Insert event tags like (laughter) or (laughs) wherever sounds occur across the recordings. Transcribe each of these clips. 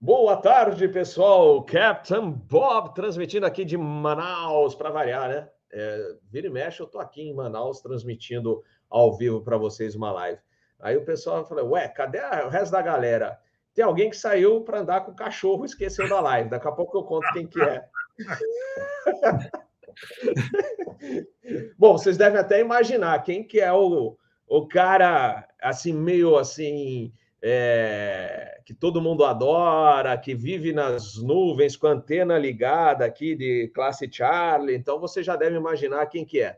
Boa tarde, pessoal. Captain Bob transmitindo aqui de Manaus, para variar, né? É, vira e mexe, eu tô aqui em Manaus transmitindo ao vivo para vocês uma live. Aí o pessoal fala: Ué, cadê o resto da galera? Tem alguém que saiu para andar com o cachorro e esqueceu da live. Daqui a pouco eu conto quem que é. (laughs) Bom, vocês devem até imaginar quem que é o, o cara assim meio assim é, que todo mundo adora, que vive nas nuvens com a antena ligada aqui de classe Charlie. Então você já deve imaginar quem que é.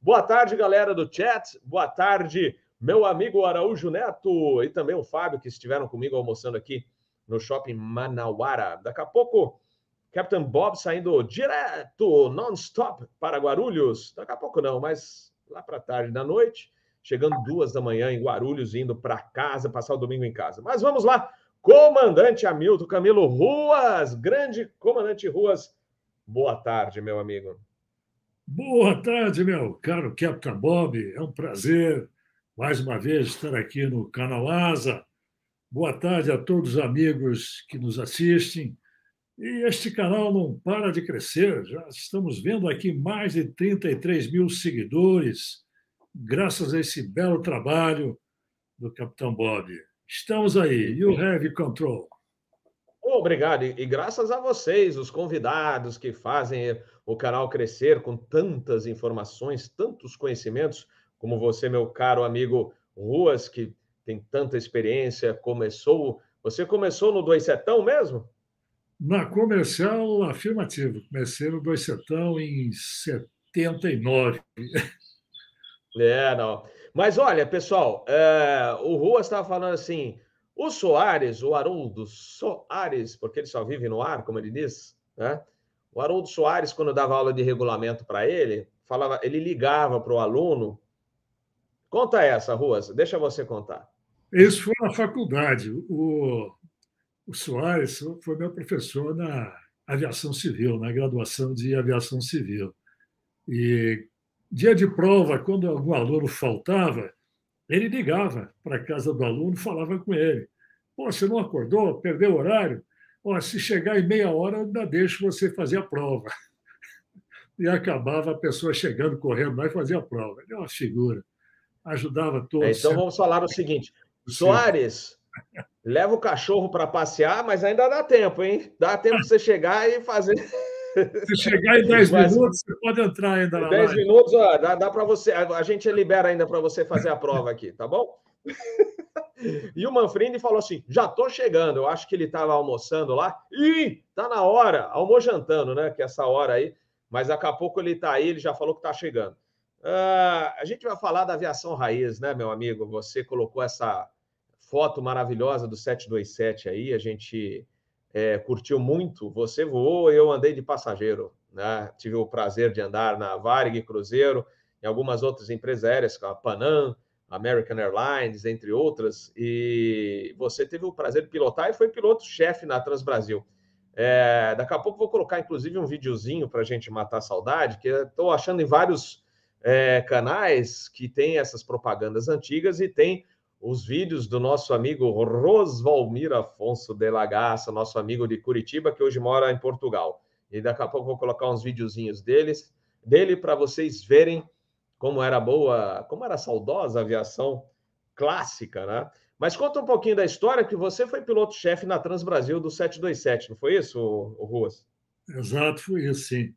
Boa tarde, galera do chat. Boa tarde, meu amigo Araújo Neto e também o Fábio que estiveram comigo almoçando aqui no shopping Manauara. Daqui a pouco Captain Bob saindo direto, non-stop para Guarulhos. Daqui a pouco não, mas lá para tarde da noite, chegando duas da manhã em Guarulhos, indo para casa, passar o domingo em casa. Mas vamos lá, comandante Hamilton Camilo Ruas, grande comandante Ruas. Boa tarde, meu amigo. Boa tarde, meu caro Captain Bob. É um prazer mais uma vez estar aqui no canal Asa. Boa tarde a todos os amigos que nos assistem e este canal não para de crescer, já estamos vendo aqui mais de 33 mil seguidores, graças a esse belo trabalho do Capitão Bob. Estamos aí, you have control. Obrigado, e graças a vocês, os convidados que fazem o canal crescer com tantas informações, tantos conhecimentos, como você, meu caro amigo Ruas, que tem tanta experiência, começou. Você começou no Dois Setão mesmo? Na comercial, afirmativo. Comecei no Dois Setão em 79. É, não. Mas olha, pessoal, é, o Rua estava falando assim: o Soares, o Haroldo Soares, porque ele só vive no ar, como ele diz, né? O Haroldo Soares, quando dava aula de regulamento para ele, falava, ele ligava para o aluno. Conta essa, Ruas, deixa você contar. Isso foi na faculdade. O, o Soares foi meu professor na aviação civil, na graduação de aviação civil. E dia de prova, quando algum aluno faltava, ele ligava para a casa do aluno falava com ele. Pô, você não acordou? Perdeu o horário? Pô, se chegar em meia hora, ainda deixo você fazer a prova. (laughs) E acabava a pessoa chegando, correndo lá e fazia a prova. Ele é uma figura. Ajudava todos. É, então vamos falar o seguinte: Soares, Leva o cachorro para passear, mas ainda dá tempo, hein? Dá tempo de você chegar e fazer. (laughs) Se chegar em 10 mas... minutos, você pode entrar ainda na 10 minutos, ó, dá, dá para você. A gente libera ainda para você fazer a prova aqui, tá bom? (laughs) E o Manfrini falou assim: já estou chegando. Eu acho que ele estava almoçando lá. Ih, tá na hora, almojantando, né? Que é essa hora aí. Mas daqui a pouco ele está aí, ele já falou que está chegando. Uh, a gente vai falar da aviação raiz, né, meu amigo? Você colocou essa, foto maravilhosa do 727 aí, a gente é, curtiu muito. Você voou, eu andei de passageiro, né? Tive o prazer de andar na Varig Cruzeiro, em algumas outras empresas aéreas, como a Panam, American Airlines, entre outras, e você teve o prazer de pilotar e foi piloto-chefe na Transbrasil. É, daqui a pouco vou colocar, inclusive, um videozinho para a gente matar a saudade, que estou achando em vários é, canais que tem essas propagandas antigas e tem os vídeos do nosso amigo Rosvalmir Afonso de Lagaça, nosso amigo de Curitiba, que hoje mora em Portugal. E daqui a pouco vou colocar uns videozinhos deles, dele para vocês verem como era boa, como era saudosa a aviação clássica, né? Mas conta um pouquinho da história, que você foi piloto-chefe na Transbrasil do 727, não foi isso, Ruas? Exato, foi isso, sim.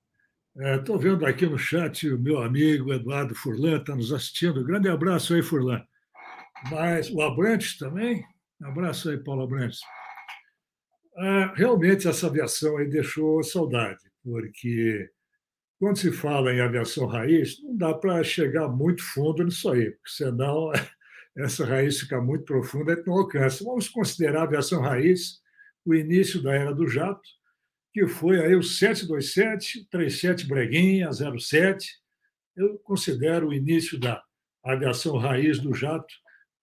Estou é, vendo aqui no chat o meu amigo Eduardo Furlan está nos assistindo. Grande abraço aí, Furlan. Mas o Abrantes também, um abraço aí, Paulo Abrantes. Ah, realmente essa aviação aí deixou saudade, porque quando se fala em aviação raiz, não dá para chegar muito fundo nisso aí, porque senão (laughs) essa raiz fica muito profunda e não alcança. Vamos considerar a aviação raiz o início da era do jato, que foi aí o 727, 37 Breguinha, 07. Eu considero o início da aviação raiz do jato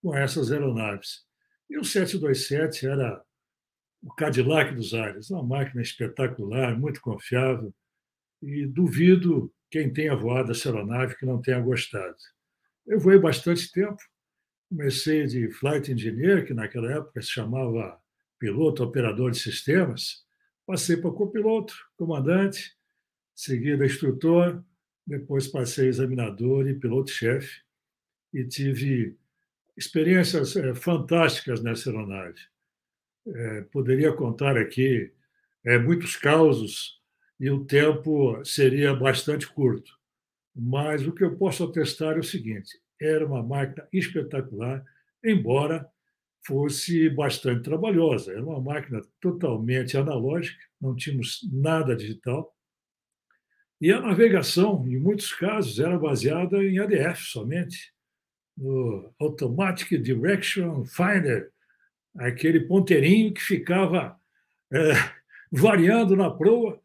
com essas aeronaves. E o 727 era o Cadillac dos ares, uma máquina espetacular, muito confiável, e duvido quem tenha voado essa aeronave que não tenha gostado. Eu voei bastante tempo, comecei de flight engineer, que naquela época se chamava piloto, operador de sistemas, passei para copiloto, comandante, seguida instrutor, depois passei examinador e piloto-chefe e tive experiências é, fantásticas nessa aeronave. É, poderia contar aqui é, muitos causos e o tempo seria bastante curto. Mas o que eu posso atestar é o seguinte: era uma máquina espetacular, embora fosse bastante trabalhosa. Era uma máquina totalmente analógica, não tínhamos nada digital. E a navegação, em muitos casos, era baseada em ADF somente, no Automatic Direction Finder, aquele ponteirinho que ficava é, (laughs) variando na proa,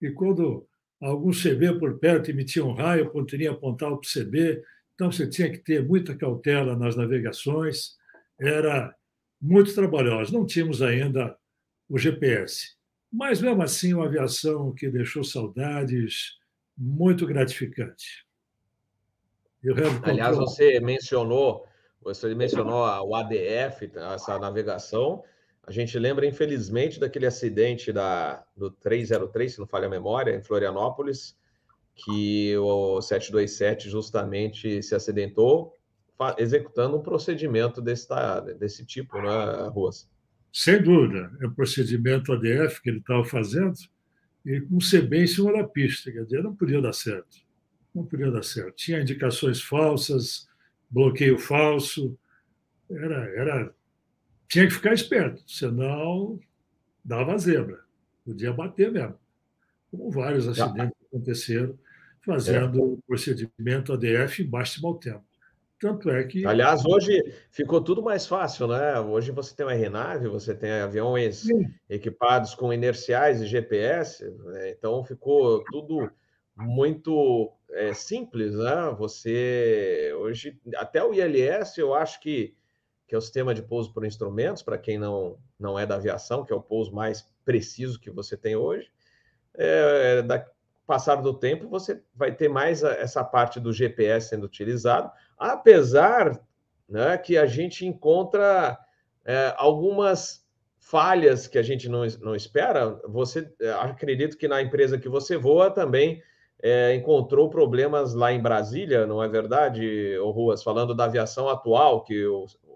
e quando algum CB por perto emitia um raio, o ponteirinho apontava para o CB, então você tinha que ter muita cautela nas navegações, era muito trabalhosa. Não tínhamos ainda o GPS. Mas, mesmo assim, uma aviação que deixou saudades muito gratificante. Aliás, você mencionou, você mencionou o ADF, essa navegação. A gente lembra, infelizmente, daquele acidente da, do 303, se não falha a memória, em Florianópolis, que o 727 justamente se acidentou executando um procedimento desse, desse tipo, né, Ruas? Sem dúvida. É o procedimento ADF que ele estava fazendo e com CB em cima da pista. Quer dizer, não podia dar certo. Não podia dar certo. Tinha indicações falsas, bloqueio falso. Era, era... Tinha que ficar esperto, senão dava zebra. Podia bater mesmo. Como vários acidentes aconteceram fazendo é. o procedimento ADF em baixo mau tempo. Tanto é que. Aliás, hoje ficou tudo mais fácil, né? Hoje você tem uma aeronave, você tem aviões Sim. equipados com inerciais e GPS, né? então ficou tudo muito é, simples, né? Você hoje até o ILS, eu acho que que é o sistema de pouso por instrumentos, para quem não, não é da aviação, que é o pouso mais preciso que você tem hoje. É, da, passar do tempo, você vai ter mais essa parte do GPS sendo utilizado, apesar né, que a gente encontra é, algumas falhas que a gente não, não espera. Você é, acredito que na empresa que você voa também é, encontrou problemas lá em Brasília, não é verdade, Ruas? Falando da aviação atual, que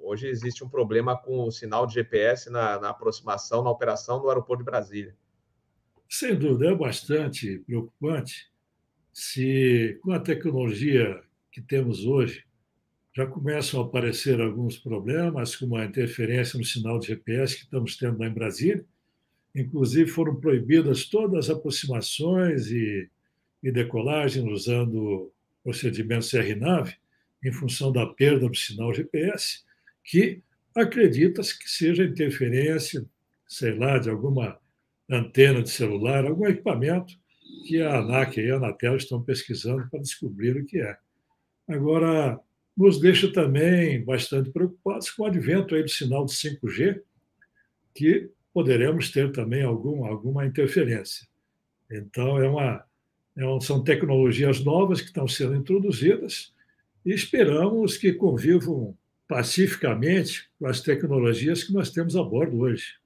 hoje existe um problema com o sinal de GPS na, na aproximação, na operação do aeroporto de Brasília. Sem dúvida, é bastante preocupante se, com a tecnologia que temos hoje, já começam a aparecer alguns problemas, como a interferência no sinal de GPS que estamos tendo lá em Brasília. Inclusive, foram proibidas todas as aproximações e, e decolagens usando procedimentos CRNAV, em função da perda do sinal GPS, que acredita-se que seja interferência, sei lá, de alguma antena de celular, algum equipamento que a ANAC e a Anatel estão pesquisando para descobrir o que é. Agora, nos deixa também bastante preocupados com o advento aí do sinal de 5G, que poderemos ter também algum, alguma interferência. Então, é uma, são tecnologias novas que estão sendo introduzidas e esperamos que convivam pacificamente com as tecnologias que nós temos a bordo hoje.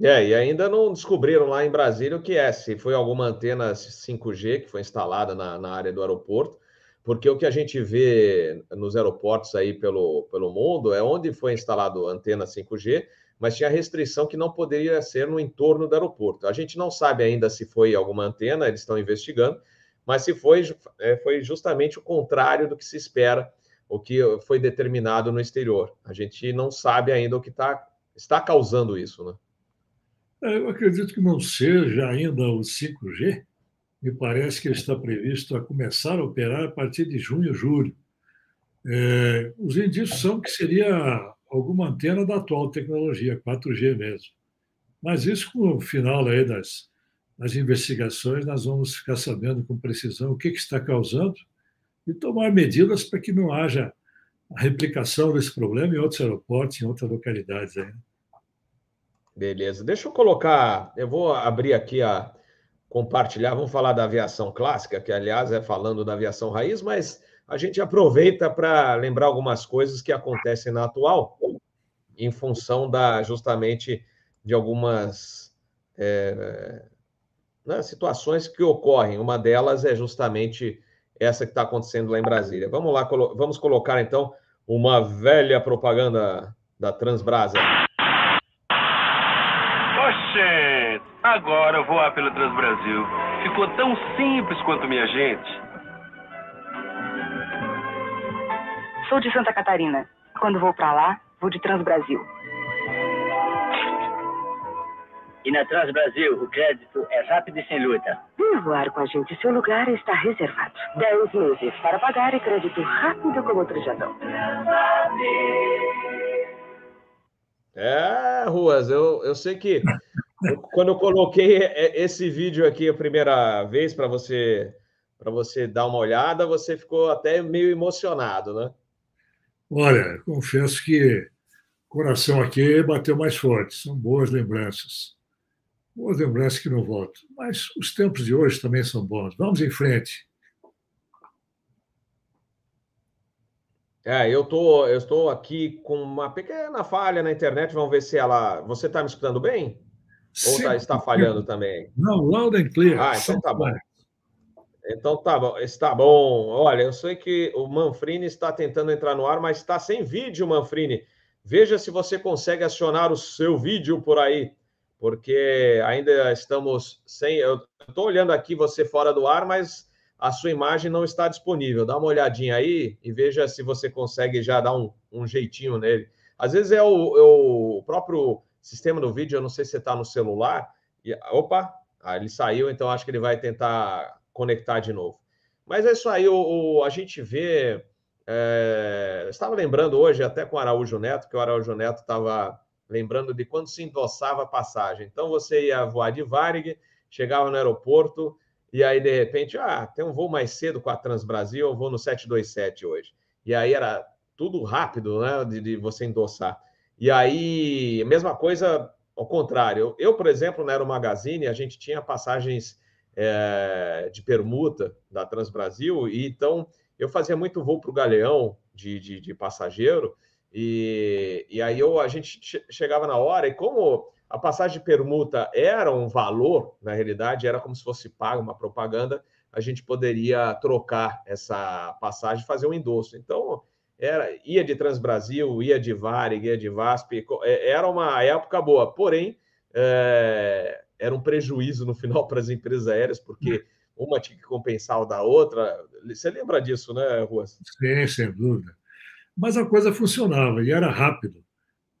É, e ainda não descobriram lá em Brasília o que é, se foi alguma antena 5G que foi instalada na, na área do aeroporto, porque o que a gente vê nos aeroportos aí pelo, pelo mundo é onde foi instalado antena 5G, mas tinha restrição que não poderia ser no entorno do aeroporto. A gente não sabe ainda se foi alguma antena, eles estão investigando, mas se foi, é, foi justamente o contrário do que se espera, o que foi determinado no exterior. A gente não sabe ainda o que tá, está causando isso, né? É, eu acredito que não seja ainda o 5G. Me parece que está previsto a começar a operar a partir de junho, julho. É, os indícios são que seria alguma antena da atual tecnologia, 4G mesmo. Mas isso, com o final aí das, das investigações, nós vamos ficar sabendo com precisão o que, que está causando e tomar medidas para que não haja a replicação desse problema em outros aeroportos, em outras localidades ainda. Beleza. Deixa eu colocar, eu vou abrir aqui a compartilhar, vamos falar da aviação clássica, que aliás é falando da aviação raiz, mas a gente aproveita para lembrar algumas coisas que acontecem na atual. em função da justamente de algumas é, né, situações que ocorrem. Uma delas é justamente essa que está acontecendo lá em Brasília. Vamos lá, vamos colocar então uma velha propaganda da Transbrasa. Oxê, agora eu vou lá pelo Transbrasil. Ficou tão simples quanto minha gente. Sou de Santa Catarina. Quando vou para lá, vou de Transbrasil. E na Transbrasil, o crédito é rápido e sem luta. Vem voar com a gente. Seu lugar está reservado. 10 meses para pagar e crédito rápido como outro Jadão. É, Ruas, eu, eu sei que quando eu coloquei esse vídeo aqui a primeira vez para você para você dar uma olhada, você ficou até meio emocionado, né? Olha, confesso que o coração aqui bateu mais forte. São boas lembranças boas lembranças que não voltam. Mas os tempos de hoje também são bons. Vamos em frente. É, eu tô, eu estou aqui com uma pequena falha na internet. Vamos ver se ela. Você está me escutando bem? Ou tá, está falhando também? Não, loud and clear. Ah, então tá bom. Então tá bom, está bom. Olha, eu sei que o Manfrini está tentando entrar no ar, mas está sem vídeo, Manfrini. Veja se você consegue acionar o seu vídeo por aí porque ainda estamos sem. Eu estou olhando aqui você fora do ar, mas a sua imagem não está disponível. Dá uma olhadinha aí e veja se você consegue já dar um, um jeitinho nele. Às vezes é o, é o, próprio sistema do vídeo, eu não sei se está no celular. E, opa, ah, ele saiu, então acho que ele vai tentar conectar de novo. Mas é isso aí, o, o a gente vê. É, estava lembrando hoje, até com o Araújo Neto, que o Araújo Neto estava lembrando de quando se endossava a passagem. Então você ia voar de Varig, chegava no aeroporto e aí de repente, ah, tem um voo mais cedo com a Transbrasil, eu vou no 727 hoje. E aí era tudo rápido, né, de, de você endossar. E aí, mesma coisa ao contrário. Eu, por exemplo, na Aero Magazine, a gente tinha passagens é, de permuta da Transbrasil, e então eu fazia muito voo para o Galeão de, de, de passageiro, e, e aí eu, a gente chegava na hora, e como a passagem de permuta era um valor, na realidade, era como se fosse pago uma propaganda, a gente poderia trocar essa passagem fazer um endosso. Então, era, ia de Transbrasil, ia de Varig, ia de VASP, é, era uma época boa, porém, é, era um prejuízo no final para as empresas aéreas, porque uma tinha que compensar o da outra. Você lembra disso, né, Ruas? Sim, sem dúvida. Mas a coisa funcionava e era rápido.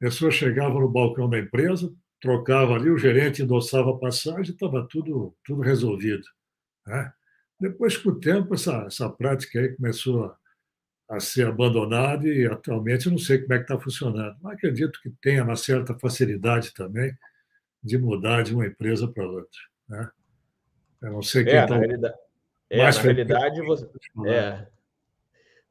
A pessoa chegava no balcão da empresa, trocava ali, o gerente endossava a passagem, estava tudo, tudo resolvido. Né? Depois, com o tempo, essa, essa prática aí começou a, a ser abandonada e atualmente eu não sei como é que está funcionando. Mas acredito que tenha uma certa facilidade também de mudar de uma empresa para outra. Né? Eu não sei quem é, tá... na realidade, é, na realidade você, é,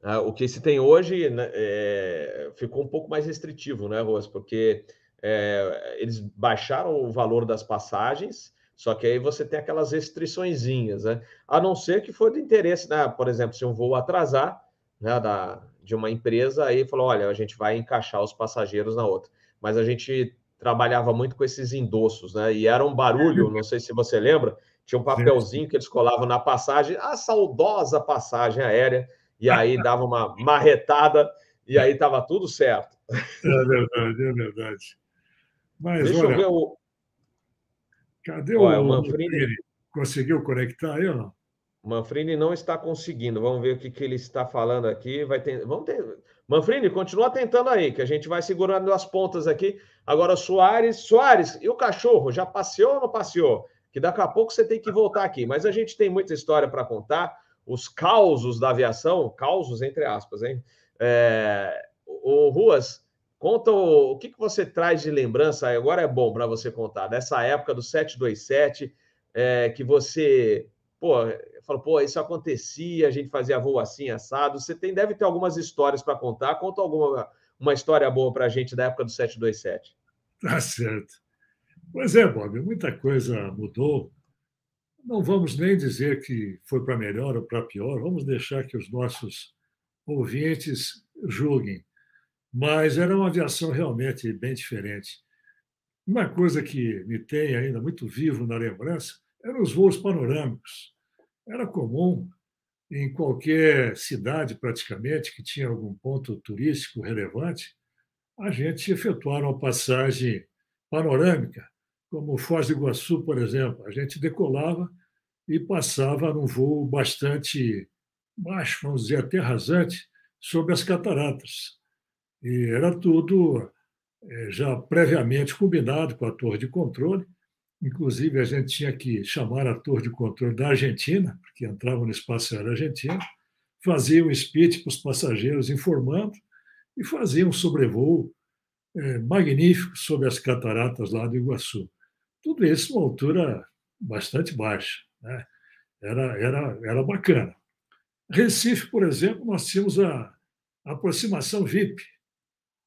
ah, o que se tem hoje né, é, ficou um pouco mais restritivo, né, Ros? Porque é, eles baixaram o valor das passagens, só que aí você tem aquelas restriçõezinhas, né? A não ser que for de interesse, né? Por exemplo, se um voo atrasar né, da, de uma empresa, aí falou: olha, a gente vai encaixar os passageiros na outra. Mas a gente trabalhava muito com esses endossos, né? E era um barulho, não sei se você lembra, tinha um papelzinho que eles colavam na passagem, a saudosa passagem aérea e aí (laughs) dava uma marretada e aí estava tudo certo. É verdade, é verdade. Mas, Deixa olha, eu ver o. Cadê olha, o, o Manfrini? Conseguiu conectar aí ou não? Manfrini não está conseguindo. Vamos ver o que, que ele está falando aqui. Vai ter... Vamos ter... Manfrini, continua tentando aí, que a gente vai segurando as pontas aqui. Agora, Soares. Soares, e o cachorro? Já passeou ou não passeou? Que daqui a pouco você tem que voltar aqui. Mas a gente tem muita história para contar os causos da aviação, causos entre aspas, hein? É, o Ruas, conta o, o que, que você traz de lembrança, agora é bom para você contar, dessa época do 727, é, que você, pô, falou, pô, isso acontecia, a gente fazia voo assim, assado. Você tem, deve ter algumas histórias para contar. Conta alguma uma história boa para a gente da época do 727. Tá (laughs) certo. Pois é, Bob, muita coisa mudou não vamos nem dizer que foi para melhor ou para pior, vamos deixar que os nossos ouvintes julguem. mas era uma aviação realmente bem diferente. Uma coisa que me tem ainda muito vivo na lembrança eram os voos panorâmicos. Era comum em qualquer cidade, praticamente, que tinha algum ponto turístico relevante, a gente efetuar uma passagem panorâmica, como Foz do Iguaçu, por exemplo. A gente decolava e passava num voo bastante baixo, vamos dizer, até rasante, sobre as cataratas. E era tudo eh, já previamente combinado com a torre de controle. Inclusive, a gente tinha que chamar a torre de controle da Argentina, porque entrava no espaço aéreo argentino, fazia um speech para os passageiros informando e fazia um sobrevoo é, magnífico sobre as cataratas lá do Iguaçu. Tudo isso uma altura bastante baixa. Né? Era, era, era bacana. Recife, por exemplo, nós tínhamos a aproximação VIP.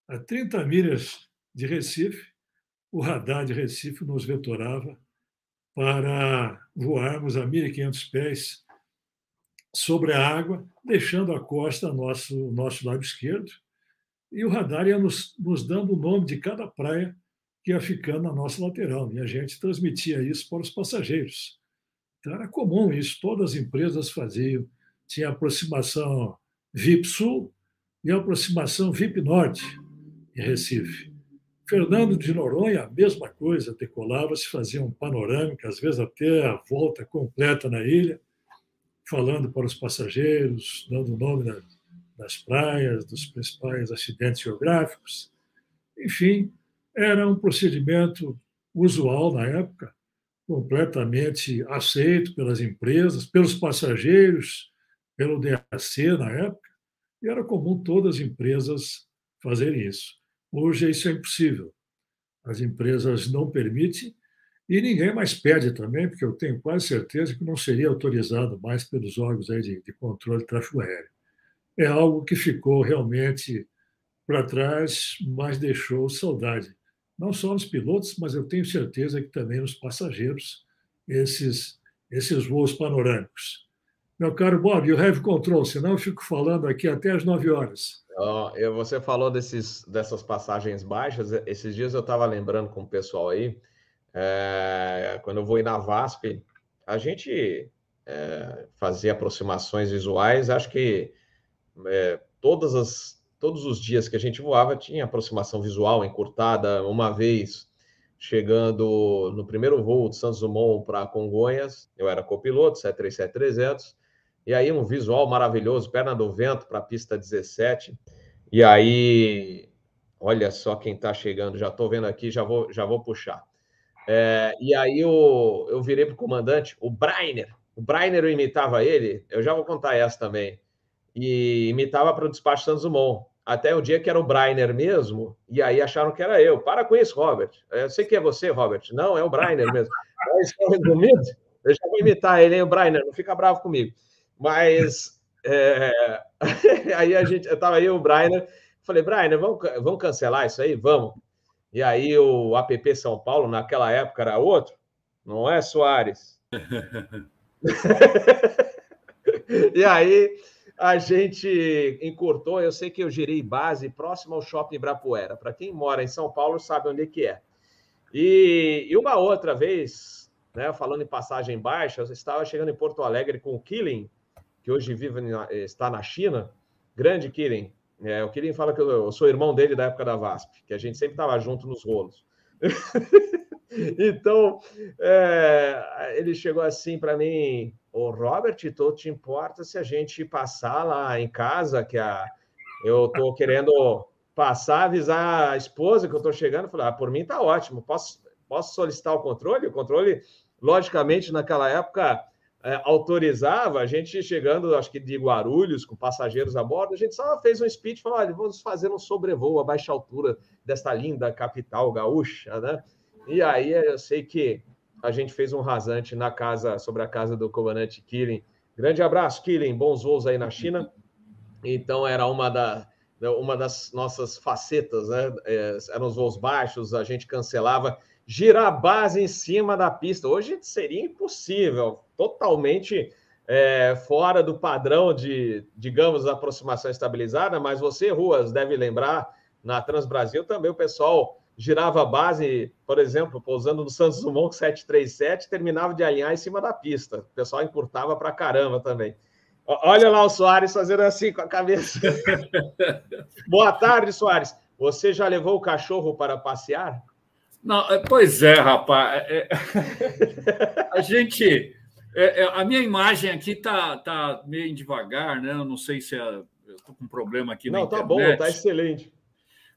A 30 milhas de Recife, o radar de Recife nos vetorava para voarmos a 1.500 pés sobre a água, deixando a costa nosso nosso lado esquerdo, e o radar ia nos, nos dando o nome de cada praia que ia ficando na nossa lateral, e a gente transmitia isso para os passageiros. Então era comum isso, todas as empresas faziam. Tinha aproximação VIP Sul e aproximação VIP Norte em Recife. Fernando de Noronha, a mesma coisa, decolava, se fazia um panorâmica, às vezes até a volta completa na ilha, falando para os passageiros, dando o nome das praias, dos principais acidentes geográficos. Enfim, era um procedimento usual na época, completamente aceito pelas empresas, pelos passageiros, pelo DAC na época, e era comum todas as empresas fazerem isso. Hoje isso é impossível. As empresas não permitem e ninguém mais pede também, porque eu tenho quase certeza que não seria autorizado mais pelos órgãos aí de, de controle de tráfego aéreo. É algo que ficou realmente para trás, mas deixou saudade. Não só nos pilotos, mas eu tenho certeza que também nos passageiros, esses, esses voos panorâmicos. Meu caro Bob, you have control, senão eu fico falando aqui até as nove horas. Eu, você falou desses, dessas passagens baixas. Esses dias eu estava lembrando com o pessoal aí, é, quando eu vou ir na VASP, a gente é, fazia aproximações visuais. Acho que é, todas as, todos os dias que a gente voava tinha aproximação visual encurtada. Uma vez chegando no primeiro voo de Santos Dumont para Congonhas, eu era copiloto, 737-300 e aí um visual maravilhoso, perna do vento para a pista 17. E aí, olha só quem está chegando, já estou vendo aqui, já vou, já vou puxar. É, e aí eu, eu virei para o comandante, o Brainer. O Brainer eu imitava ele, eu já vou contar essa também. E imitava para o despacho Santos Dumont. Até o dia que era o Brainer mesmo, e aí acharam que era eu. Para com isso, Robert. Eu sei que é você, Robert. Não, é o Brainer mesmo. (laughs) Mas, resumido, eu já vou imitar ele, hein, o Brainer, não fica bravo comigo. Mas é, (laughs) aí a gente, eu estava aí, o Brian, falei, Brian, vamos, vamos cancelar isso aí? Vamos. E aí o app São Paulo, naquela época, era outro, não é, Soares? (laughs) e aí a gente encurtou, eu sei que eu girei base próximo ao Shopping Ibrapuera. Para quem mora em São Paulo, sabe onde é que é. E, e uma outra vez, né, falando em passagem baixa, eu estava chegando em Porto Alegre com o Killing, que hoje vive está na China, grande Kirin. É, o Kirin fala que eu, sou irmão dele da época da VASP, que a gente sempre estava junto nos rolos. (laughs) então, é, ele chegou assim para mim, o Robert, tu te importa se a gente passar lá em casa, que a, eu estou querendo passar, avisar a esposa que eu estou chegando? Falei, ah, por mim está ótimo, posso, posso solicitar o controle? O controle, logicamente, naquela época é, autorizava, a gente chegando, acho que de Guarulhos, com passageiros a bordo, a gente só fez um speech, falou, olha, vamos fazer um sobrevoo a baixa altura desta linda capital gaúcha, né? E aí eu sei que a gente fez um rasante na casa, sobre a casa do comandante Killing. Grande abraço, Killing, bons voos aí na China. Então era uma, da, uma das nossas facetas, né? É, eram os voos baixos, a gente cancelava girar a base em cima da pista. Hoje seria impossível, totalmente é, fora do padrão de, digamos, aproximação estabilizada, mas você, Ruas, deve lembrar na Transbrasil também o pessoal girava a base, por exemplo, pousando no Santos Dumont 737, terminava de alinhar em cima da pista. O pessoal encurtava para caramba também. Olha lá o Soares fazendo assim com a cabeça. (laughs) Boa tarde, Soares. Você já levou o cachorro para passear? Não, é, pois é, rapaz. É, é (laughs) a gente. É, é, a minha imagem aqui tá, tá meio devagar, né? Eu não sei se é, eu estou com um problema aqui não, na internet. Não, tá bom, tá excelente.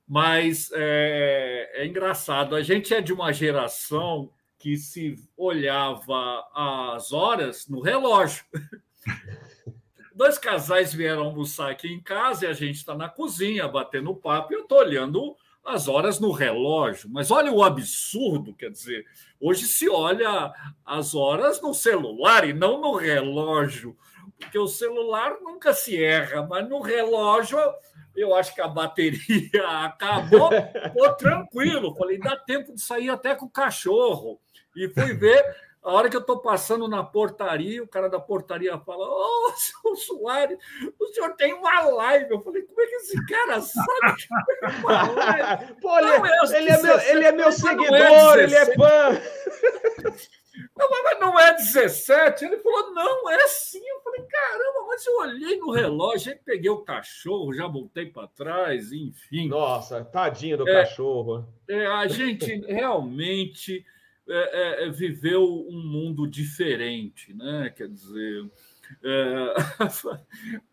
Mas é, é engraçado. A gente é de uma geração que se olhava as horas no relógio. (laughs) Dois casais vieram almoçar aqui em casa e a gente está na cozinha batendo papo e eu estou olhando as horas no relógio. Mas olha o absurdo, quer dizer, hoje se olha as horas no celular e não no relógio, porque o celular nunca se erra, mas no relógio eu acho que a bateria (laughs) acabou, ficou tranquilo. Falei, dá tempo de sair até com o cachorro. E fui ver a hora que eu estou passando na portaria, o cara da portaria fala: Ô, oh, seu Soares, o senhor tem uma live. Eu falei: como é que esse cara sabe que tem uma live? (laughs) Pô, ele, não, é, ele, é meu, ele é meu seguidor, é ele é fã. Não, mas não é 17? Ele falou: não, é sim. Eu falei: caramba, mas eu olhei no relógio, aí peguei o cachorro, já voltei para trás, enfim. Nossa, tadinho do é, cachorro. É, a gente realmente é, é, é, viveu um mundo diferente, né? Quer dizer, é,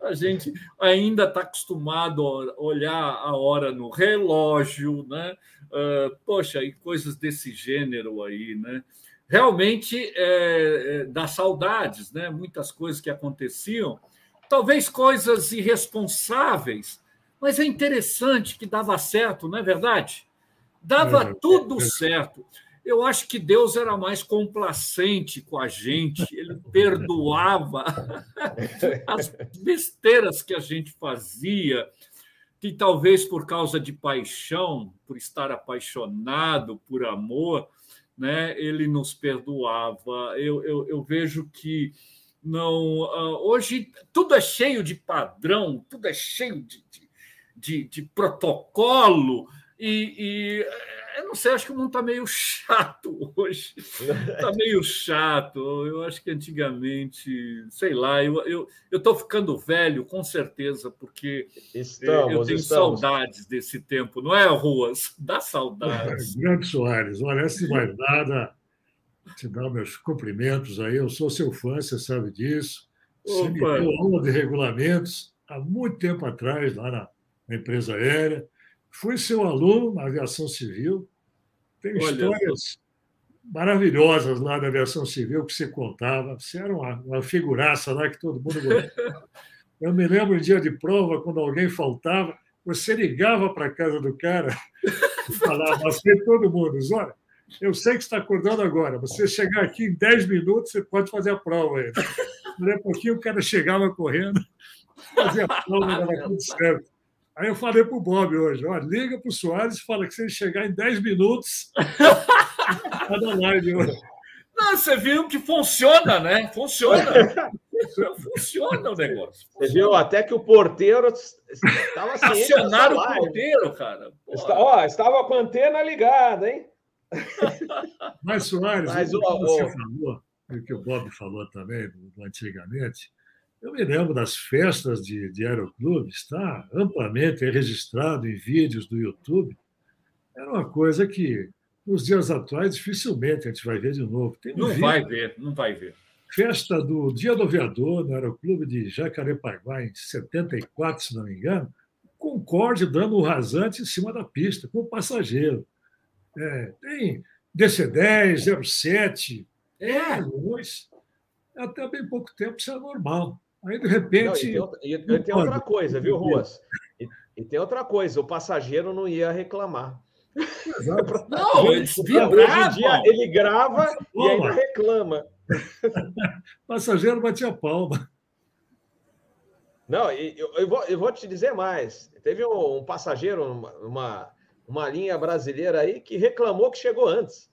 (laughs) a gente ainda está acostumado a olhar a hora no relógio, né? Uh, poxa, e coisas desse gênero aí, né? Realmente é, é, dá saudades, né? Muitas coisas que aconteciam, talvez coisas irresponsáveis, mas é interessante que dava certo, não é verdade? Dava é, tudo certo. Eu acho que Deus era mais complacente com a gente, ele perdoava (laughs) as besteiras que a gente fazia, que talvez por causa de paixão, por estar apaixonado por amor, né, ele nos perdoava. Eu, eu, eu vejo que não. Uh, hoje tudo é cheio de padrão, tudo é cheio de, de, de, de protocolo, e, e eu não sei, acho que o mundo está meio chato hoje. Está meio chato. Eu acho que antigamente, sei lá, eu estou eu, eu ficando velho, com certeza, porque estamos, eu tenho estamos. saudades desse tempo, não é, Ruas? Dá saudades. (laughs) Grande Soares, olha, antes de mais nada, te dar meus cumprimentos aí. Eu sou seu fã, você sabe disso. Você me deu aula de regulamentos há muito tempo atrás, lá na, na empresa aérea. Fui seu aluno na aviação civil. Tem Olha, histórias maravilhosas lá da aviação civil que você contava. Você era uma, uma figuraça lá que todo mundo gostava. (laughs) Eu me lembro em dia de prova, quando alguém faltava, você ligava para a casa do cara e falava assim, todo mundo, olha, eu sei que está acordando agora, você chegar aqui em 10 minutos, você pode fazer a prova aí. Daí a pouquinho o cara chegava correndo, fazia a prova, dava tudo certo. Aí eu falei para o Bob hoje: ó, liga para o Soares e fala que se ele chegar em 10 minutos, está (laughs) na live hoje. Não, você viu que funciona, né? Funciona. funciona o negócio. Funciona. Você viu até que o porteiro estava Acionaram o porteiro, cara. Está, ó, estava com a antena ligada, hein? Mas, Soares, Mas, o que você falou, o que o Bob falou também, do, do antigamente, eu me lembro das festas de, de aeroclube, está amplamente registrado em vídeos do YouTube. Era uma coisa que, nos dias atuais, dificilmente a gente vai ver de novo. Um não vídeo, vai ver, não vai ver. Festa do Dia do Aviador, no Aeroclube de Jacarepaguá, em 74, se não me engano. Concorde dando um rasante em cima da pista, com o passageiro. É, tem DC-10, 07, é, luz. Até bem pouco tempo isso é normal. Aí, de repente. Não, e, tem, e, tem outra coisa, viu, Ruas? E, e, tem outra coisa: o passageiro não ia reclamar. (laughs) Não, em dia ele grava e ainda reclama. o (laughs) passageiro batia palma. Não, eu, eu, vou, eu vou te dizer mais. Teve um, um passageiro, uma, uma linha brasileira aí, que reclamou que chegou antes.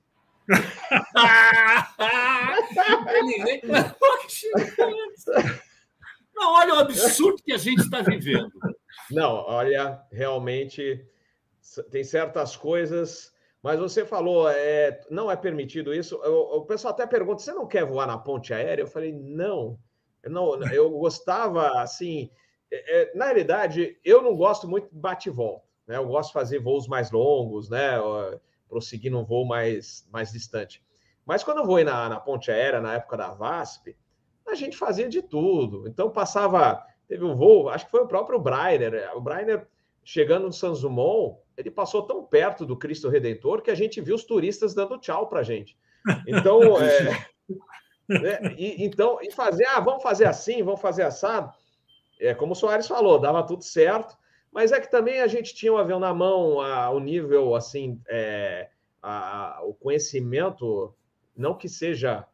(laughs) ele reclamou que chegou antes. Não, olha o absurdo que a gente está vivendo. Não, olha, realmente tem certas coisas. Mas você falou, é, não é permitido isso. O, pessoal até pergunta: você não quer voar na ponte aérea? Eu falei, não. não eu gostava, assim. É, é, na realidade, eu não gosto muito de bate-volta. Né? Eu gosto de fazer voos mais longos, né? prosseguir num voo mais, mais distante. Mas quando eu vou na, na ponte aérea, na época da VASP, a gente fazia de tudo. Então passava, teve um voo, acho que foi o próprio Breiner. O Breiner chegando no San Dumont, ele passou tão perto do Cristo Redentor que a gente viu os turistas dando tchau para a gente. Então, (laughs) é, né, e, então, e fazer, ah, vamos fazer assim, vamos fazer assado. É como o Soares falou, dava tudo certo, mas é que também a gente tinha o um avião na mão, a, o nível, assim, é, a, o conhecimento, não que seja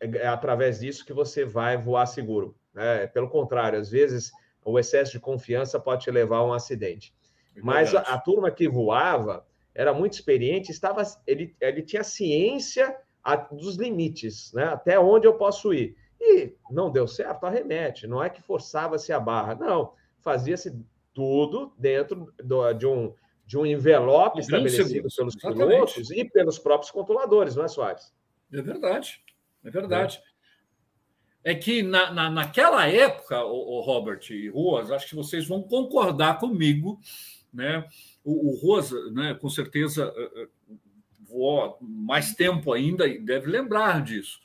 é, através disso que você vai voar seguro. Né? Pelo contrário, às vezes o excesso de confiança pode te levar a um acidente. É Mas a, a, turma que voava era muito experiente, estava, ele, ele tinha ciência a, dos limites, né? até onde eu posso ir. E não deu certo, arremete. Não é que forçava-se a barra, não. Fazia-se tudo dentro do, de, um, de um envelope estabelecido pelos Exatamente. pilotos e pelos próprios controladores, não é, Soares? É verdade, é verdade. É, é que na, na, naquela época, o, o Robert e Ruas, acho que vocês vão concordar comigo, né? O, o Ruas, né, com certeza, eh, eh, voou mais tempo ainda e deve lembrar disso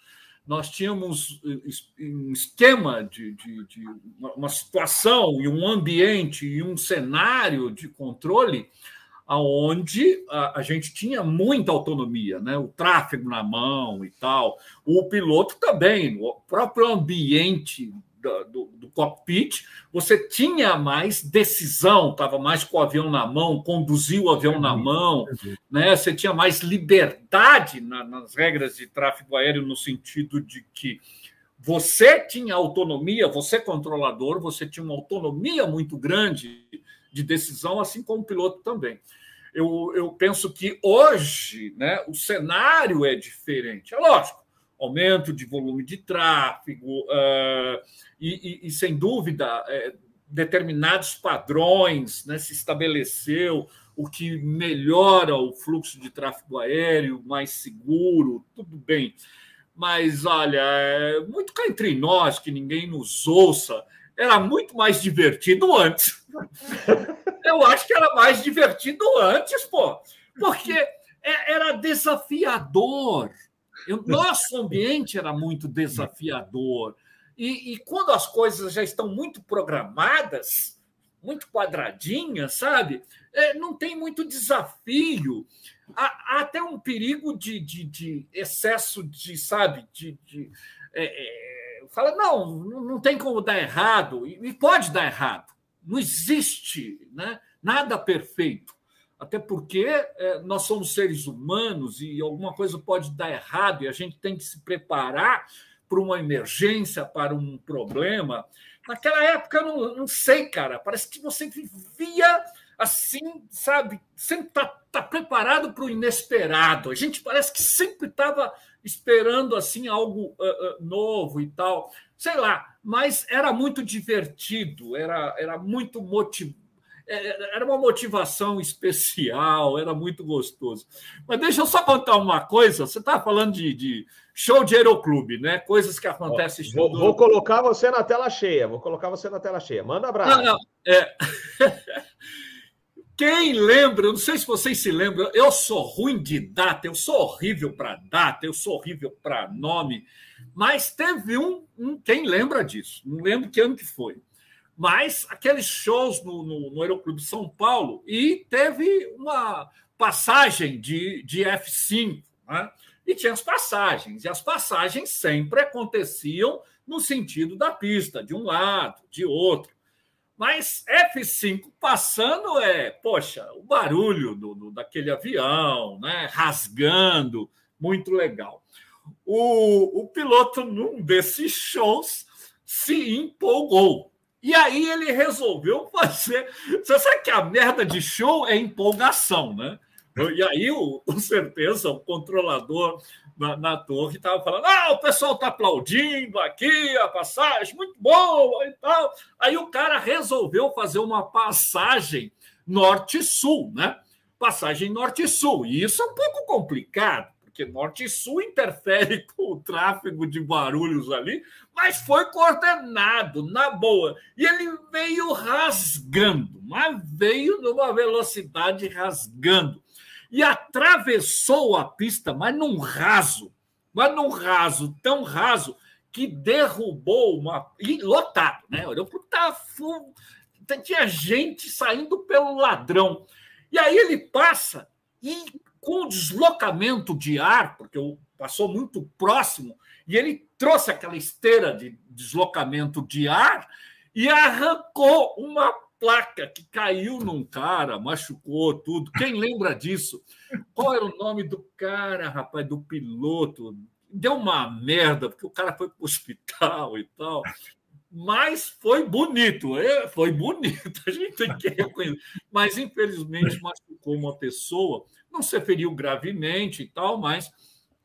nós tínhamos eh, um esquema de, de, de, uma situação e um ambiente e um cenário de controle aonde a, a, gente tinha muita autonomia, né? o tráfego na mão e tal, o piloto também, o próprio ambiente do, do, cockpit, você tinha mais decisão, estava mais com o avião na mão, conduzia o avião na mão, né? você tinha mais liberdade na, nas regras de tráfego aéreo, no sentido de que você tinha autonomia, você controlador, você tinha uma autonomia muito grande de decisão, assim como o piloto também. Eu, eu penso que hoje né, o cenário é diferente. É lógico, aumento de volume de tráfego, uh, e, e, e, sem dúvida, é, determinados padrões né, se estabeleceu, o que melhora o fluxo de tráfego aéreo, mais seguro, tudo bem. Mas, olha, é muito cá entre nós, que ninguém nos ouça, era muito mais divertido antes. (laughs) Eu acho que era mais divertido antes, pô, porque é, era desafiador. O nosso ambiente era muito desafiador. E, e, quando as coisas já estão muito programadas, muito quadradinhas, sabe? É, não tem muito desafio. Há, há até um perigo de, de, de, excesso de, sabe, de. de é, é, fala, não, não tem como dar errado, e, pode dar errado. Não existe né? nada perfeito. Até porque é, nós somos seres humanos e alguma coisa pode dar errado e a gente tem que se preparar para uma emergência, para um problema. Naquela época, eu não, não sei, cara, parece que você vivia assim, sabe, sempre está tá preparado para o inesperado. A gente parece que sempre estava esperando assim algo uh, uh, novo e tal, sei lá. Mas era muito divertido, era, era muito motivado era uma motivação especial, era muito gostoso. Mas deixa eu só contar uma coisa. Você estava falando de, de, show de aeroclube, né? Coisas que acontecem. Vou, vou, colocar você na tela cheia. Vou colocar você na tela cheia. Manda abraço. Não, não. É... (laughs) Quem lembra, não sei se vocês se lembram, eu sou ruim de data, eu sou horrível para data, eu sou horrível para nome, mas teve um, um, quem lembra disso, não lembro que ano que foi mas aqueles shows no, no, no Aeroclube São Paulo e teve uma passagem de, de F5, né? e tinha as passagens, e as passagens sempre aconteciam no sentido da pista, de um lado, de outro. Mas F5 passando é, poxa, o barulho do, do, daquele avião, né? rasgando, muito legal. O, o piloto, num desses shows, se empolgou e aí ele resolveu fazer. Você sabe que a merda de show é empolgação, né? E aí, o, com certeza, o controlador na, na torre estava falando: ah, o pessoal está aplaudindo aqui a passagem, muito boa e tal. Aí o cara resolveu fazer uma passagem norte-sul, né? passagem norte e isso é um pouco complicado, porque norte e sul interfere (laughs) com o tráfego de barulhos ali, mas foi coordenado, na boa. E ele veio rasgando, mas veio numa velocidade rasgando. E atravessou a pista, mas num raso, mas num raso, tão raso, que derrubou uma. E lotado, né? Olhou para tá tinha gente saindo pelo ladrão. E aí ele passa e com deslocamento de ar, porque passou muito próximo, e ele trouxe aquela esteira de deslocamento de ar e arrancou uma placa que caiu num cara, machucou tudo. Quem lembra disso? Qual era o nome do cara, rapaz, do piloto? Deu uma merda, porque o cara foi para o hospital e tal. Mas foi bonito, é, foi bonito, a gente tem que reconhecer. Mas, infelizmente, machucou uma pessoa, não se feriu gravemente e tal, mas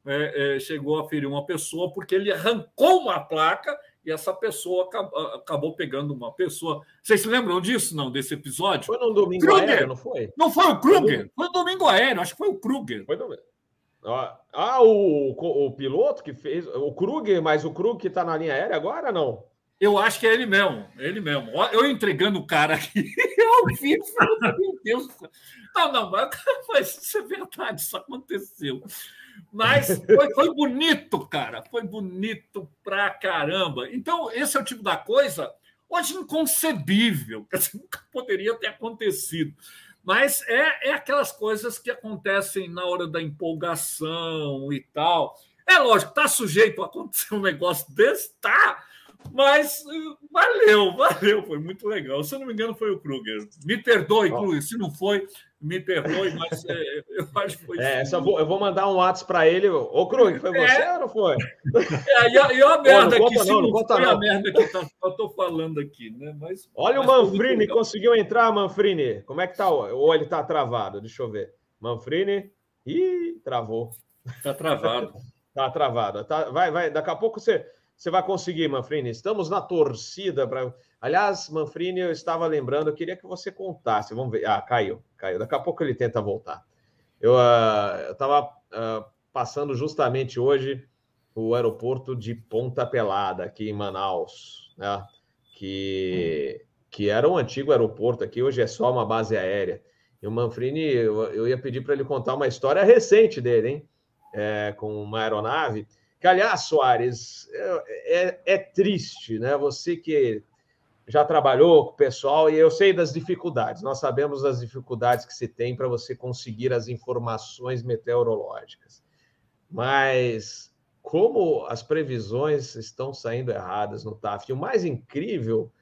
é, é, chegou a ferir uma pessoa porque ele arrancou uma placa e essa pessoa acabou, acabou, pegando uma pessoa. Vocês se lembram disso, não, desse episódio? Foi no domingo Kruger. aéreo, não foi? Não foi o Kruger, foi no domingo aéreo, acho que foi o Kruger. Foi domingo. Ah, o, o, piloto que fez, o Kruger, mas o Kruger que está na linha aérea agora, não? Eu acho que é ele mesmo, ele mesmo. Eu entregando o cara aqui (laughs) ao vivo, meu Deus. Não, não, (laughs) mas isso é verdade, isso aconteceu. Mas foi, foi bonito, cara, foi bonito pra caramba. Então, esse é o tipo da coisa hoje inconcebível, que nunca poderia ter acontecido. Mas é, é aquelas coisas que acontecem na hora da empolgação e tal. É lógico, está sujeito a acontecer um negócio desse? Tá. Mas valeu, valeu, foi muito legal. Se eu não me engano, foi o Kruger. Me perdoe, Kruger, se não foi, me perdoe, mas é, (laughs) eu acho que foi. É, eu vou, eu vou mandar um WhatsApp para ele. Ô, Kruger, foi você é. ou não foi? É, e a, e a merda Pô, não aqui, conta, se não, não, não foi não. a merda que tá, eu estou falando aqui, né? Mas, Olha mas o Manfrini, conseguiu entrar, Manfrini. Como é que tá? Ou ele está travado? Deixa eu ver. Manfrini. Ih, travou. Está travado. (laughs) Tá travado. Tá, vai, vai. Daqui a pouco você você vai conseguir, Manfrini. Estamos na torcida para. Aliás, Manfrini, eu estava lembrando, eu queria que você contasse. Vamos ver. Ah, caiu, caiu. Daqui a pouco ele tenta voltar. Eu uh, estava uh, passando justamente hoje o aeroporto de Ponta Pelada, aqui em Manaus, né? que, que era um antigo aeroporto aqui, hoje é só uma base aérea. E o Manfrini, eu, eu ia pedir para ele contar uma história recente dele, hein? É, com uma aeronave. Aliás, Soares, é, é, é, triste, né? Você que já trabalhou com o pessoal e eu sei das dificuldades, nós sabemos das dificuldades que se tem para você conseguir as informações meteorológicas. Mas como as previsões estão saindo erradas no TAF, e o mais incrível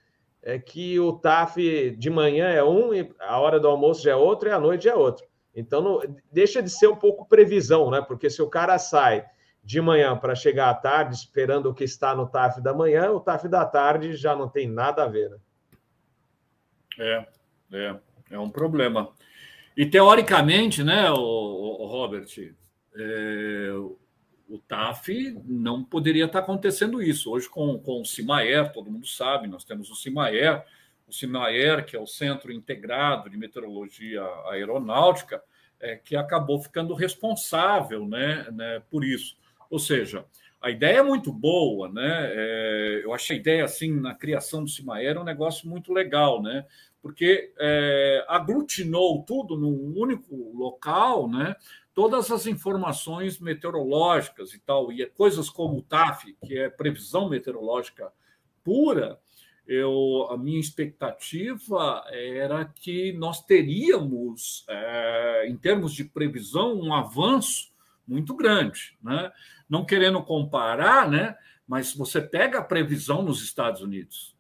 é que o TAF de manhã é um, a hora do almoço já é outro e à noite é outro. Então, não, deixa de ser um pouco previsão, né? Porque se o cara sai de manhã para chegar à tarde, esperando o que está no TAF da manhã, o TAF da tarde já não tem nada a ver. Né? É, é, é um problema. E teoricamente, né, o, o Robert, é, o TAF não poderia estar acontecendo isso. Hoje, com, com o CIMAER, todo mundo sabe, nós temos o CIMAER, o CIMAER, que é o Centro Integrado de Meteorologia Aeronáutica, é, que acabou ficando responsável né, né, por isso. Ou seja, a ideia é muito boa, né? É, eu achei a ideia assim na criação do Cimaera um negócio muito legal, né? Porque é, aglutinou tudo num único local, né? Todas as informações meteorológicas e tal, e coisas como o TAF, que é previsão meteorológica pura, eu, a minha expectativa era que nós teríamos, é, em termos de previsão, um avanço muito grande, né? não querendo comparar, né? Mas você pega a previsão nos Estados Unidos.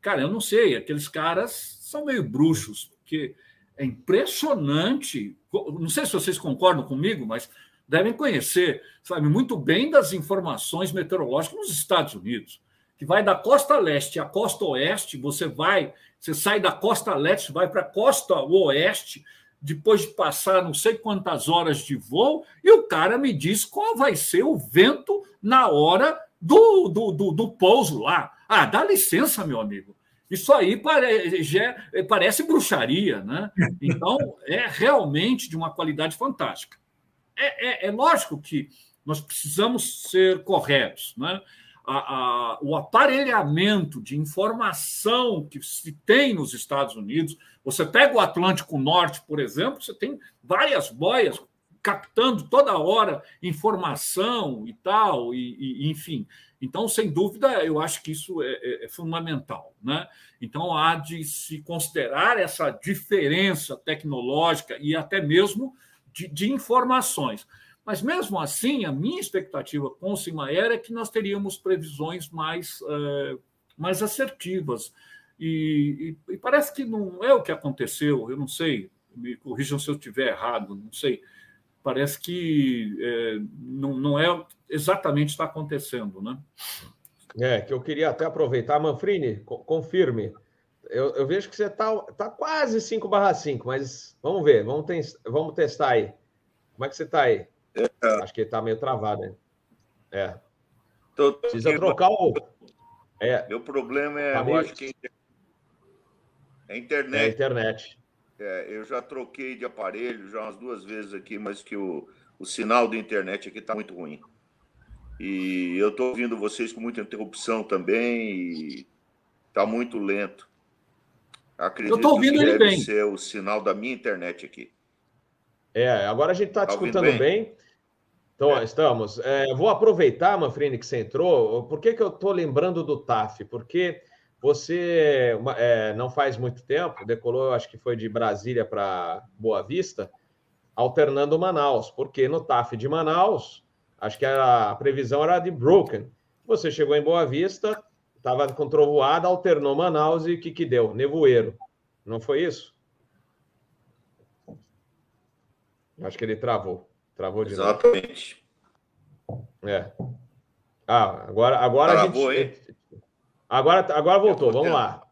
Cara, eu não sei, aqueles caras são meio bruxos, porque é impressionante. Não sei se vocês concordam comigo, mas devem conhecer, sabe, muito bem das informações meteorológicas nos Estados Unidos, que vai da costa leste à costa oeste, você vai, você sai da costa leste, vai para a costa oeste, depois de passar não sei quantas horas de voo, e o cara me diz qual vai ser o vento na hora do, do, do, do pouso lá. Ah, dá licença, meu amigo. Isso aí parece bruxaria, né? (laughs) Então, é realmente de uma qualidade fantástica. É, é, é lógico que nós precisamos ser corretos, né? A, a, o aparelhamento de informação que se tem nos Estados Unidos. Você pega o Atlântico Norte, por exemplo, você tem várias boias captando toda hora informação e tal, e, e enfim. Então, sem dúvida, eu acho que isso é, é, é, fundamental. Né? Então, há de se considerar essa diferença tecnológica e até mesmo de, de informações. Mas, mesmo assim, a minha expectativa com o Cimaer é que nós teríamos previsões mais, é, mais assertivas. E, e, e, parece que não é o que aconteceu, eu não sei, me corrijam se eu estiver errado, não sei. Parece que é, não, não é exatamente está acontecendo, né? É, que eu queria até aproveitar. Manfrini, confirme. Eu, eu vejo que você está tá quase 5 barra 5, mas vamos ver, vamos, ter, vamos testar aí. Como é que você está aí? É. Acho que ele está meio travado, né? É. Tô, tô Precisa aqui, trocar o. É. Meu problema é, tá eu acho que é internet. É internet. É, eu já troquei de aparelho já umas duas vezes aqui, mas que o, o sinal da internet aqui está muito ruim. E eu estou ouvindo vocês com muita interrupção também e está muito lento. Acredito eu estou ouvindo que ele deve bem. ser o sinal da minha internet aqui. É, agora a gente está tá escutando bem. bem. Então, é. estamos. É, vou aproveitar, Manfrini, que você entrou. Por que, que eu estou lembrando do TAF? Porque você é, não faz muito tempo, decolou, acho que foi de Brasília para Boa Vista, alternando Manaus. Porque no TAF de Manaus, acho que a previsão era de Broken. Você chegou em Boa Vista, estava com trovoada, alternou Manaus e o que, que deu? Nevoeiro. Não foi isso? Acho que ele travou. Travou de Exatamente. novo. É. Ah, agora, agora Travou, a gente. Hein? Agora, agora voltou. Vamos lá.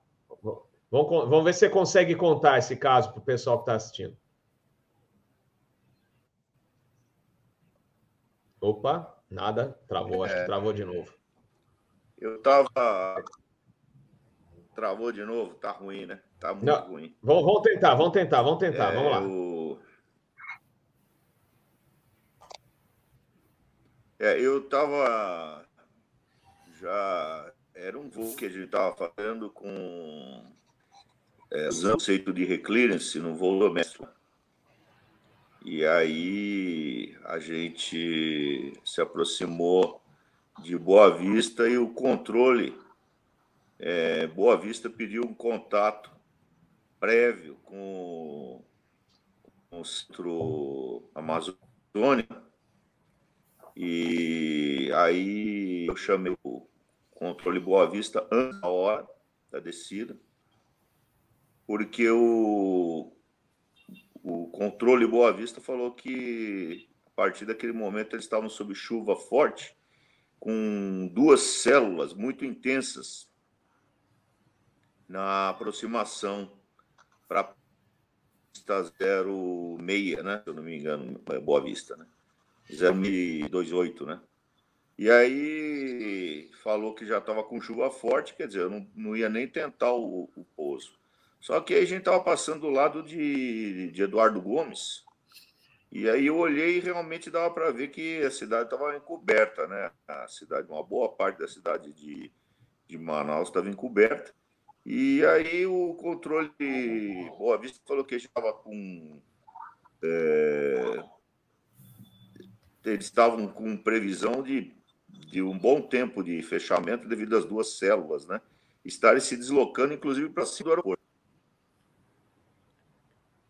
Vamos, vamos ver se você consegue contar esse caso para o pessoal que está assistindo. Opa, nada. Travou, acho que é. travou de novo. Eu estava. Travou de novo, tá ruim, né? Tá muito Não, ruim. Vamos, vamos tentar, vamos tentar, vamos tentar, é, vamos lá. Eu... É, eu estava já era um voo que a gente estava fazendo com é, usando o conceito de reclearance no voo doméstico. E aí a gente se aproximou de Boa Vista e o controle é, Boa Vista pediu um contato prévio com, com o centro amazônico e aí eu chamei o controle Boa Vista antes da hora da descida, porque o, o controle Boa Vista falou que a partir daquele momento eles estavam sob chuva forte, com duas células muito intensas na aproximação para pista 06, né? Se eu não me engano, é Boa Vista, né? 028, né? E aí falou que já estava com chuva forte, quer dizer, eu não, não ia nem tentar o, o pouso. Só que aí a gente estava passando do lado de, de Eduardo Gomes, e aí eu olhei e realmente dava para ver que a cidade estava encoberta, né? A cidade, uma boa parte da cidade de, de Manaus estava encoberta. E aí o controle Boa Vista falou que estava com é, eles estavam com previsão de, de um bom tempo de fechamento devido às duas células, né? Estarem se deslocando, inclusive, para cima do aeroporto.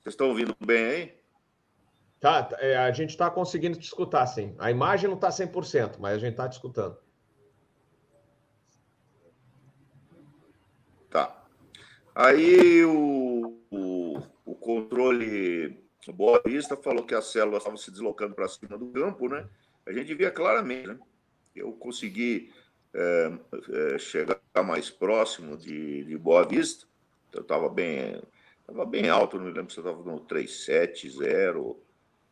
Vocês estão ouvindo bem aí? Tá, tá é, a gente está conseguindo te escutar, sim. A imagem não está 100%, mas a gente está te escutando. Tá. Aí o, o, o controle o Boa Vista falou que as células estavam se deslocando para cima do campo, né? A gente via claramente, né? Eu consegui é, é, chegar mais próximo de, de Boa Vista, eu estava bem, estava bem alto, não me lembro se eu estava no 370, eu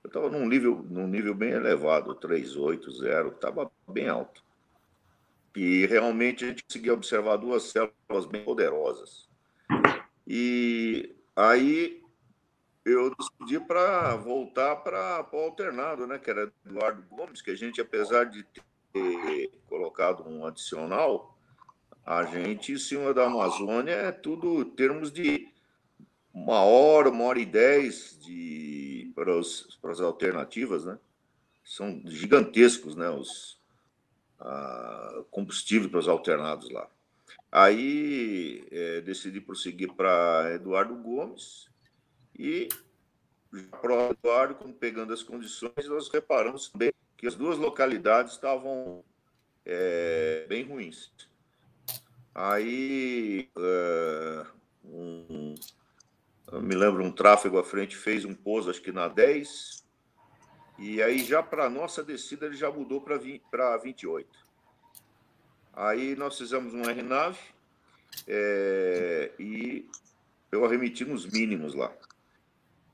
estava num nível, num nível bem elevado, 380, estava bem alto. E realmente a gente conseguia observar duas células bem poderosas. E aí eu decidi para voltar para o alternado, né? Que era Eduardo Gomes, que a gente, apesar de ter colocado um adicional, a gente, em cima da Amazônia, é tudo termos de uma hora, uma hora e dez de, para, os, para as alternativas, né? São gigantescos, né? Os a, combustíveis para os alternados lá. Aí é, decidi prosseguir para Eduardo Gomes e para Eduardo, pegando as condições, nós reparamos também que as duas localidades estavam é, bem ruins. Aí, é, um, me lembro, um tráfego à frente fez um pouso, acho que na 10, e aí já para nossa descida ele já mudou para 28. Aí nós fizemos um RNAV é, e eu arremeti nos mínimos lá.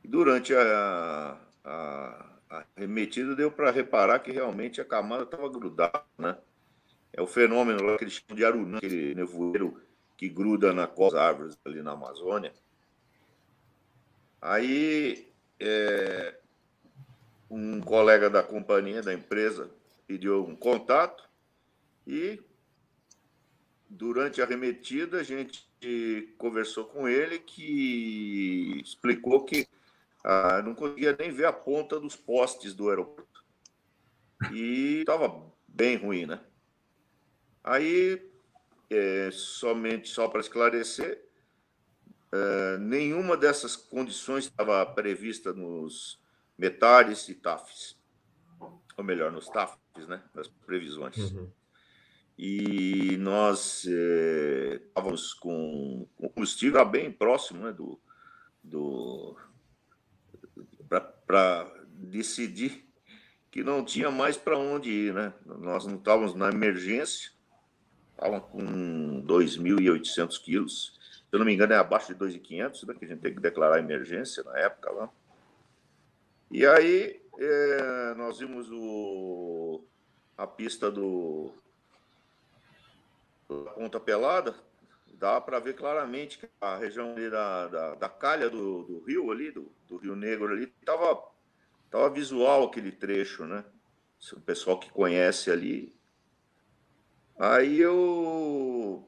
E durante a, a, a remetida deu para reparar que realmente a camada estava grudada, né? É o fenômeno lá que eles chamam de arunã, aquele nevoeiro que gruda na costa das árvores ali na Amazônia. Aí, é, um colega da companhia, da empresa, pediu um contato e, durante a remetida, a gente conversou com ele que explicou que ah, não conseguia nem ver a ponta dos postes do aeroporto. E estava bem ruim, né? Aí, é, somente só para esclarecer, é, nenhuma dessas condições estava prevista nos metares e TAFs. Ou melhor, nos TAFs, né? Nas previsões. Uhum. E nós é, estávamos com, com combustível bem próximo né, do, do para decidir que não tinha mais para onde ir, né? Nós não estávamos na emergência, estavam com 2.800 quilos. Se eu não me engano, é abaixo de 2.500, né, que a gente tem que declarar emergência na época lá. E aí é, nós vimos o, a pista do da Ponta Pelada, dá para ver claramente que a região ali da, da, da calha do, do, rio ali, do, do Rio Negro ali, estava tava visual aquele trecho, né? O pessoal que conhece ali Aí eu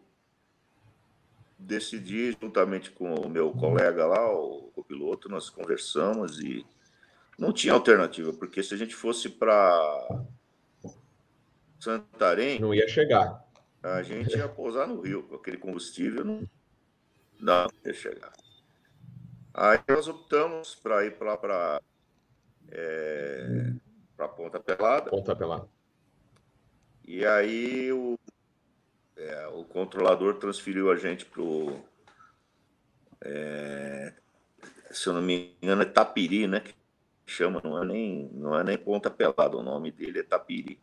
decidi, juntamente com o meu colega lá, o, o piloto, nós conversamos e não tinha alternativa, porque se a gente fosse para Santarém. Não ia chegar. A gente ia pousar no Rio, com aquele combustível não, não ia chegar. Aí nós optamos para ir para para é, Ponta Pelada. Ponta Pelada. E aí o, é, o controlador transferiu a gente para o. É, se eu não me engano, é Tapiri, né? Que chama, não é nem, não é nem ponta pelada, o nome dele é Tapiri.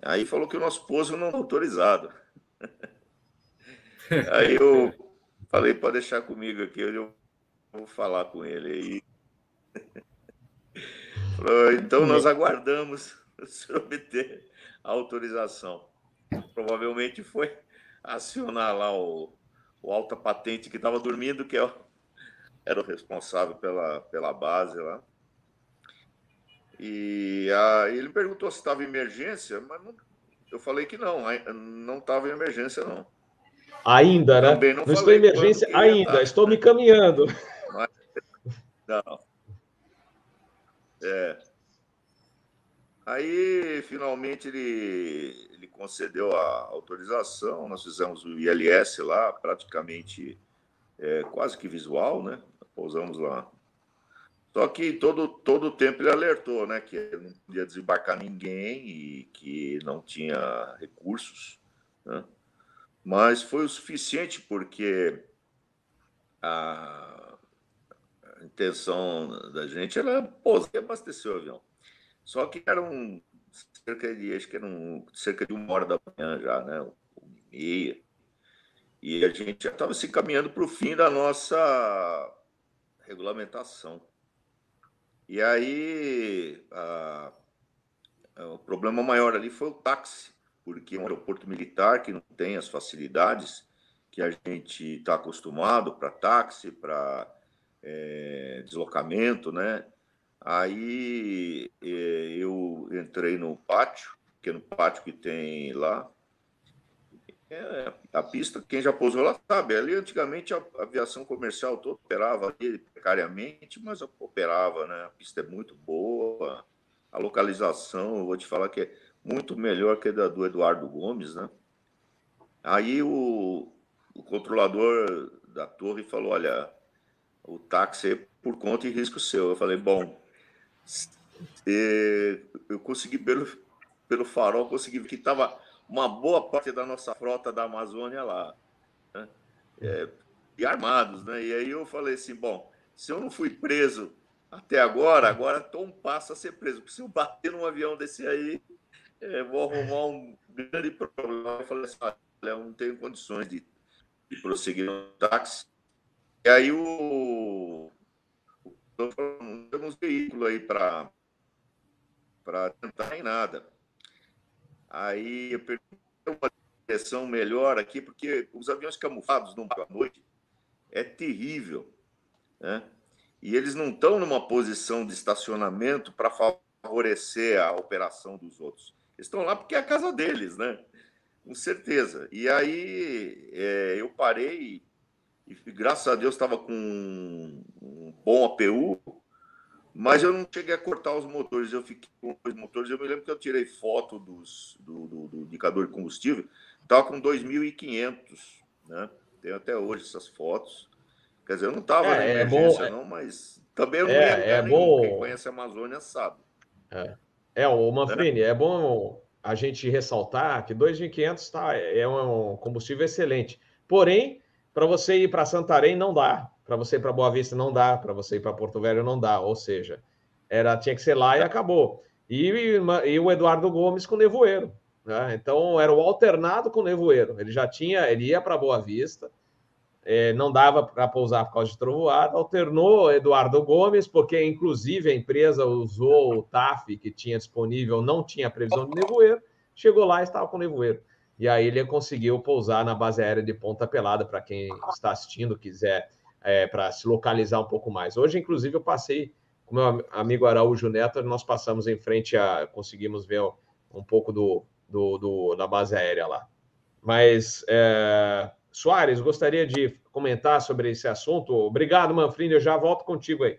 Aí falou que o nosso pouso não é autorizado. (laughs) aí eu falei, pode deixar comigo aqui, eu vou falar com ele aí. (laughs) Então nós aguardamos o senhor obter a autorização. Provavelmente foi acionar lá o, o alta patente que estava dormindo, que é era o responsável pela, pela base lá. E a, ele perguntou se estava em emergência, mas não, eu falei que não, não estava em emergência, não. Ainda, né? Também não, não estou em emergência ainda, estou me caminhando. (laughs) Não. É. Aí, finalmente, ele, ele concedeu a autorização, nós fizemos o ILS lá, praticamente é, quase que visual, né? Pousamos lá. Só que todo, todo o tempo ele alertou, né? Que não podia desembarcar ninguém e que não tinha recursos, né? Mas foi o suficiente porque a intenção da gente era pousar e abastecer o avião. Só que eram cerca de, acho que eram cerca de uma hora da manhã já, né? Uma e meia. E a gente já estava se encaminhando para o fim da nossa regulamentação. E aí, a, a, o problema maior ali foi o táxi, porque é um aeroporto militar que não tem as facilidades que a gente está acostumado para táxi, para é, deslocamento, né? Aí é, eu entrei no pátio, que é no pátio que tem lá. É, a pista, quem já pousou lá sabe, ali antigamente a aviação comercial toda operava ali precariamente, mas operava, né? A pista é muito boa, a localização, eu vou te falar que é muito melhor que a do Eduardo Gomes, né? Aí o, o controlador da torre falou: olha, o táxi é por conta e risco seu. Eu falei: bom, eu consegui pelo, pelo farol, consegui ver que estava uma boa parte da nossa frota da Amazônia lá. Né? É, e armados, né? E aí eu falei assim: bom, se eu não fui preso até agora, agora estou um passo a ser preso. Porque se eu bater num avião desse aí, é, vou arrumar um grande problema. Eu falei assim: olha, eu não tenho condições de, de prosseguir no táxi. E aí o. Temos veículo aí para para tentar em nada. Aí eu perguntei uma direção melhor aqui, porque os aviões camuflados no à noite é terrível, né? E eles não estão numa posição de estacionamento para favorecer a operação dos outros. Eles estão lá porque é a casa deles, né? Com certeza. E aí é, eu parei e, graças a Deus, estava com um bom APU, mas eu não cheguei a cortar os motores. Eu fiquei com os motores. Eu me lembro que eu tirei foto dos, do, do, do indicador de combustível. Estava com 2.500, né? Tenho até hoje essas fotos. Quer dizer, eu não estava é, na é emergência, é bom, não, mas também eu não é, ia é bom. Quem conhece a Amazônia sabe. É, é o Manfrini, é. é bom a gente ressaltar que 2.500 tá, é um combustível excelente. Porém, para você ir para Santarém não dá, para você ir para Boa Vista não dá, para você ir para Porto Velho não dá, ou seja, era tinha que ser lá e acabou. E, e o Eduardo Gomes com nevoeiro, né? Então era o alternado com nevoeiro. Ele já tinha, ele ia para Boa Vista, é, não dava para pousar por causa de trovoada, alternou Eduardo Gomes, porque inclusive a empresa usou o TAF que tinha disponível, não tinha previsão de nevoeiro, chegou lá e estava com nevoeiro. E aí ele conseguiu pousar na base aérea de Ponta Pelada, para quem está assistindo, quiser, é, para se localizar um pouco mais. Hoje, inclusive, eu passei com meu amigo Araújo Neto, nós passamos em frente a. conseguimos ver um pouco do, do, do da base aérea lá. Mas, é, Soares, gostaria de comentar sobre esse assunto. Obrigado, Manfrini, eu já volto contigo aí.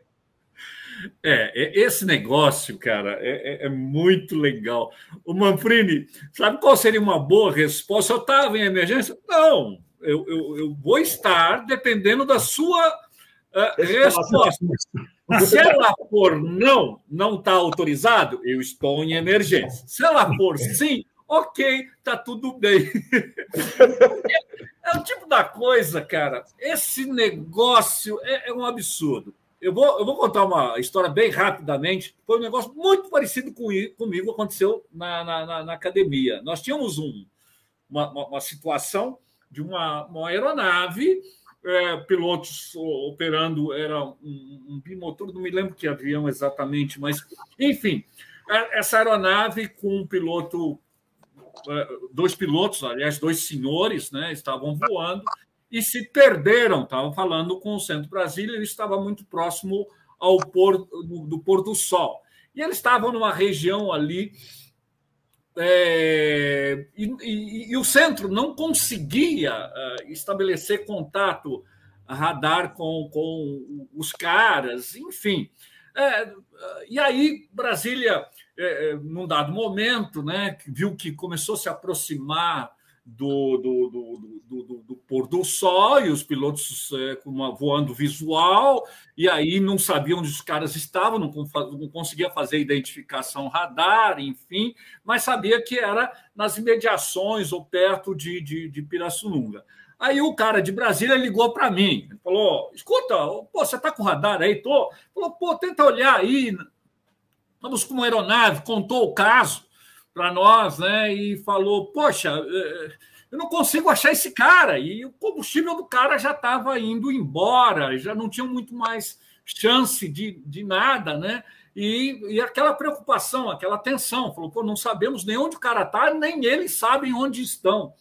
É, esse negócio, cara, é, é, é, muito legal. O Manfrini, sabe qual seria uma boa resposta? Eu estava em emergência? Não, eu, eu, eu, vou estar dependendo da sua uh, resposta. Se ela for não, não está autorizado, eu estou em emergência. Se ela for sim, ok, tá tudo bem. (laughs) É o tipo da coisa, cara. Esse negócio é, é um absurdo. Eu vou, eu vou contar uma história bem rapidamente. Foi um negócio muito parecido com, comigo, aconteceu na, na, na academia. Nós tínhamos um, uma, uma, uma situação de uma, uma aeronave, é, pilotos operando, era um, um, bimotor, não me lembro que avião exatamente, mas, enfim, é, essa aeronave com um piloto, é, dois pilotos, aliás, dois senhores, né, estavam voando e se perderam. Estavam falando com o Centro Brasília, ele estava muito próximo ao pôr do, do pôr do sol. E eles estavam numa região ali é, e, e, e, o centro não conseguia uh, estabelecer contato radar com, com os caras, enfim. É, e aí, Brasília, é, é num dado momento, né, viu que começou a se aproximar do, do, do, do, do, pôr do sol e os pilotos é, voando visual, e aí não sabiam onde os caras estavam, não, não conseguia fazer identificação radar, enfim, mas sabia que era nas imediações ou perto de, de, de Pirassununga. Aí o cara de Brasília ligou para mim, falou: escuta, pô, você está com radar aí? Tô. Falou, pô, tenta olhar aí. Vamos com uma aeronave, contou o caso para nós, né? E falou: Poxa, eh, eu não consigo achar esse cara. E o combustível do cara já estava indo embora, já não tinha muito mais chance de, de nada, né? E, e aquela preocupação, aquela tensão. Falou, pô, não sabemos nem onde o cara está, nem eles sabem onde estão.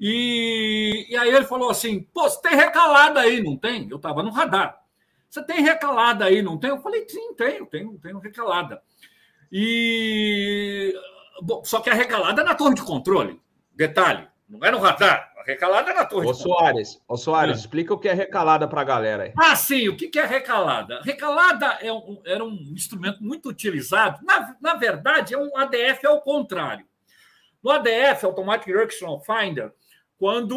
E, e aí ele falou assim: pô, você tem recalada aí, não tem? Eu estava no radar. Você tem recalada aí, não tem? Eu falei, sim, tenho, tenho, tenho recalada. E. Bom, só que a recalada é na torre de controle. Detalhe, não é no radar. A recalada é na torre ô, de Soares, Ô, Soares, é. explica o que é recalada para a galera aí. Ah, sim, o que é recalada? Recalada é um, era um instrumento muito utilizado. Na, na verdade, é um ADF ao contrário. No ADF, Automatic Directional Finder, quando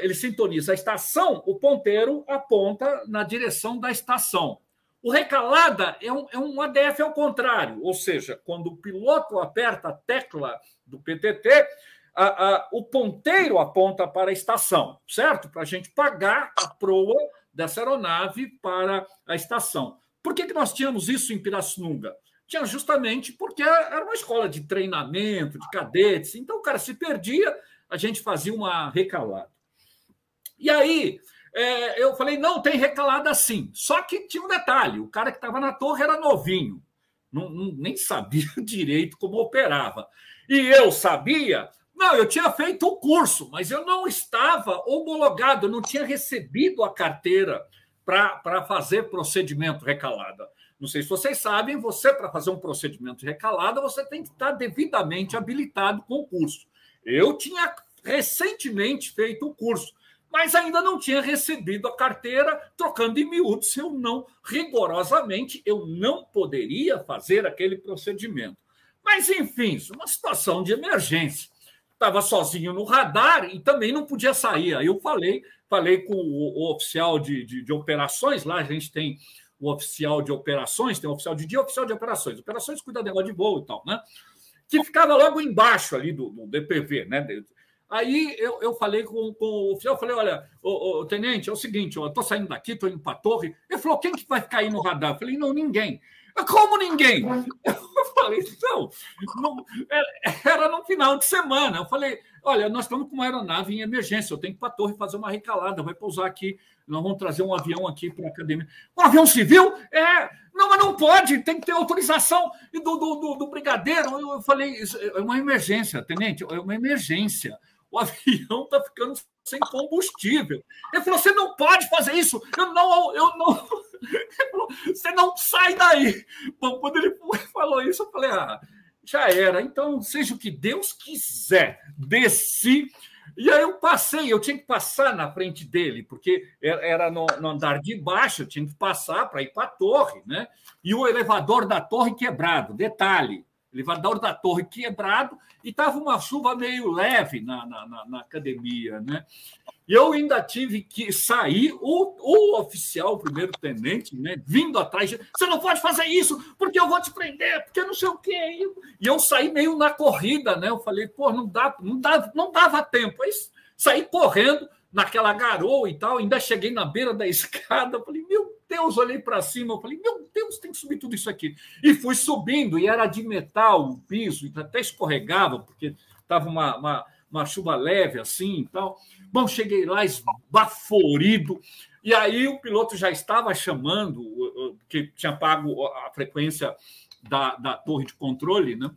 ele sintoniza a estação, o ponteiro aponta na direção da estação. O recalada é um, é um ADF ao contrário, ou seja, quando o piloto aperta a tecla do PTT, a, a, o ponteiro aponta para a estação, certo? Para a gente pagar a proa dessa aeronave para a estação. Por que, que nós tínhamos isso em Pirassununga? Tinha justamente porque era uma escola de treinamento, de cadetes, então o cara se perdia, a gente fazia uma recalada. E aí, é, eu falei, não, tem recalada sim. Só que tinha um detalhe: o cara que estava na torre era novinho, não, não, nem sabia (laughs) direito como operava. E eu sabia, não, eu tinha feito o curso, mas eu não estava homologado, não tinha recebido a carteira para fazer procedimento recalada. Não sei se vocês sabem, você, para fazer um procedimento recalada, você tem que estar devidamente habilitado com o curso. Eu tinha recentemente feito o curso, mas ainda não tinha recebido a carteira, trocando em miúdos, eu não, rigorosamente, eu não poderia fazer aquele procedimento. Mas, enfim, uma situação de emergência. Estava sozinho no radar e também não podia sair. Aí eu falei, falei com o, oficial de, de, de, operações, lá a gente tem o oficial de operações, tem o oficial de dia oficial de operações. Operações cuida negócio de voo e tal, né? que ficava logo embaixo ali do, do DPV, né? Aí eu, eu falei com, com o oficial, eu falei, olha, o, tenente, é o seguinte, eu estou saindo daqui, estou indo para a torre. Ele falou, quem que vai aí no radar? Eu falei, não, ninguém. Como ninguém? Eu falei, não, não, era no final de semana. Eu falei, olha, nós estamos com uma aeronave em emergência, eu tenho que ir para a torre fazer uma recalada, vai pousar aqui, nós vamos trazer um avião aqui para a academia. Um avião civil? É, não, mas não pode, tem que ter autorização do, do, do, do brigadeiro. Eu falei, é uma emergência, tenente, é uma emergência. O avião está ficando sem combustível. Ele falou: você não pode fazer isso. Eu não, eu não. Falou, você não sai daí. Bom, quando ele falou isso, eu falei: ah, já era. Então, seja o que Deus quiser. Desci e aí eu passei, eu tinha que passar na frente dele, porque era no, no andar de baixo, eu tinha que passar para ir para a torre, né? E o elevador da torre quebrado. Detalhe: elevador da torre quebrado e estava uma chuva meio leve na, na, na, academia, né? E eu ainda tive que sair, o, o oficial, o primeiro-tenente, né, vindo atrás, você não pode fazer isso, porque eu vou te prender, porque não sei o quê. E eu saí meio na corrida, né? Eu falei, pô, não, dá, não, dá, não dava tempo. Aí saí correndo naquela garoa e tal, ainda cheguei na beira da escada, falei, meu Deus, olhei para cima, falei, meu Deus, tem que subir tudo isso aqui. E fui subindo, e era de metal o piso, até escorregava, porque estava uma, uma, uma, chuva leve assim e tal. Bom, cheguei lá esbaforido, e aí o piloto já estava chamando, que tinha pago a frequência da, da torre de controle, né?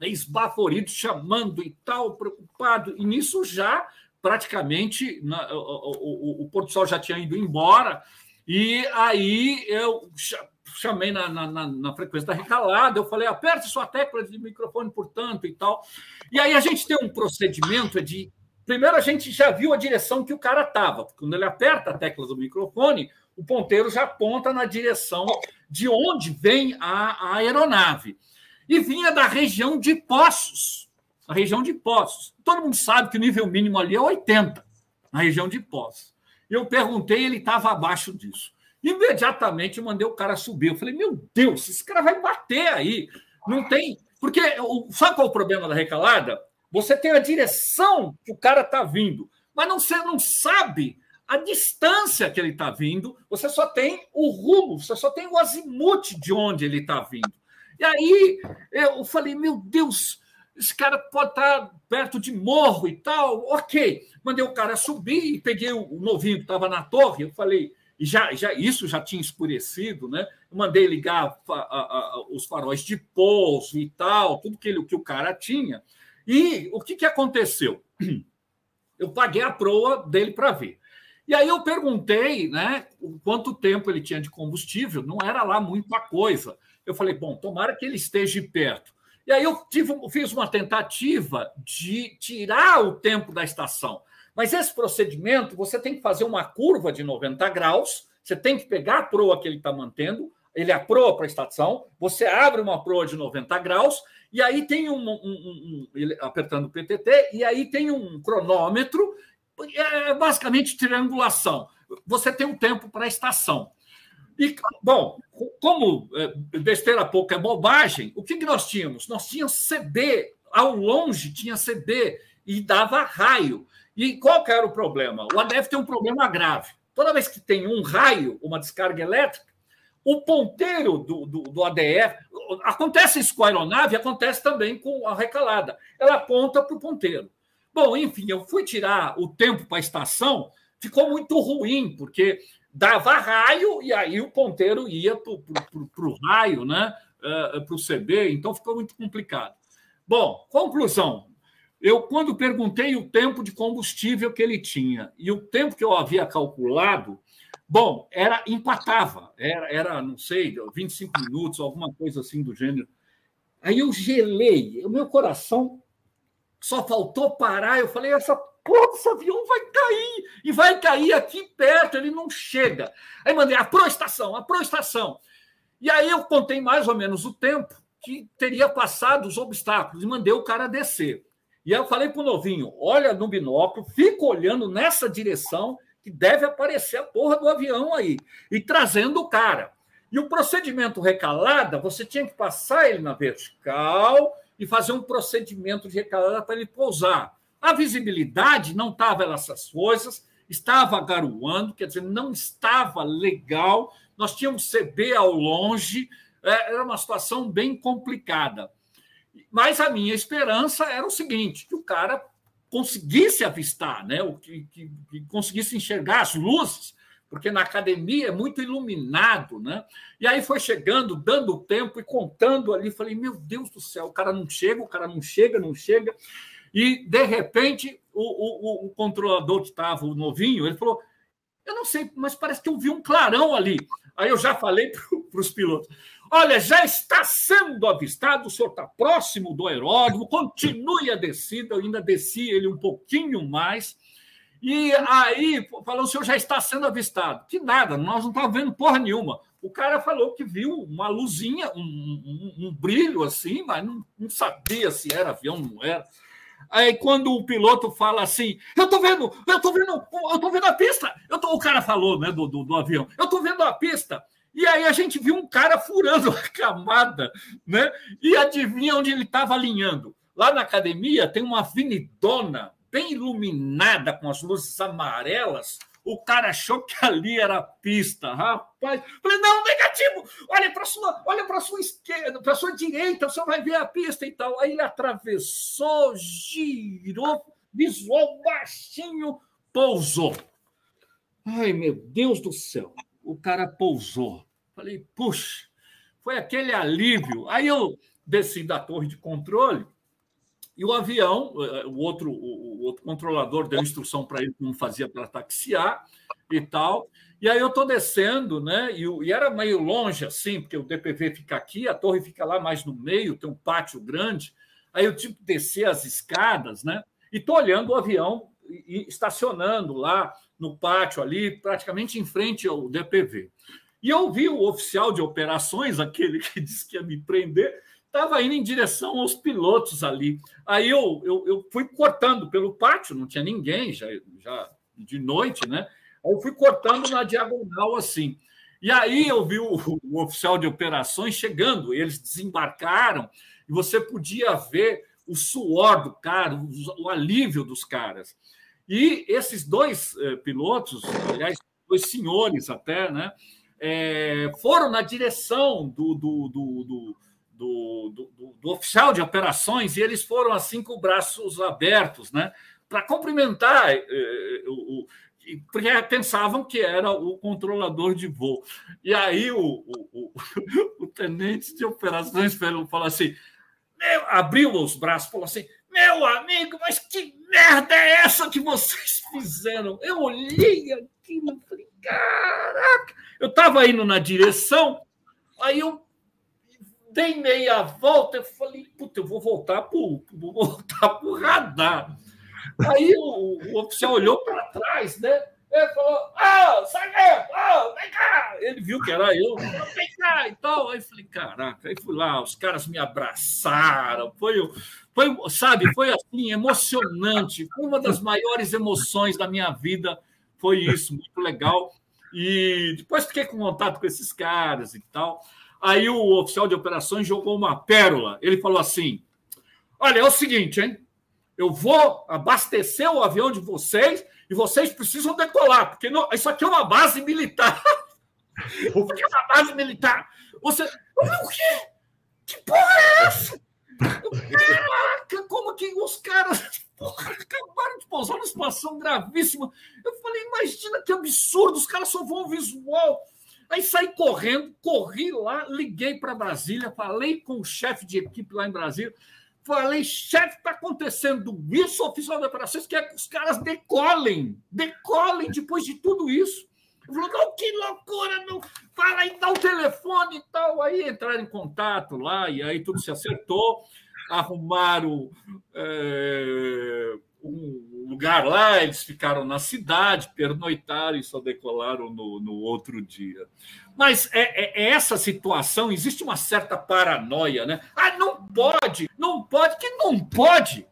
Esbaforido, chamando e tal, preocupado, e nisso já praticamente na, o, o, o, Porto Sol já tinha ido embora, e aí eu chamei na, na, na, frequência da recalada, eu falei, aperte sua tecla de microfone, portanto, e tal. E aí a gente tem um procedimento de. Primeiro, a gente já viu a direção que o cara estava. Quando ele aperta a tecla do microfone, o ponteiro já aponta na direção de onde vem a, a aeronave. E vinha da região de Poços. A região de Poços. Todo mundo sabe que o nível mínimo ali é 80, na região de Poços. Eu perguntei, ele estava abaixo disso. Imediatamente eu mandei o cara subir. Eu falei, meu Deus, esse cara vai bater aí. Não tem. Porque sabe qual é o problema da recalada? Você tem a direção que o cara está vindo, mas não, você não sabe a distância que ele está vindo, você só tem o rumo, você só tem o azimuth de onde ele está vindo. E aí eu falei, meu Deus, esse cara pode estar perto de morro e tal, ok. Mandei o cara subir e peguei o novinho que estava na torre, eu falei, e já, já isso já tinha escurecido, né? Eu mandei ligar a, a, a, os faróis de pouso e tal, tudo que, ele, que o cara tinha. E o que, que aconteceu? Eu paguei a proa dele para ver. E aí eu perguntei, né, quanto tempo ele tinha de combustível. Não era lá muita coisa. Eu falei, bom, tomara que ele esteja perto. E aí eu tive, fiz uma tentativa de tirar o tempo da estação. Mas esse procedimento, você tem que fazer uma curva de 90 graus, você tem que pegar a proa que ele está mantendo, ele é a proa para a estação, você abre uma proa de 90 graus, e aí tem um, um, um, um apertando o PTT, e aí tem um cronômetro, é basicamente triangulação. Você tem um tempo para a estação. E, bom, como é, besteira pouco é bobagem, o que, que nós tínhamos? Nós tínhamos CD, ao longe tinha CD e dava raio. E qual que era o problema? O ADF tem um problema grave. Toda vez que tem um raio, uma descarga elétrica, o ponteiro do, do, do ADF. Acontece isso com a aeronave, acontece também com a recalada. Ela aponta para o ponteiro. Bom, enfim, eu fui tirar o tempo para a estação, ficou muito ruim, porque dava raio e aí o ponteiro ia para o raio, né? Uh, eh, para o CB, então ficou muito complicado. Bom, conclusão. Eu, quando perguntei o tempo de combustível que ele tinha e o tempo que eu havia calculado, bom, era empatava, era, era não sei, 25 minutos, alguma coisa assim do gênero. Aí eu gelei, o meu coração só faltou parar. Eu falei: essa porra desse avião vai cair, e vai cair aqui perto, ele não chega. Aí mandei a proestação, a proestação. E aí eu contei mais ou menos o tempo que teria passado os obstáculos e mandei o cara descer. E aí eu falei para o novinho: olha no binóculo, fica olhando nessa direção que deve aparecer a porra do avião aí, e trazendo o cara. E o procedimento recalada, você tinha que passar ele na vertical e fazer um procedimento de recalada para ele pousar. A visibilidade não estava essas coisas, estava garoando, quer dizer, não estava legal. Nós tínhamos CB ao longe, é, era uma situação bem complicada. Mas a minha esperança era o seguinte: que o cara conseguisse avistar, né? o que, que, que conseguisse enxergar as luzes, porque na academia é muito iluminado, né? E aí foi chegando, dando tempo e contando ali, falei, meu Deus do céu, o cara não chega, o cara não chega, não chega. E, de repente, o, o, o controlador que estava, novinho, ele falou, eu não sei, mas parece que eu vi um clarão ali. Aí eu já falei (laughs) para os pilotos, Olha, já está sendo avistado, o senhor está próximo do aeródromo, continue a descida, eu ainda desci ele um pouquinho mais. E aí, falou, o senhor já está sendo avistado. Que nada, nós não estávamos vendo porra nenhuma. O cara falou que viu uma luzinha, um, um, um brilho assim, mas não, não, sabia se era avião, não era. Aí quando o piloto fala assim, eu estou vendo, eu estou vendo, eu estou vendo a pista. Eu tô, o cara falou, né, do, do, do avião, eu estou vendo a pista. E aí a gente viu um cara furando a camada, né? E adivinha onde ele estava alinhando? Lá na academia tem uma avenidona bem iluminada com as luzes amarelas. O cara achou que ali era a pista, rapaz. Falei, não, negativo. Olha para sua, olha para sua esquerda, para sua direita, você vai ver a pista e tal. Aí ele atravessou, girou, visual baixinho, pousou. Ai, meu Deus do céu o cara pousou. Falei, puxa, foi aquele alívio. Aí eu desci da torre de controle e o avião, eh, o outro, o outro controlador deu instrução para ele como fazia para taxiar e tal. E aí eu estou descendo, né? E, e, era meio longe assim, porque o DPV fica aqui, a torre fica lá mais no meio, tem um pátio grande. Aí eu tive que descer as escadas, né? E estou olhando o avião estacionando lá no pátio ali, praticamente em frente ao DPV. E eu vi o oficial de operações, (laughs) aquele que disse que ia me prender, estava indo em direção aos pilotos ali. Aí eu, eu, eu, fui cortando pelo pátio, não tinha ninguém, já, já de noite, né? Aí eu fui cortando na diagonal assim. E aí eu vi o, o oficial de operações chegando, eles desembarcaram, e você podia ver o suor do cara, o, o alívio dos caras. E esses dois eh, pilotos, aliás, dois senhores até, né, eh, foram na direção do, do, do, do, do, oficial de operações e eles foram assim com os braços abertos, né, para cumprimentar eh, o, porque pensavam que era o controlador de voo. E aí o, o, o, (laughs) o tenente de operações falou assim, abriu os braços, falou assim, meu amigo, mas que merda é essa que vocês fizeram? Eu olhei aquilo falei, caraca! Eu estava indo na direção, aí eu dei meia volta, eu falei, puta, eu vou voltar para o radar. Aí o, o oficial olhou para trás, né? Ele falou: Ah, oh, sargento, oh, vem cá! Ele viu que era eu, vem cá e tal. Aí falei: Caraca, aí fui lá, os caras me abraçaram. Foi, foi sabe, foi assim, emocionante. Uma das maiores emoções da minha vida. Foi isso, muito legal. E depois fiquei com contato com esses caras e tal. Aí o oficial de operações jogou uma pérola. Ele falou assim: Olha, é o seguinte, hein? Eu vou abastecer o avião de vocês e vocês precisam decolar, porque não, isso aqui é uma base militar. (laughs) Porque é uma base militar. Você. O quê? Que porra é essa? Caraca, como que os caras porra, acabaram de pousar numa situação gravíssima? Eu falei, imagina que absurdo, os caras só vão visual. Aí saí correndo, corri lá, liguei para Brasília, falei com o chefe de equipe lá em Brasília. Falei, chefe, está acontecendo isso, oficial de operações, quer que os caras decolem, decolem depois de tudo isso. Ele falou, não, que loucura, não. Fala aí, dá o telefone e tal. Aí entraram em contato lá, e aí tudo se acertou, arrumaram é, um lugar lá, eles ficaram na cidade, pernoitaram e só decolaram no, no outro dia. Mas é, é, é, essa situação, existe uma certa paranoia, né? Ah, não pode, não pode, que não pode.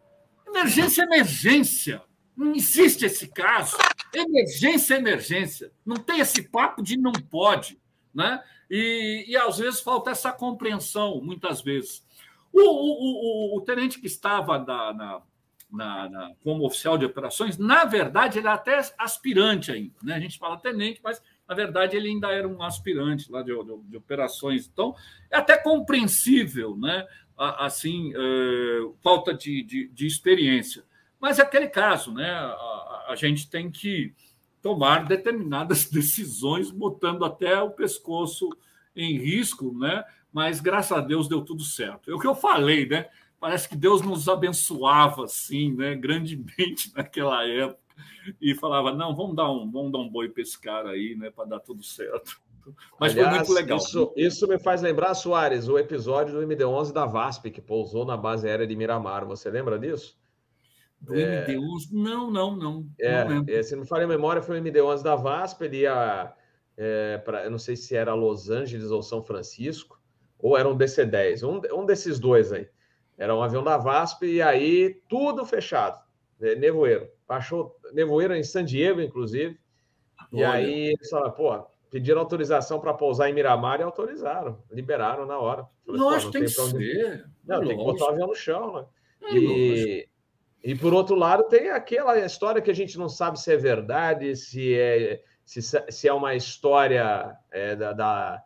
Emergência emergência. Não existe esse caso. Emergência emergência. Não tem esse papo de não pode. Né? E, e às vezes falta essa compreensão, muitas vezes. O, o, o, o tenente que estava na, na, na, na, como oficial de operações, na verdade, ele é até aspirante ainda. Né? A gente fala tenente, mas na verdade, ele ainda era um aspirante lá de, de, de operações. Então, é até compreensível, né? Assim, é, falta de, de, de, experiência. Mas é aquele caso, né? A, a gente tem que tomar determinadas (laughs) decisões, botando até o pescoço em risco, né? Mas graças a Deus deu tudo certo. É o que eu falei, né? Parece que Deus nos abençoava assim, né? Grandemente (laughs) naquela época e falava: não, vamos dar um, vamos dar um boi para esse cara aí, né, para dar tudo certo. Mas Aliás, foi muito legal. Isso, isso me faz lembrar, Soares, o episódio do MD-11 da VASP, que pousou na base aérea de Miramar. Você lembra disso? Do é... MD-11? Não, não, não. É, não é, se não me falha a memória, foi o MD-11 da VASP. Ele ia é, para, eu não sei se era Los Angeles ou São Francisco, ou era um DC-10, um, um desses dois aí. Era um avião da VASP e aí tudo fechado, é, nevoeiro. Baixou nevoeiro em San Diego, inclusive. Olha. E aí eles falaram, pô, pediram autorização para pousar em Miramar e autorizaram, liberaram na hora. Falei, acho que tem que ser. Não, tem que botar o avião no chão, né? E, e por outro lado, tem aquela história que a gente não sabe se é verdade, se é, se, se é uma história é, da, da,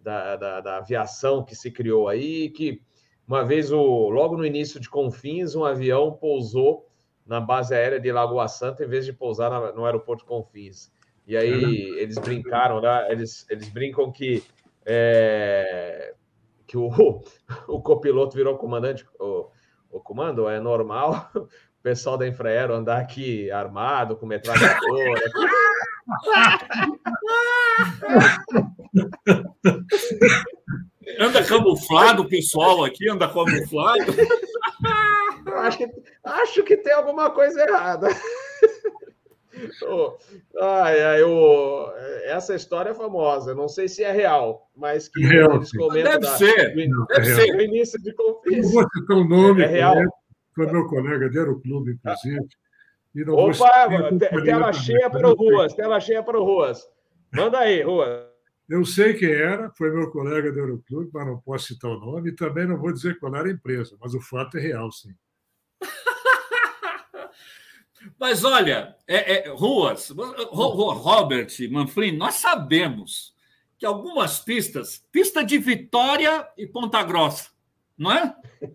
da, da, aviação que se criou aí, que uma vez, o, logo no início de Confins, um avião pousou na base aérea de Lagoa Santa em vez de pousar na, no aeroporto Confins. E aí eles brincaram, né? eles, eles brincam que, é, que o, (laughs) o copiloto virou comandante, o, o comando é normal (laughs) o pessoal da Infraero andar aqui armado, com metralhadora. (laughs) anda camuflado o pessoal aqui, anda camuflado. acho, que, acho que tem alguma coisa errada. (laughs) oh, ai, ai, oh, essa história é famosa, não sei se é real, mas que real, eles comentam. Deve da, ser, do, deve é ser. início de conflito. Eu vou citar o nome, é, real. foi meu colega de aeroclube, inclusive. Opa, tela cheia para o Ruas, tela cheia para o Ruas. Manda aí, Ruas. Eu sei quem era, foi meu colega do Aeroclube, mas não posso citar o nome, e também não vou dizer qual era a empresa, mas o fato é real, sim. (laughs) Mas olha, é, é, Ruas, Robert Manfrim, nós sabemos que algumas pistas, pista de Vitória e Ponta Grossa, não é? (laughs)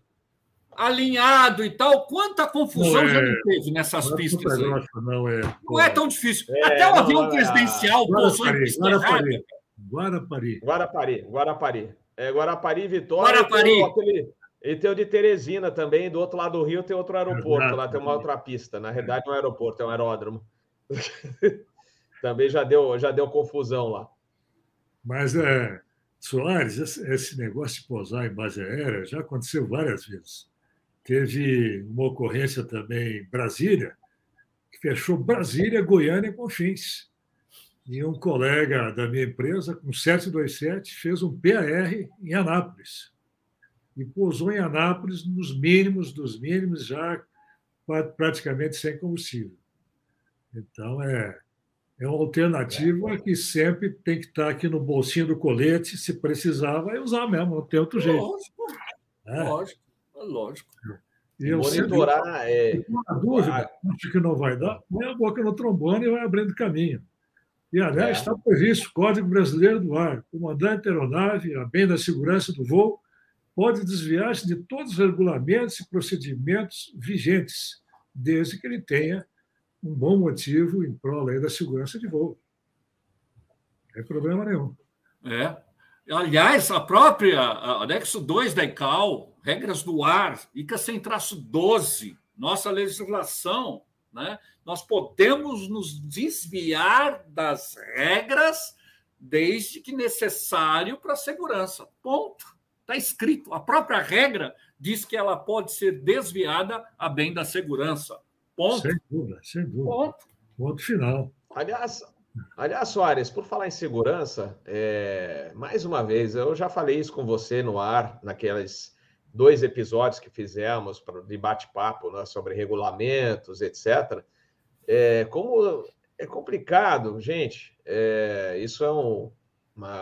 alinhado e tal. Quanta confusão é, já não teve nessas não é pistas aí. Não é, não é tão difícil. É, Até o avião é. presidencial pousou em pista Guarapari, Guarapari. Guarapari. Guarapari. É, Guarapari Vitória. Guarapari. Aquele, e tem o de Teresina também, do outro lado do Rio tem outro aeroporto, Exato. lá tem uma outra pista. Na realidade, não é um aeroporto, é um aeródromo. (laughs) também já deu, já deu confusão lá. Mas, é, Soares, esse negócio de pousar em base aérea já aconteceu várias vezes. Teve uma ocorrência também em Brasília, que fechou Brasília, Goiânia e Confins. E um colega da minha empresa, com 727, fez um PAR em Anápolis. E pousou em Anápolis nos mínimos dos mínimos, já praticamente sem combustível. Então, é, é uma alternativa que sempre tem que estar aqui no bolsinho do colete, se precisar, vai usar mesmo, não tem outro jeito. Lógico, é. lógico, lógico. E monitorar é. Uma dúvida, acho que não vai dar, põe a boca no trombone e vai abrindo caminho. E, aliás, é. está previsto Código Brasileiro do Ar. O comandante da aeronave, a bem da segurança do voo, pode desviar-se de todos os regulamentos e procedimentos vigentes, desde que ele tenha um bom motivo em prol da segurança de voo. Não tem problema nenhum. É. Aliás, a própria anexo 2 da ICAO, regras do ar, ICA sem traço 12, nossa legislação, né? nós podemos nos desviar das regras desde que necessário para a segurança. Ponto. Está escrito. A própria regra diz que ela pode ser desviada a bem da segurança. Ponto. Sem dúvida, sem dúvida. Ponto. Ponto final. Aliás, aliás, Soares, por falar em segurança, é, mais uma vez, eu já falei isso com você no ar, naqueles dois episódios que fizemos de bate-papo né, sobre regulamentos, etc. É, como é complicado, gente, é, isso é um, uma,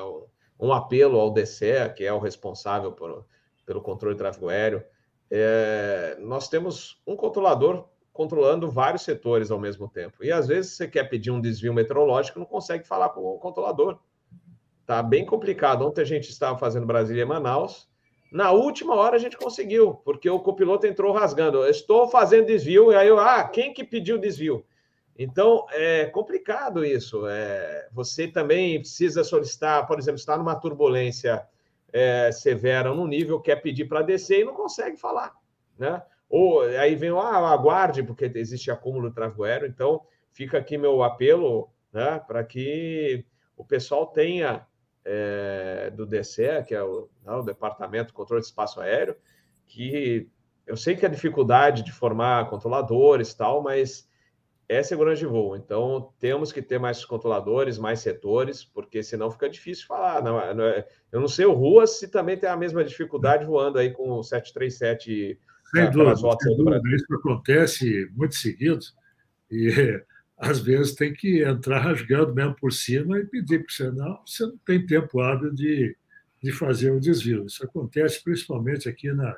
um apelo ao DCE, que é o responsável por, pelo controle de tráfego aéreo. É, nós temos um controlador controlando vários setores ao mesmo tempo. E às vezes você quer pedir um desvio meteorológico, não consegue falar com o controlador. Tá bem complicado. Ontem a gente estava fazendo Brasília e Manaus. Na última hora a gente conseguiu, porque o copiloto entrou rasgando. Eu estou fazendo desvio, e aí eu, ah, quem que pediu desvio? Então é complicado isso. É, você também precisa solicitar, por exemplo, está numa turbulência é, severa no nível, quer pedir para descer e não consegue falar, né? Ou aí vem, ah, aguarde, porque existe acúmulo de tráfego aéreo. Então, fica aqui meu apelo né, para que o pessoal tenha é, do DCE, que é o, né, o Departamento de Controle de Espaço Aéreo, que eu sei que a dificuldade de formar controladores tal, mas é segurança de voo. Então, temos que ter mais controladores, mais setores, porque senão fica difícil falar. Não, não é, eu não sei o Ruas se também tem a mesma dificuldade voando aí com o 737 sem dúvida, sem dúvida. Isso acontece muito seguido e às vezes tem que entrar rasgando mesmo por cima e pedir para você, não, você não tem tempo hábil de, de fazer o desvio. Isso acontece principalmente aqui na,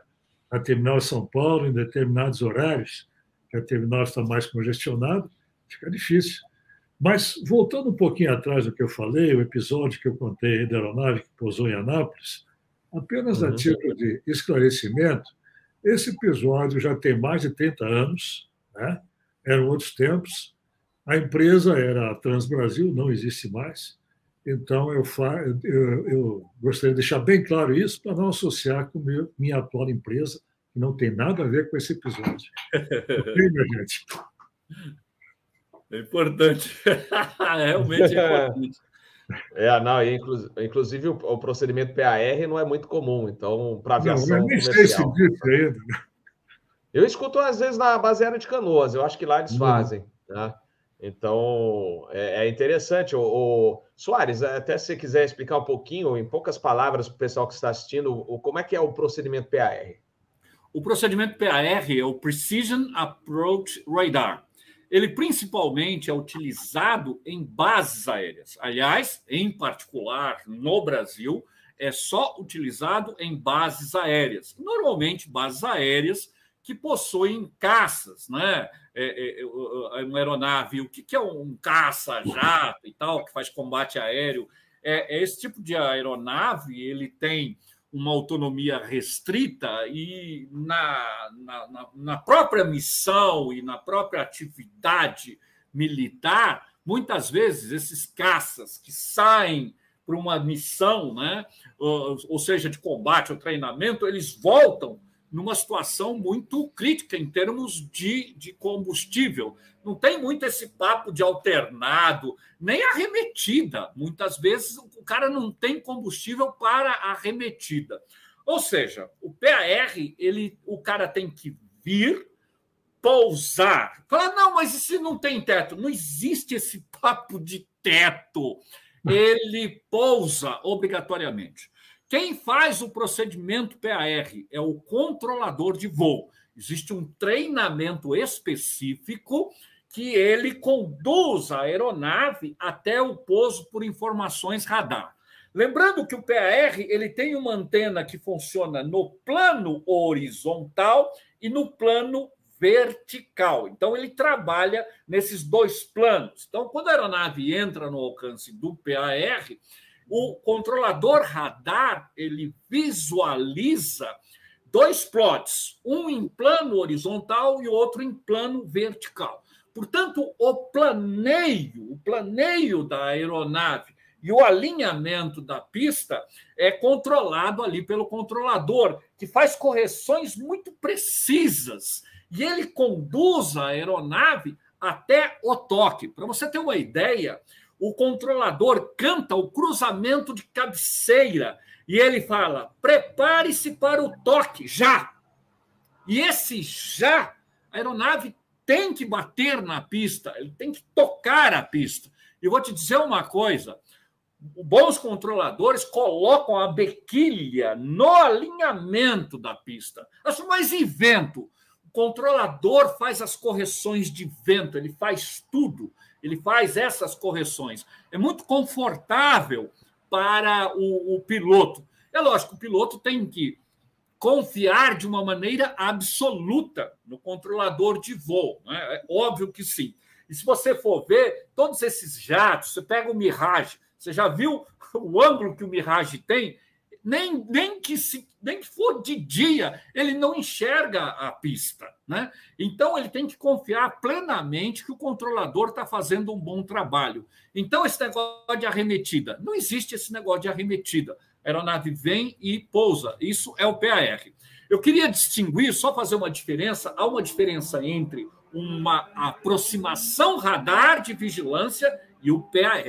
na terminal São Paulo, em determinados horários, que a terminal está mais congestionada, fica difícil. Mas, voltando um pouquinho atrás do que eu falei, o episódio que eu contei da aeronave que pousou em Anápolis, apenas uhum. a título de esclarecimento, esse episódio já tem mais de 30 anos, né? eram outros tempos. A empresa era a Transbrasil, não existe mais. Então, eu, eu, eu gostaria de deixar bem claro isso para não associar com meu, minha atual empresa, que não tem nada a ver com esse episódio. ok, minha gente? É importante. (laughs) Realmente é importante. (laughs) É, não, inclusive o, o, procedimento PAR não é muito comum, então, para aviação. Não, eu nem sei se ainda. Eu escuto às vezes na base aérea de canoas, eu acho que lá eles uhum. fazem. Né? Então, é, é interessante. O, o, Soares, até se você quiser explicar um pouquinho, em poucas palavras, para o pessoal que está assistindo, o, como é que é o procedimento PAR? O procedimento PAR é o Precision Approach Radar ele principalmente é utilizado em bases aéreas. Aliás, em particular no Brasil, é só utilizado em bases aéreas. Normalmente, bases aéreas que possuem caças, né? É, é, é, é uma aeronave, o que é um caça-jato e tal, que faz combate aéreo. É, é, esse tipo de aeronave, ele tem uma autonomia restrita e na, na, na, própria missão e na própria atividade militar, muitas vezes esses caças que saem para uma missão, né, ou, ou seja, de combate ou treinamento, eles voltam numa situação muito crítica em termos de, de combustível. Não tem muito esse papo de alternado, nem arremetida. Muitas vezes o cara não tem combustível para arremetida. Ou seja, o PAR, ele, o cara tem que vir, pousar. Falar, não, mas e se não tem teto? Não existe esse papo de teto. (laughs) Ele pousa obrigatoriamente. Quem faz o procedimento PAR é o controlador de voo. Existe um treinamento específico que ele conduz a aeronave até o pouso por informações radar. Lembrando que o PAR ele tem uma antena que funciona no plano horizontal e no plano vertical. Então ele trabalha nesses dois planos. Então quando a aeronave entra no alcance do PAR, o controlador radar ele visualiza dois plots, um em plano horizontal e outro em plano vertical. Portanto, o planeio, o planeio da aeronave e o alinhamento da pista é controlado ali pelo controlador, que faz correções muito precisas e ele conduz a aeronave até o toque. Para você ter uma ideia, o controlador canta o cruzamento de cabeceira e ele fala: prepare-se para o toque, já. E esse já, a aeronave tem que bater na pista, ele tem que tocar a pista. E vou te dizer uma coisa: bons controladores colocam a bequilha no alinhamento da pista. Mas e vento? O controlador faz as correções de vento, ele faz tudo ele faz essas correções. É muito confortável para o, o piloto. É lógico, o piloto tem que confiar de uma maneira absoluta no controlador de voo. Né? É óbvio que sim. E se você for ver, todos esses jatos, você pega o Mirage, você já viu o ângulo que o Mirage tem? Nem, nem, que se, nem que for de dia, ele não enxerga a pista. Né? Então, ele tem que confiar plenamente que o controlador está fazendo um bom trabalho. Então, esse negócio de arremetida, não existe esse negócio de arremetida. A aeronave vem e pousa. Isso é o PAR. Eu queria distinguir, só fazer uma diferença, há uma diferença entre uma aproximação radar de vigilância e o PAR.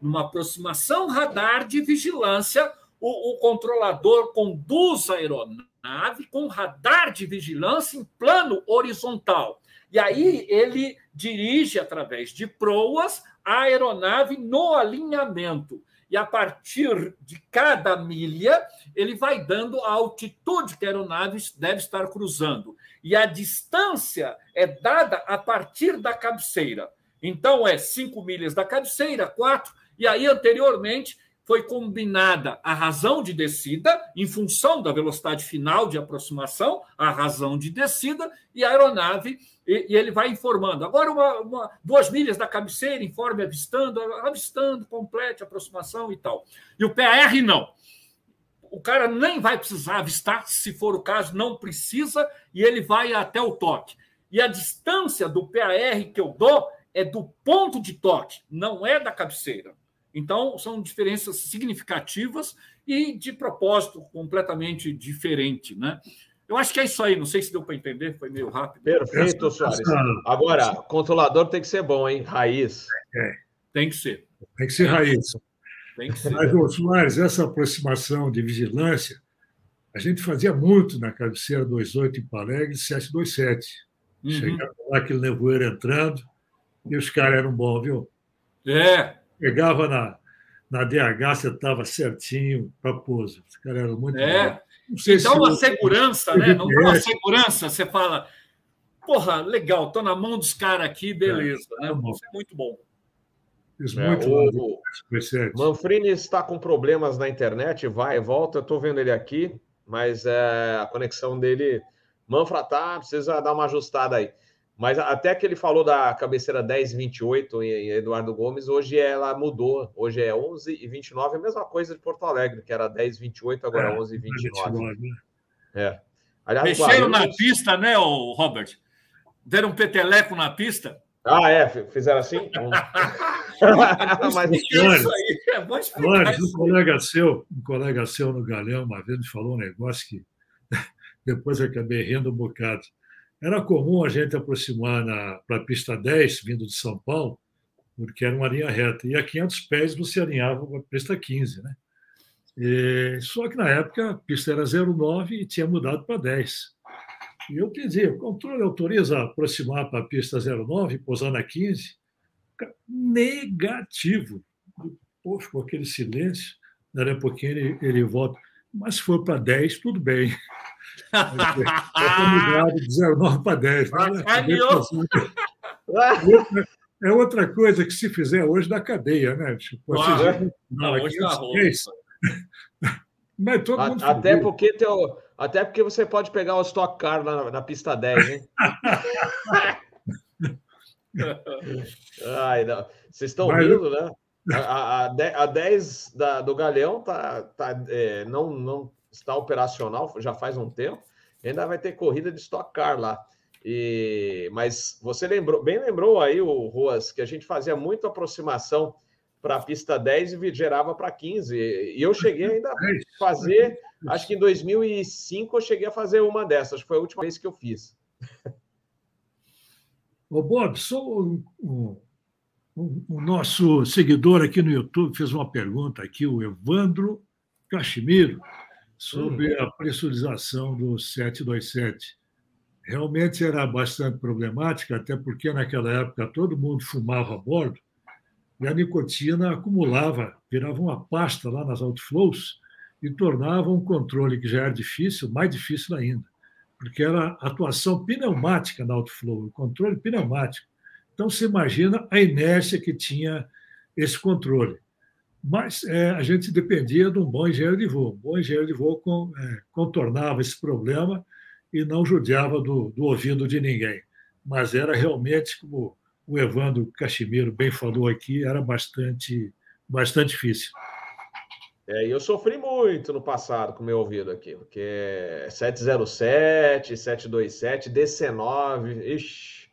Numa aproximação radar de vigilância, o, o controlador conduz a aeronave com radar de vigilância em plano horizontal. E aí ele dirige através de proas a aeronave no alinhamento. E a partir de cada milha, ele vai dando a altitude que a aeronave deve estar cruzando. E a distância é dada a partir da cabeceira. Então, é 5 milhas da cabeceira, 4, e aí anteriormente foi combinada a razão de descida, em função da velocidade final de aproximação, a razão de descida, e a aeronave, e, e ele vai informando. Agora, uma, uma, duas milhas da cabeceira, informe avistando, avistando, complete aproximação e tal. E o PR não. O cara nem vai precisar avistar, se for o caso, não precisa, e ele vai até o toque. E a distância do PAR que eu dou é do ponto de toque, não é da cabeceira. Então, são diferenças significativas e de propósito completamente diferente, né? Eu acho que é isso aí, não sei se deu para entender, foi meio rápido. Perfeito, Soares. Agora, controlador tem que ser bom, hein? Raiz. É. Tem que ser. Tem que ser raiz. Tem que ser. Mas, Soares, essa aproximação de vigilância, a gente fazia muito na cabeceira 28 em Palegre, 727. Uhum. Chegava lá aquele nevoeiro entrando e os caras eram bons, viu? É, Pegava na, na DH, você estava certinho para pouso. Os caras eram muito é. Não dá uma segurança, né? Não dá uma segurança, você fala, porra, legal, estou na mão dos caras aqui, é, beleza. É, né? Isso é muito bom. Isso é, muito o, bom. Manfrini está com problemas na internet, vai, volta, estou vendo ele aqui, mas é, a conexão dele. Manfra tá, precisa dar uma ajustada aí. Mas até que ele falou da cabeceira 10,28 em Eduardo Gomes, hoje ela mudou. Hoje é 11,29, a mesma coisa de Porto Alegre, que era 10,28, agora é, 11,29. Né? É. Aliás, Mexeram na pista, né, Robert? Deram um peteleco na pista? Ah, é? Fizeram assim? (laughs) Mas isso aí, é bom um colega seu, um colega seu no Galhão, uma vez me falou um negócio que (laughs) depois acabei rindo um bocado. Era comum a gente aproximar para a pista 10, vindo de São Paulo, porque era uma linha reta, e a 500 pés você alinhava para a pista 15, né? E, só que na época a pista era 09 e tinha mudado para 10. E eu pedi, o controle autoriza aproximar para a pista 09, pousar na 15? Negativo. Pô, ficou aquele silêncio. Daí a pouquinho ele, ele volta. Mas se for para 10, tudo bem. De 09 para 10. (laughs) É outra coisa que se fizer hoje da cadeia, né? Tipo, ah, não, hoje tá (laughs) Mas todo mundo até porque teu, até porque você pode pegar o Stock Car na, na pista 10, hein? (laughs) Ai, não. Vocês estão Mas... rindo, né? A, a, a 10 da, do Galeão tá, tá, é, não, não está operacional já faz um tempo. Ainda vai ter corrida de Stock Car lá. E, mas você lembrou, bem lembrou aí, o Ruas, que a gente fazia muita aproximação para a pista 10 e gerava para 15. E eu cheguei ainda a fazer, acho que em 2005 eu cheguei a fazer uma dessas, foi a última vez que eu fiz. Ô Bob, só o, o, o, nosso seguidor aqui no YouTube fez uma pergunta aqui, o Evandro Cachimiro, sobre hum. a pressurização do 727. Realmente era bastante problemática, até porque naquela época todo mundo fumava a bordo e a nicotina acumulava, virava uma pasta lá nas outflows e tornava um controle que já era difícil, mais difícil ainda, porque era atuação pneumática na outflow, o controle pneumático. Então, se imagina a inércia que tinha esse controle. Mas é, a gente dependia de um bom engenheiro de voo. Um bom engenheiro de voo com, é, contornava esse problema e não judiava do, do ouvido de ninguém. Mas era realmente como o Evandro Cachimiro bem falou aqui, era bastante, bastante difícil. É, eu sofri muito no passado com o meu ouvido aqui, porque 707, 727, DC9, ixi,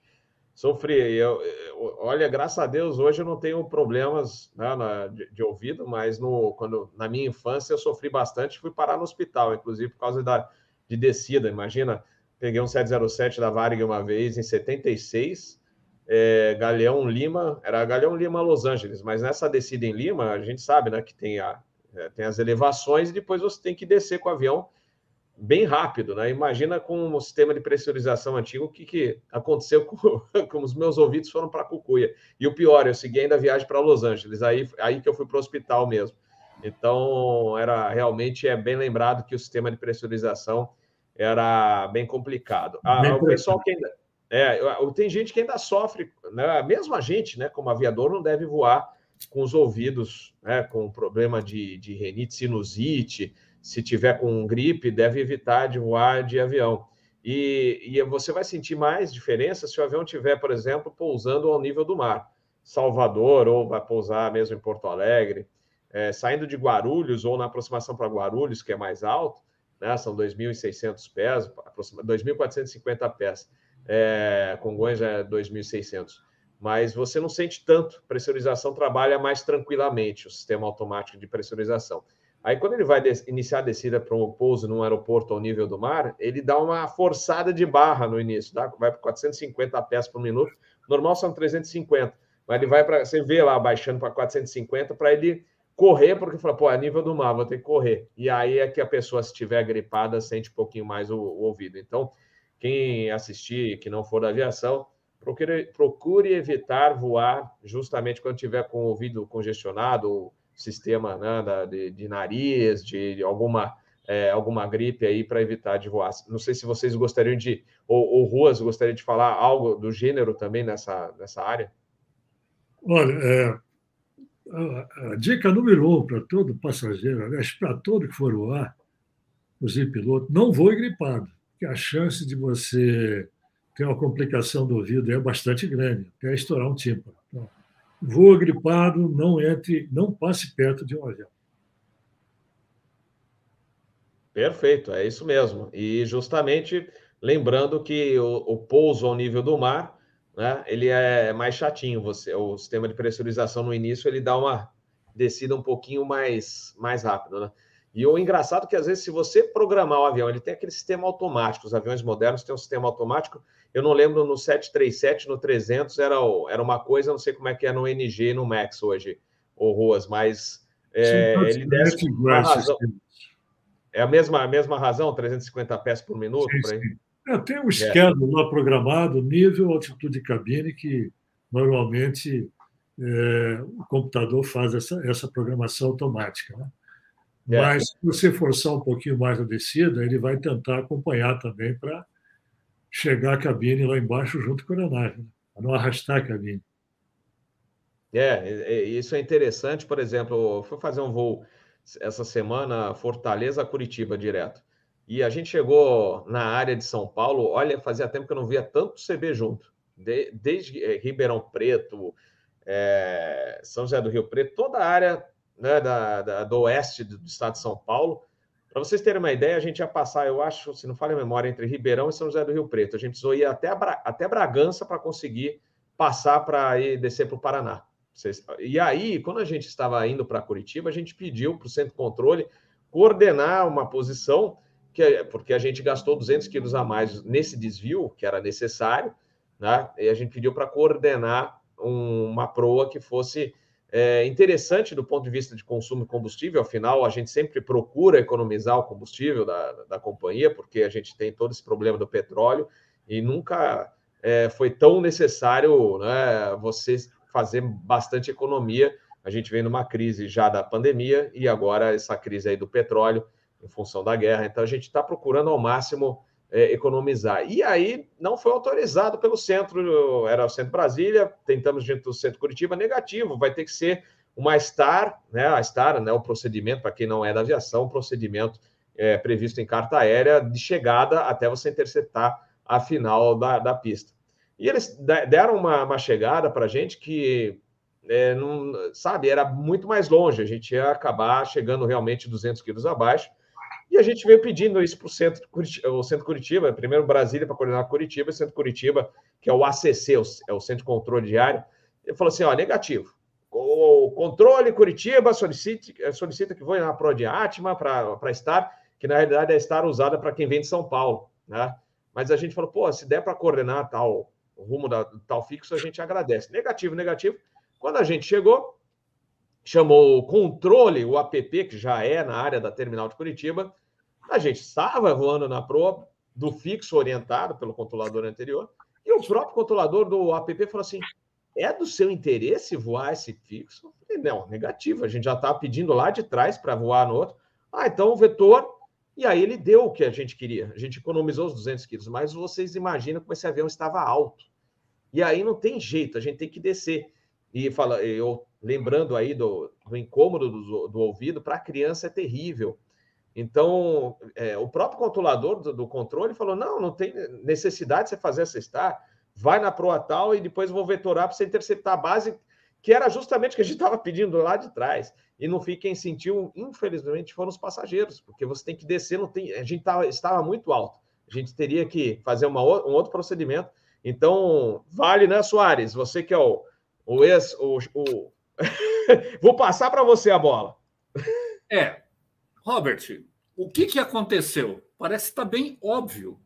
sofri. Eu, eu, olha, graças a Deus, hoje eu não tenho problemas né, na, de, de, ouvido, mas no, quando, na minha infância eu sofri bastante, fui parar no hospital, inclusive por causa da, de descida. Imagina, peguei um 707 da Varig uma vez em 76, é, Galeão Lima, era Galeão Lima Los Angeles, mas nessa descida em Lima, a gente sabe né, que tem, a, é, tem as elevações e depois você tem que descer com o avião bem rápido, né? Imagina com o sistema de pressurização antigo o que, que aconteceu com, (laughs) com os meus ouvidos foram para Cucuia. E o pior, eu segui ainda a viagem para Los Angeles, aí, aí que eu fui para o hospital mesmo. Então, era realmente é bem lembrado que o sistema de pressurização era bem complicado. Ah, o pessoal que ainda é, tem gente que ainda sofre, né? mesmo a gente, né, como aviador, não deve voar com os ouvidos, né, com problema de, de renite, sinusite. Se tiver com gripe, deve evitar de voar de avião. E, e você vai sentir mais diferença se o avião tiver, por exemplo, pousando ao nível do mar. Salvador, ou vai pousar mesmo em Porto Alegre, é, saindo de Guarulhos ou na aproximação para Guarulhos, que é mais alto, né, são 2.600 pés, 2.450 pés é, Congonhas é 2.600. Mas você não sente tanto, pressurização trabalha mais tranquilamente, o sistema automático de pressurização. Aí, quando ele vai iniciar a descida para um pouso num aeroporto ao nível do mar, ele dá uma forçada de barra no início, tá? vai para 450 pés por minuto, normal são 350, mas ele vai para. Você vê lá baixando para 450 para ele correr, porque fala, pô, é nível do mar, vou ter que correr. E aí é que a pessoa, se estiver gripada, sente um pouquinho mais o, o ouvido. Então, quem assistir, que não for da aviação, procure, procure evitar voar justamente quando tiver com o ouvido congestionado, sistema né, da, de, de, nariz, de alguma, é, alguma gripe aí, para evitar de voar. Não sei se vocês gostariam de, ou, ou Ruas gostaria de falar algo do gênero também nessa, nessa área? Olha, é, a, a, dica número um para todo passageiro, aliás, para todo que for voar, inclusive piloto, não voe gripado que a chance de você tem uma complicação do ouvido é bastante grande, até estourar um tímpano. Então, voa gripado, não entre, não passe perto de um avião. Perfeito, é isso mesmo. E justamente lembrando que o, o pouso ao nível do mar, né, ele é mais chatinho. Você, o sistema de pressurização no início ele dá uma descida um pouquinho mais, mais rápida, né? E o engraçado é que às vezes se você programar o avião, ele tem aquele sistema automático. Os aviões modernos têm um sistema automático. Eu não lembro no 737, no 300 era, era uma coisa, não sei como é que é no NG e no Max hoje, ou Ruas, mas é, ele razão. É a mesma, a mesma razão, 350 pés por minuto? Sim, sim. É, tem um schedule lá programado, nível, altitude de cabine, que normalmente é, o computador faz essa, essa programação automática. Né? É. Mas se você forçar um pouquinho mais a descida, ele vai tentar acompanhar também para chegar a cabine lá embaixo junto com a aeronave, né? para não arrastar a cabine. É, isso é interessante. Por exemplo, fui fazer um voo essa semana, Fortaleza, Curitiba, direto. E a gente chegou na área de São Paulo. Olha, fazia tempo que eu não via tanto CB junto. De, desde é, Ribeirão Preto, é, São José do Rio Preto, toda a área né, da, da, do oeste do estado de São Paulo. Para vocês terem uma ideia, a gente ia passar, eu acho, se não falha a memória, entre Ribeirão e São José do Rio Preto. A gente precisou ir até, até Bragança para conseguir passar para descer para o Paraná. E aí, quando a gente estava indo para Curitiba, a gente pediu para o centro de controle coordenar uma posição, que, porque a gente gastou 200 quilos a mais nesse desvio, que era necessário, né? e a gente pediu para coordenar um, uma proa que fosse é, interessante do ponto de vista de consumo de combustível, afinal, a gente sempre procura economizar o combustível da, da companhia, porque a gente tem todo esse problema do petróleo e nunca é, foi tão necessário né, você fazer bastante economia. A gente vem numa crise já da pandemia e agora essa crise aí do petróleo em função da guerra. Então, a gente está procurando ao máximo é, economizar. E aí não foi autorizado pelo centro, era o centro Brasília, tentamos junto do centro Curitiba, negativo, vai ter que ser uma STAR, né? A STAR, né? O procedimento, para quem não é da aviação, o procedimento é, previsto em carta aérea de chegada até você interceptar a final da, da pista. E eles deram uma, uma chegada para a gente que, é, não, sabe, era muito mais longe, a gente ia acabar chegando realmente 200 quilos abaixo. E a gente veio pedindo isso para o centro, o centro Curitiba, primeiro Brasília para coordenar Curitiba, centro Curitiba, que é o ACC, é o Centro de Controle Diário. Ele falou assim: ó, negativo. O controle Curitiba solicita, solicita que voe na Pro de Atma para estar, que na realidade é estar usada para quem vem de São Paulo, né? Mas a gente falou, pô, se der para coordenar tal rumo da tal fixo, a gente agradece. Negativo, negativo. Quando a gente chegou, chamou o controle, o app, que já é na área da terminal de Curitiba, a gente estava voando na proa do fixo orientado pelo controlador anterior, e o próprio controlador do app falou assim: é do seu interesse voar esse fixo? Não, negativo, a gente já está pedindo lá de trás para voar no outro. Ah, então o vetor. E aí ele deu o que a gente queria. A gente economizou os 200 quilos, mas vocês imaginam como esse avião estava alto. E aí não tem jeito, a gente tem que descer. E fala, eu lembrando aí do, do incômodo do, do ouvido, para a criança é terrível. Então, é, o próprio controlador do, do, controle falou: não, não tem necessidade de você fazer essa star, vai na proa tal e depois vou vetorar para você interceptar a base, que era justamente o que a gente estava pedindo lá de trás. E não fiquem sentiu, infelizmente, foram os passageiros, porque você tem que descer, não tem, a gente tava, estava muito alto. A gente teria que fazer uma, um outro procedimento. Então, vale, né, Soares? Você que é o, o ex. O, o... (laughs) vou passar para você a bola. É, Robert, o que, que aconteceu? Parece estar tá bem óbvio.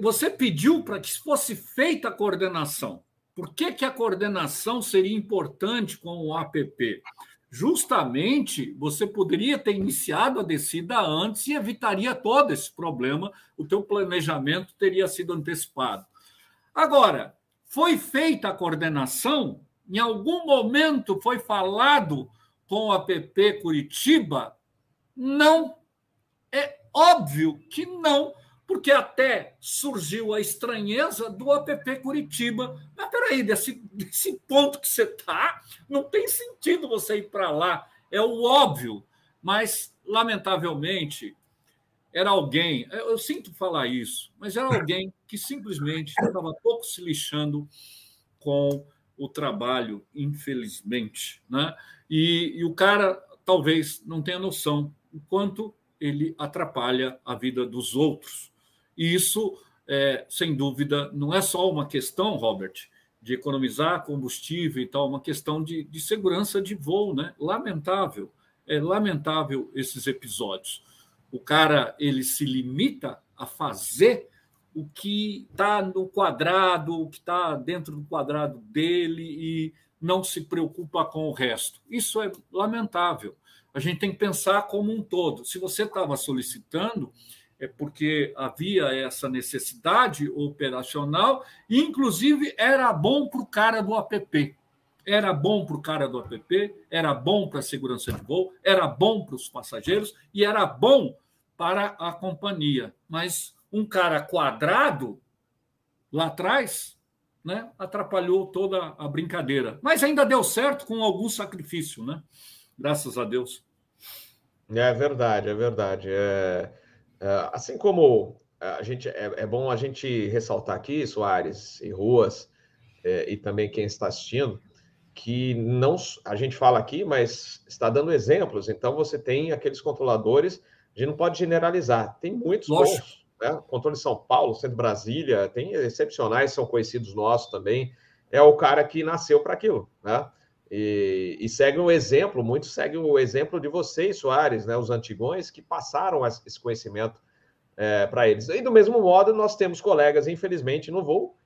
Você pediu para que fosse feita a coordenação. Por que, que a coordenação seria importante com o APP? Justamente você poderia ter iniciado a descida antes e evitaria todo esse problema, o teu planejamento teria sido antecipado. Agora, foi feita a coordenação, em algum momento foi falado com o APP Curitiba não. É óbvio que não, porque até surgiu a estranheza do app Curitiba. Mas peraí, desse, desse ponto que você está, não tem sentido você ir para lá. É o óbvio. Mas, lamentavelmente, era alguém, eu sinto falar isso, mas era alguém que simplesmente estava pouco se lixando com o trabalho, infelizmente. Né? E, e o cara talvez não tenha noção o quanto ele atrapalha a vida dos outros. E isso, é, sem dúvida, não é só uma questão, Robert, de economizar combustível e tal, uma questão de, de segurança de voo, né? Lamentável, é lamentável esses episódios. O cara ele se limita a fazer o que está no quadrado, o que está dentro do quadrado dele e não se preocupa com o resto. Isso é lamentável. A gente tem que pensar como um todo. Se você estava solicitando, é porque havia essa necessidade operacional, e inclusive era bom para o cara do app. Era bom para o cara do app, era bom para a segurança de voo, era bom para os passageiros e era bom para a companhia. Mas um cara quadrado lá atrás né, atrapalhou toda a brincadeira. Mas ainda deu certo com algum sacrifício, né? Graças a Deus. É verdade, é verdade. É, é, assim como a gente é, é, bom a gente ressaltar aqui, Soares e Ruas, é, e também quem está assistindo, que não a gente fala aqui, mas está dando exemplos. Então você tem aqueles controladores, a gente não pode generalizar. Tem muitos bons né? Controle São Paulo, Centro Brasília, tem excepcionais, são conhecidos nossos também. É o cara que nasceu para aquilo, né? E, e, segue o exemplo, muitos seguem o exemplo de vocês, Soares, né? Os antigões que passaram esse conhecimento é, para eles. E do mesmo modo, nós temos colegas, infelizmente, no voo,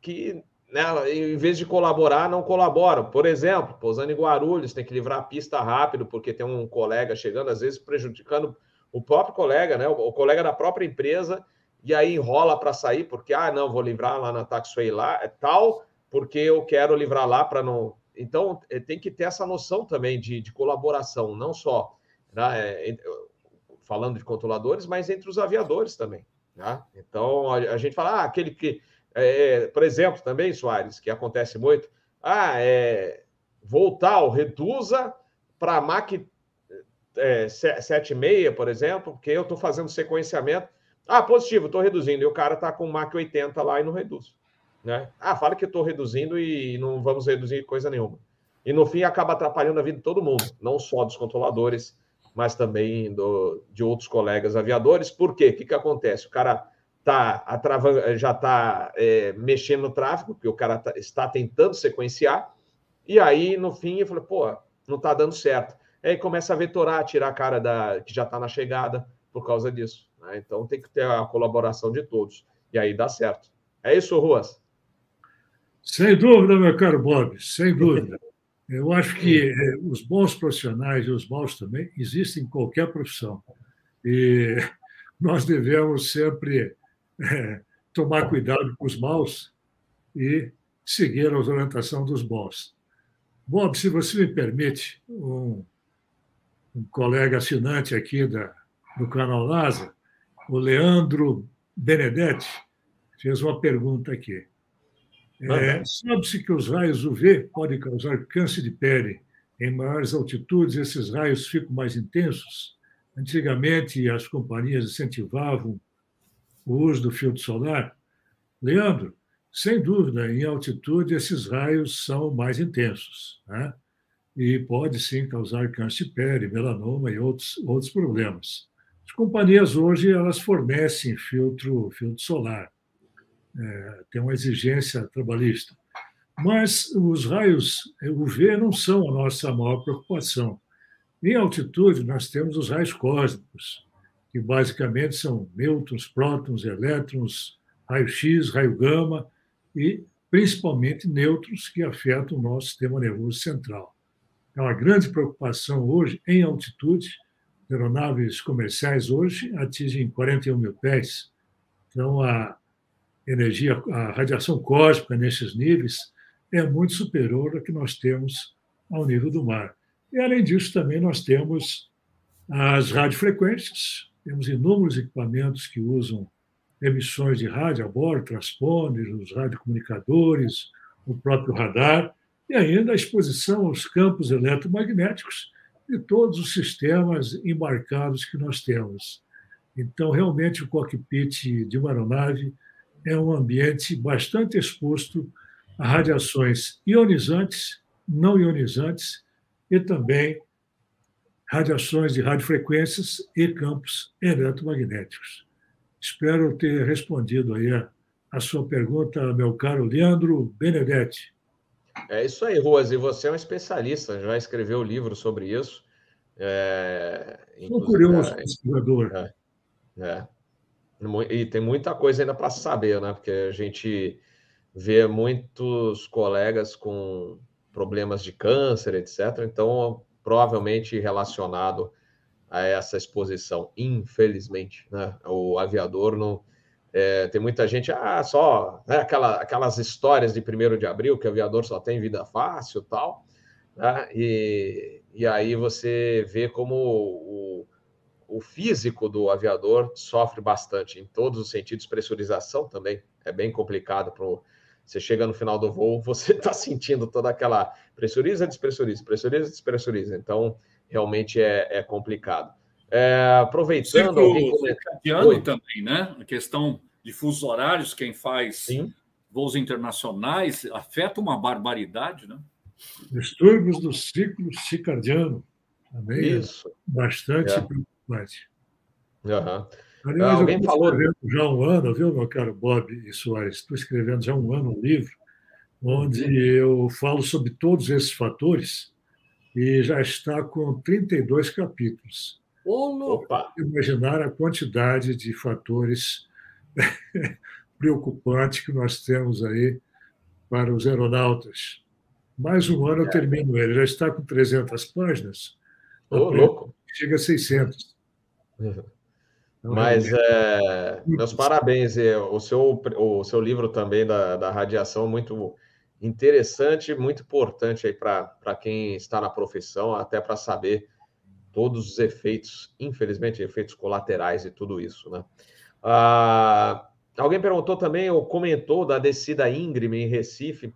que né, em vez de colaborar, não colaboram. Por exemplo, pousando em Guarulhos, tem que livrar a pista rápido, porque tem um colega chegando, às vezes prejudicando o próprio colega, né, o, colega da própria empresa, e aí enrola para sair, porque, ah, não, vou livrar lá na Taxway lá, é tal, porque eu quero livrar lá para não. Então, é, tem que ter essa noção também de, de colaboração, não só né, falando de controladores, mas entre os aviadores também. Né? Então, a, a, gente fala, ah, aquele que. É, por exemplo, também, Soares, que acontece muito, ah, é, voltar reduza para a MAC é, 7,6, por exemplo, porque eu estou fazendo sequenciamento. Ah, positivo, estou reduzindo. E o cara está com MAC 80 lá e não reduz. Né? Ah, fala que estou reduzindo e não vamos reduzir coisa nenhuma. E no fim acaba atrapalhando a vida de todo mundo, não só dos controladores, mas também do, de outros colegas aviadores. Por quê? O que, que acontece? O cara tá já está é, mexendo no tráfego, porque o cara tá, está tentando sequenciar, e aí no fim eu falei, pô, não está dando certo aí começa a vetorar, tirar a cara da que já está na chegada por causa disso. Né? Então tem que ter a colaboração de todos. E aí dá certo. É isso, Ruas? Sem dúvida, meu caro Bob, sem dúvida. (laughs) Eu acho que é, os bons profissionais e os maus também existem em qualquer profissão. E (laughs) nós devemos sempre é, (laughs) tomar cuidado com os maus e seguir a orientação dos bons. Bob, se você me permite, um, um colega assinante aqui da, do canal NASA, o Leandro Benedetti, fez uma pergunta aqui. É, Sabe-se que os raios UV podem causar câncer de pele. Em maiores altitudes, esses raios ficam mais intensos. Antigamente, as companhias incentivavam o uso do filtro solar. Leandro, sem dúvida, em altitude, esses raios são mais intensos. Né? e pode sim causar câncer de pele, melanoma e outros, outros problemas. As companhias hoje elas fornecem filtro, filtro solar, é, tem uma exigência trabalhista. Mas os raios UV não são a nossa maior preocupação. Em altitude, nós temos os raios cósmicos, que basicamente são nêutrons, prótons, elétrons, raio-x, raio gama e principalmente nêutrons que afetam o nosso sistema nervoso central. É uma grande preocupação hoje em altitude. Aeronaves comerciais hoje atingem 41 mil pés. Então, a energia, a radiação cósmica nesses níveis é muito superior à que nós temos ao nível do mar. E, além disso, também nós temos as radiofrequências, temos inúmeros equipamentos que usam emissões de rádio a bordo, transponders, os radiocomunicadores, o próprio radar, e ainda a exposição aos campos eletromagnéticos, e todos os sistemas embarcados que nós temos. Então, realmente, o cockpit de uma aeronave é um ambiente bastante exposto a radiações ionizantes, não ionizantes e também radiações de radiofrequências e campos eletromagnéticos. Espero ter respondido aí a, a sua pergunta, meu caro Leandro Benedetti. É isso aí, Ruas. E você é um especialista, já escreveu livro sobre isso. É, Sou curioso, é, pesquisador. É, é. E tem muita coisa ainda para saber, né? Porque a gente vê muitos colegas com problemas de câncer, etc. Então, provavelmente relacionado a essa exposição, infelizmente, né? O aviador não é, tem muita gente, ah, só né, aquela, aquelas histórias de 1 de abril que o aviador só tem vida fácil tal, né? e, e aí você vê como o, o físico do aviador sofre bastante, em todos os sentidos, pressurização também é bem complicado para você chega no final do voo, (laughs) você está sentindo toda aquela pressuriza, despressuriza, pressuriza, despressuriza. Então, realmente é, é complicado. É, aproveitando. Ciclo alguém também, né? A questão de fusos horários, quem faz Sim. voos internacionais, afeta uma barbaridade, né? Distúrbios do ciclo circadiano. Também é Isso. É bastante é. preocupante. Uhum. Aliás, Alguém eu falou. já há um ano, viu, meu caro Bob e Soares? Estou escrevendo já há um ano um livro onde uhum. eu falo sobre todos esses fatores e já está com 32 capítulos. Opa! Imaginar a quantidade de fatores (laughs) preocupantes que nós temos aí para os aeronautas. Mais um ano eu é. termino ele. Já está com 300 páginas. Ô, louco! Chega a 600. Uhum. Mas é, meus parabéns. O seu, o seu livro também da, da radiação muito interessante, muito importante aí para quem está na profissão, até para saber todos os efeitos, infelizmente, efeitos colaterais e tudo isso, né? Ah, alguém perguntou também, ou comentou da descida íngreme em Recife.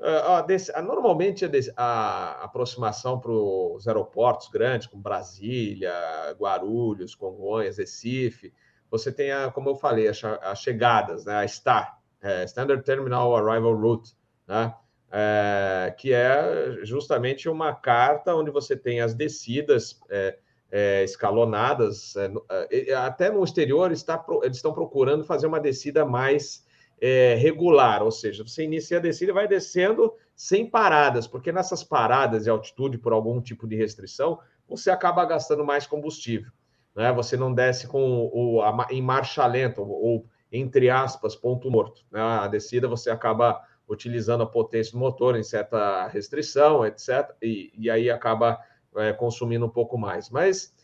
Ah, a, normalmente a, a aproximação para os aeroportos grandes, como Brasília, Guarulhos, Congonhas, Recife, você tem, a, como eu falei, as chegadas, né? a STAR, é, Standard Terminal Arrival Route, né? É, que é justamente uma carta onde você tem as descidas é, é, escalonadas. É, é, até no exterior está, eles estão procurando fazer uma descida mais é, regular, ou seja, você inicia a descida e vai descendo sem paradas, porque nessas paradas de altitude, por algum tipo de restrição, você acaba gastando mais combustível. Né? Você não desce com o, a, em marcha lenta, ou, ou, entre aspas, ponto morto. Né? A descida você acaba utilizando a potência do motor em certa restrição, etc. E, e aí acaba é, consumindo um pouco mais. Mas,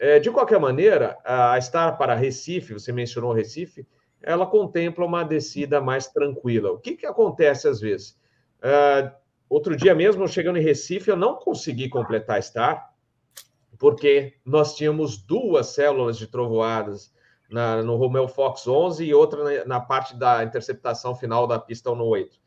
é, de qualquer maneira, a estar para Recife, você mencionou Recife, ela contempla uma descida mais tranquila. O que, que acontece às vezes? Uh, outro dia mesmo, chegando em Recife, eu não consegui completar a Star, porque nós tínhamos duas células de trovoadas na, no Romeo Fox 11 e outra na, na, parte da interceptação final da pista 108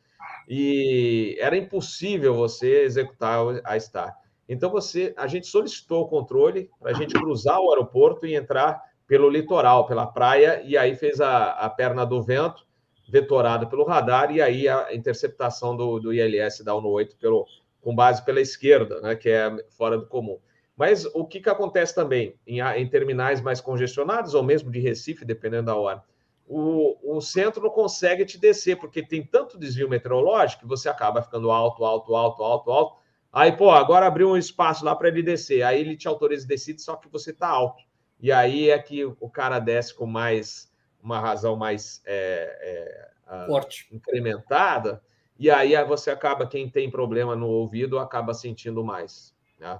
e era impossível você executar a Star. Então você, a gente solicitou o controle para a gente cruzar o aeroporto e entrar pelo litoral, pela praia, e aí fez a, a perna do vento, vetorada pelo radar, e aí a interceptação do, do ILS da 108 pelo, com base pela esquerda, né, que é fora do comum. Mas o que, que acontece também em, em terminais mais congestionados, ou mesmo de Recife, dependendo da hora? o, o centro não consegue te descer, porque tem tanto desvio meteorológico que você acaba ficando alto, alto, alto, alto, alto. Aí, pô, agora abriu um espaço lá para ele descer. Aí ele te autoriza descer, só que você está alto. E aí é que o cara desce com mais uma razão mais é, é, forte, incrementada. E aí você acaba, quem tem problema no ouvido, acaba sentindo mais. Né?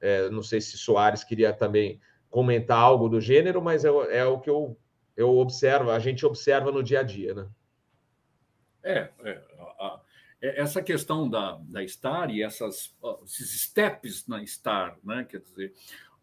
É, não sei se Soares queria também comentar algo do gênero, mas é, é o que eu eu observo, a gente observa no dia a dia, né? É, é a, é, essa questão da, da STAR e essas, esses steps na STAR, né? Quer dizer,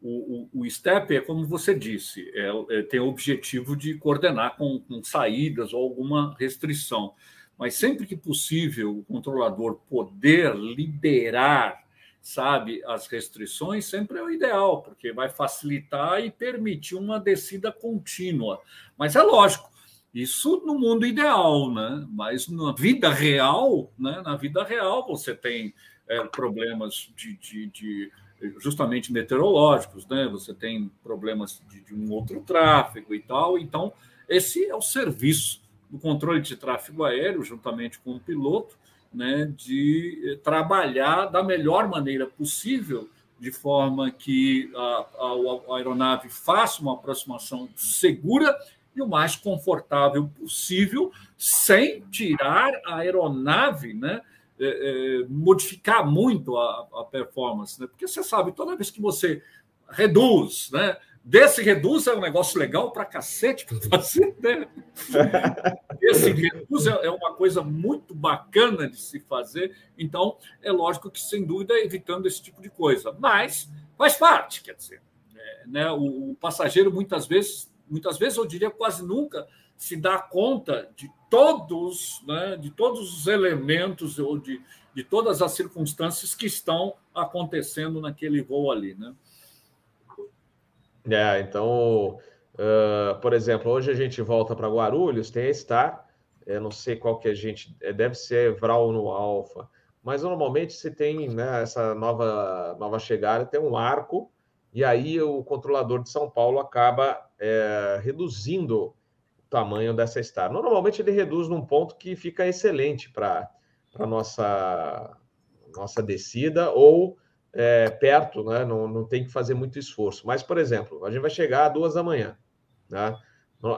o, o, o STEP é como você disse, é, é, tem o objetivo de coordenar com, com saídas ou alguma restrição. Mas sempre que possível, o controlador poder liberar sabe, as restrições, sempre é o ideal, porque vai facilitar e permitir uma descida contínua. Mas é lógico, isso no mundo ideal, né? Mas na vida real, né? Na vida real você tem é, problemas de, de, de, justamente meteorológicos, né? Você tem problemas de, de um outro tráfego e tal. Então esse é o serviço do controle de tráfego aéreo, juntamente com o piloto, né, de eh, trabalhar da melhor maneira possível, de forma que a, a, a aeronave faça uma aproximação segura e o mais confortável possível, sem tirar a aeronave, né, é, é, modificar muito a, a performance, né? porque você sabe, toda vez que você reduz, né, Desse reduz é um negócio legal para cacete para fazer, né? (laughs) Esse reduz é, é uma coisa muito bacana de se fazer. Então, é lógico que, sem dúvida, evitando esse tipo de coisa. Mas faz parte, quer dizer. É, né? O, o passageiro, muitas vezes, muitas vezes, eu diria quase nunca, se dá conta de todos, né, de todos os elementos ou de, de todas as circunstâncias que estão acontecendo naquele voo ali, né? É, então, uh, por exemplo, hoje a gente volta para Guarulhos, tem a Star, eu não sei qual que a gente, é, deve ser Vral no Alfa, mas normalmente se tem né, essa nova, nova chegada, tem um arco, e aí o controlador de São Paulo acaba é, reduzindo tamanho dessa Star. Normalmente ele reduz num ponto que fica excelente para a nossa, nossa descida, ou é, perto, né? não, não tem que fazer muito esforço. Mas, por exemplo, a gente vai chegar às duas da manhã. Né?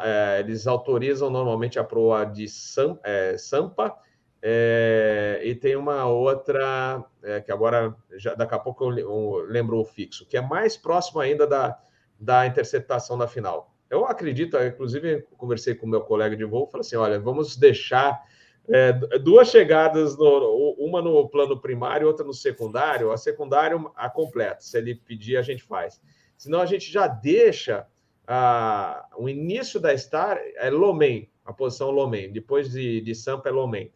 É, eles autorizam normalmente a proa de Sam, é, Sampa é, e tem uma outra é, que agora, já, daqui a pouco eu, lembro o fixo, que é mais próximo ainda da, da interceptação da final. Eu acredito, inclusive, conversei com meu colega de voo, falei assim: olha, vamos deixar é, duas chegadas, no, uma no plano primário outra no secundário. A secundário a completa, se ele pedir, a gente faz. Senão a gente já deixa o início da Star é Lomen, a posição Lomen, depois de, de Sampa é Lomen.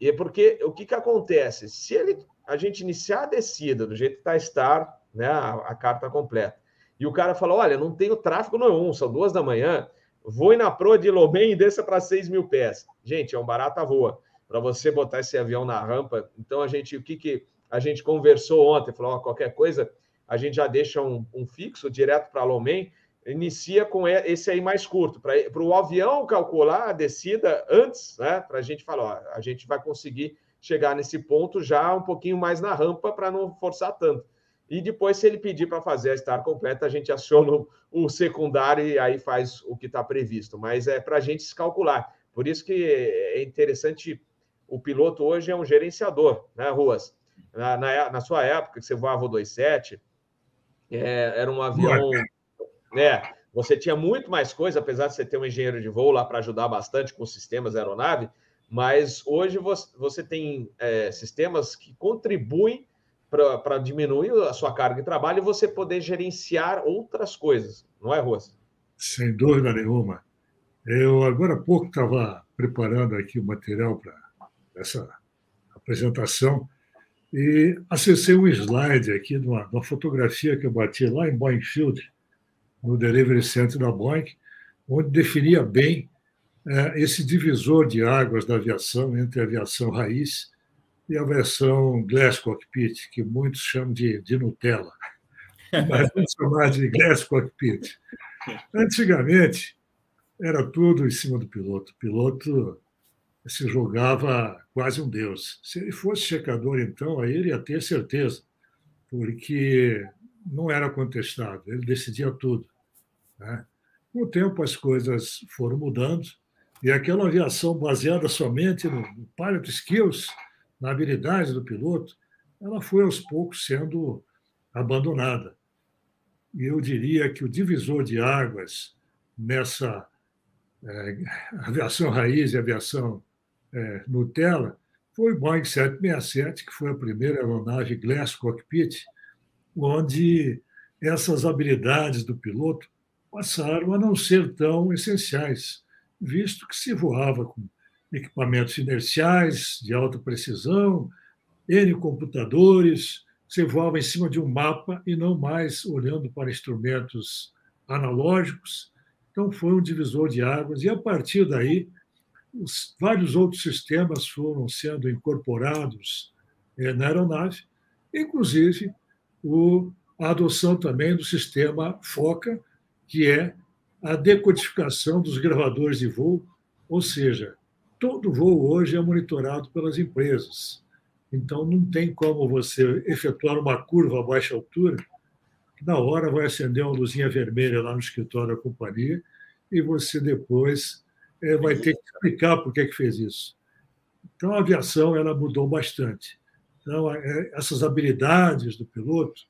E é porque o que, que acontece? Se ele, a gente iniciar a descida do jeito que está Star, né, a, a carta completa, e o cara fala: olha, não tenho tráfego nenhum, são duas da manhã voe na proa de Lomé e desça para 6 mil pés. Gente, é um barata voa. Para você botar esse avião na rampa. Então, a gente, o que, que a gente conversou ontem? Falou, ó, qualquer coisa, a gente já deixa um, um fixo direto para Lomé, inicia com esse aí mais curto, para o avião calcular a descida antes, né? Para a gente falar, ó, a gente vai conseguir chegar nesse ponto já um pouquinho mais na rampa para não forçar tanto. E depois, se ele pedir para fazer a estar completa, a gente aciona o secundário e aí faz o que está previsto. Mas é para a gente se calcular. Por isso que é interessante. O piloto hoje é um gerenciador, né, Ruas? Na, na, na sua época, que você voava o 27, é, era um avião. né? você tinha muito mais coisa, apesar de você ter um engenheiro de voo lá para ajudar bastante com sistemas aeronave, mas hoje você, você tem é, sistemas que contribuem para diminuir a sua carga de trabalho e você poder gerenciar outras coisas, não é, Rosa? Sem dúvida nenhuma. Eu, agora há pouco, estava preparando aqui o material para essa apresentação e acessei um slide aqui de uma, de uma, fotografia que eu bati lá em Boeing Field, no Delivery Center da Boeing, onde definia bem é, esse divisor de águas da aviação entre a aviação raiz e a versão Glass Cockpit, que muitos chamam de, de Nutella. (laughs) Mas vamos chamar de Glass Cockpit. Antigamente, era tudo em cima do piloto. O piloto se julgava quase um deus. Se ele fosse checador, então, aí ele ia ter certeza, porque não era contestado, ele decidia tudo. Né? Com o tempo, as coisas foram mudando, e aquela aviação baseada somente no pilot skills na habilidade do piloto, ela foi aos poucos sendo abandonada. E eu diria que o divisor de águas nessa é, aviação raiz e aviação é, Nutella foi o Boeing 767, que foi a primeira aeronave Glass Cockpit, onde essas habilidades do piloto passaram a não ser tão essenciais, visto que se voava com equipamentos inerciais de alta precisão, N computadores, você voava em cima de um mapa e não mais olhando para instrumentos analógicos. Então, foi um divisor de águas, e a partir daí, os, vários outros sistemas foram sendo incorporados é, na aeronave, inclusive o, a adoção também do sistema FOCA, que é a decodificação dos gravadores de voo, ou seja, todo voo hoje é monitorado pelas empresas. Então, não tem como você efetuar uma curva a baixa altura, que na hora vai acender uma luzinha vermelha lá no escritório da companhia e você depois é, vai ter que explicar por que, que fez isso. Então, a aviação ela mudou bastante. Então, é, essas habilidades do piloto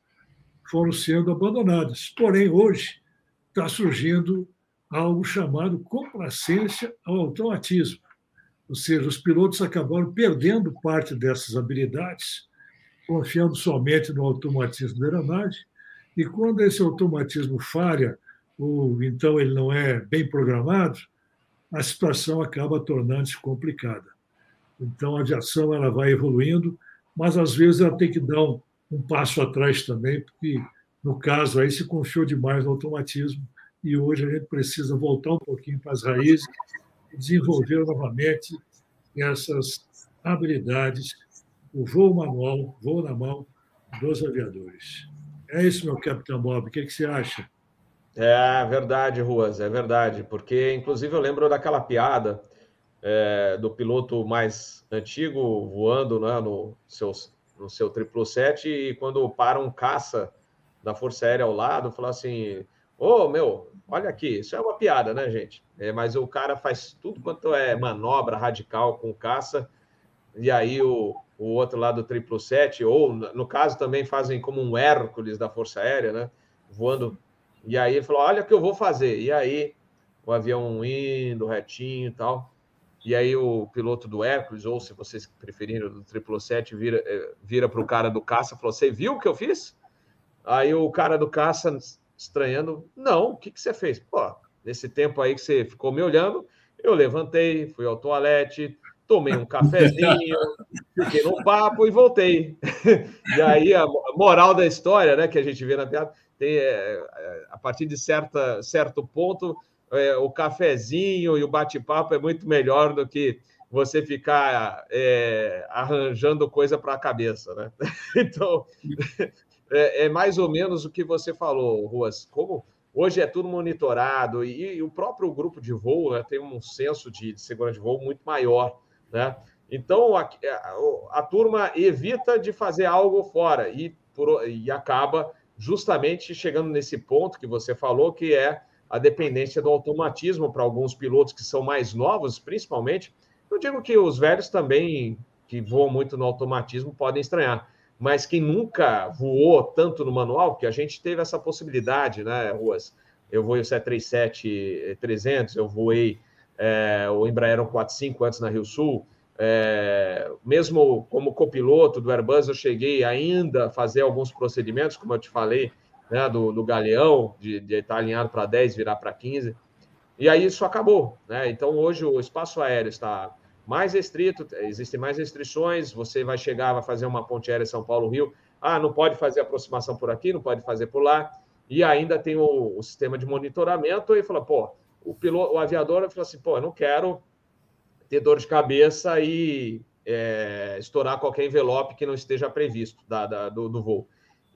foram sendo abandonadas. Porém, hoje está surgindo algo chamado complacência ao automatismo. Ou seja, os pilotos acabaram perdendo parte dessas habilidades, confiando somente no automatismo da aeronave, e quando esse automatismo falha, ou então ele não é bem programado, a situação acaba tornando-se complicada. Então, a aviação ela vai evoluindo, mas às vezes ela tem que dar um, um passo atrás também, porque no caso aí se confiou demais no automatismo e hoje a gente precisa voltar um pouquinho para as raízes desenvolver novamente essas habilidades, o voo manual, voo na mão dos aviadores. É isso, meu capitão Bob. O que, que você acha? É verdade, Ruas, é verdade. Porque, inclusive, eu lembro daquela piada é, do piloto mais antigo voando né, no, seu, no seu 777 e quando para um caça da Força Aérea ao lado, fala assim: Ô, oh, meu, olha aqui, isso é uma piada, né, gente? É, mas o cara faz tudo quanto é manobra radical com caça, e aí o, o outro lado do 777, ou no caso também fazem como um Hércules da Força Aérea, né? Voando. E aí ele falou: olha o que eu vou fazer. E aí o avião indo retinho e tal. E aí o piloto do Hércules, ou se vocês preferirem, do 777, vira, é, vira para o cara do caça e falou: Você viu o que eu fiz? Aí o cara do caça, estranhando, não, o que, que você fez? Pô, nesse tempo aí que você ficou me olhando, eu levantei, fui ao toalete, tomei um cafezinho, (laughs) fiquei no papo e voltei. (laughs) e aí a moral da história, né, que a gente vê na piada, tem, é, é, a partir de certa, certo ponto, é, o cafezinho e o bate-papo é muito melhor do que você ficar é, arranjando coisa para a cabeça, né? (laughs) então, é, é, mais ou menos o que você falou, Ruas. Como hoje é tudo monitorado e, e o próprio grupo de voo né, tem um senso de, de, segurança de voo muito maior, né? Então a, a, a, turma evita de fazer algo fora e, por, e acaba justamente chegando nesse ponto que você falou, que é a dependência do automatismo para alguns pilotos que são mais novos, principalmente. Eu digo que os velhos também, que voam muito no automatismo, podem estranhar mas quem nunca voou tanto no manual, que a gente teve essa possibilidade, né, Ruas? Eu voei o 737-300, eu voei é, o Embraer 145 antes na Rio Sul, é, mesmo como copiloto do Airbus, eu cheguei ainda a fazer alguns procedimentos, como eu te falei, né, do, do galeão, de, de estar alinhado para 10, virar para 15, e aí isso acabou. Né? Então, hoje o espaço aéreo está mais restrito, existem mais restrições. Você vai chegar, vai fazer uma ponte aérea São Paulo-Rio. Ah, não pode fazer aproximação por aqui, não pode fazer por lá. E ainda tem o, o sistema de monitoramento. E fala, pô, o, piloto, o aviador fala assim, pô, eu não quero ter dor de cabeça e é, estourar qualquer envelope que não esteja previsto da, da do, do, voo.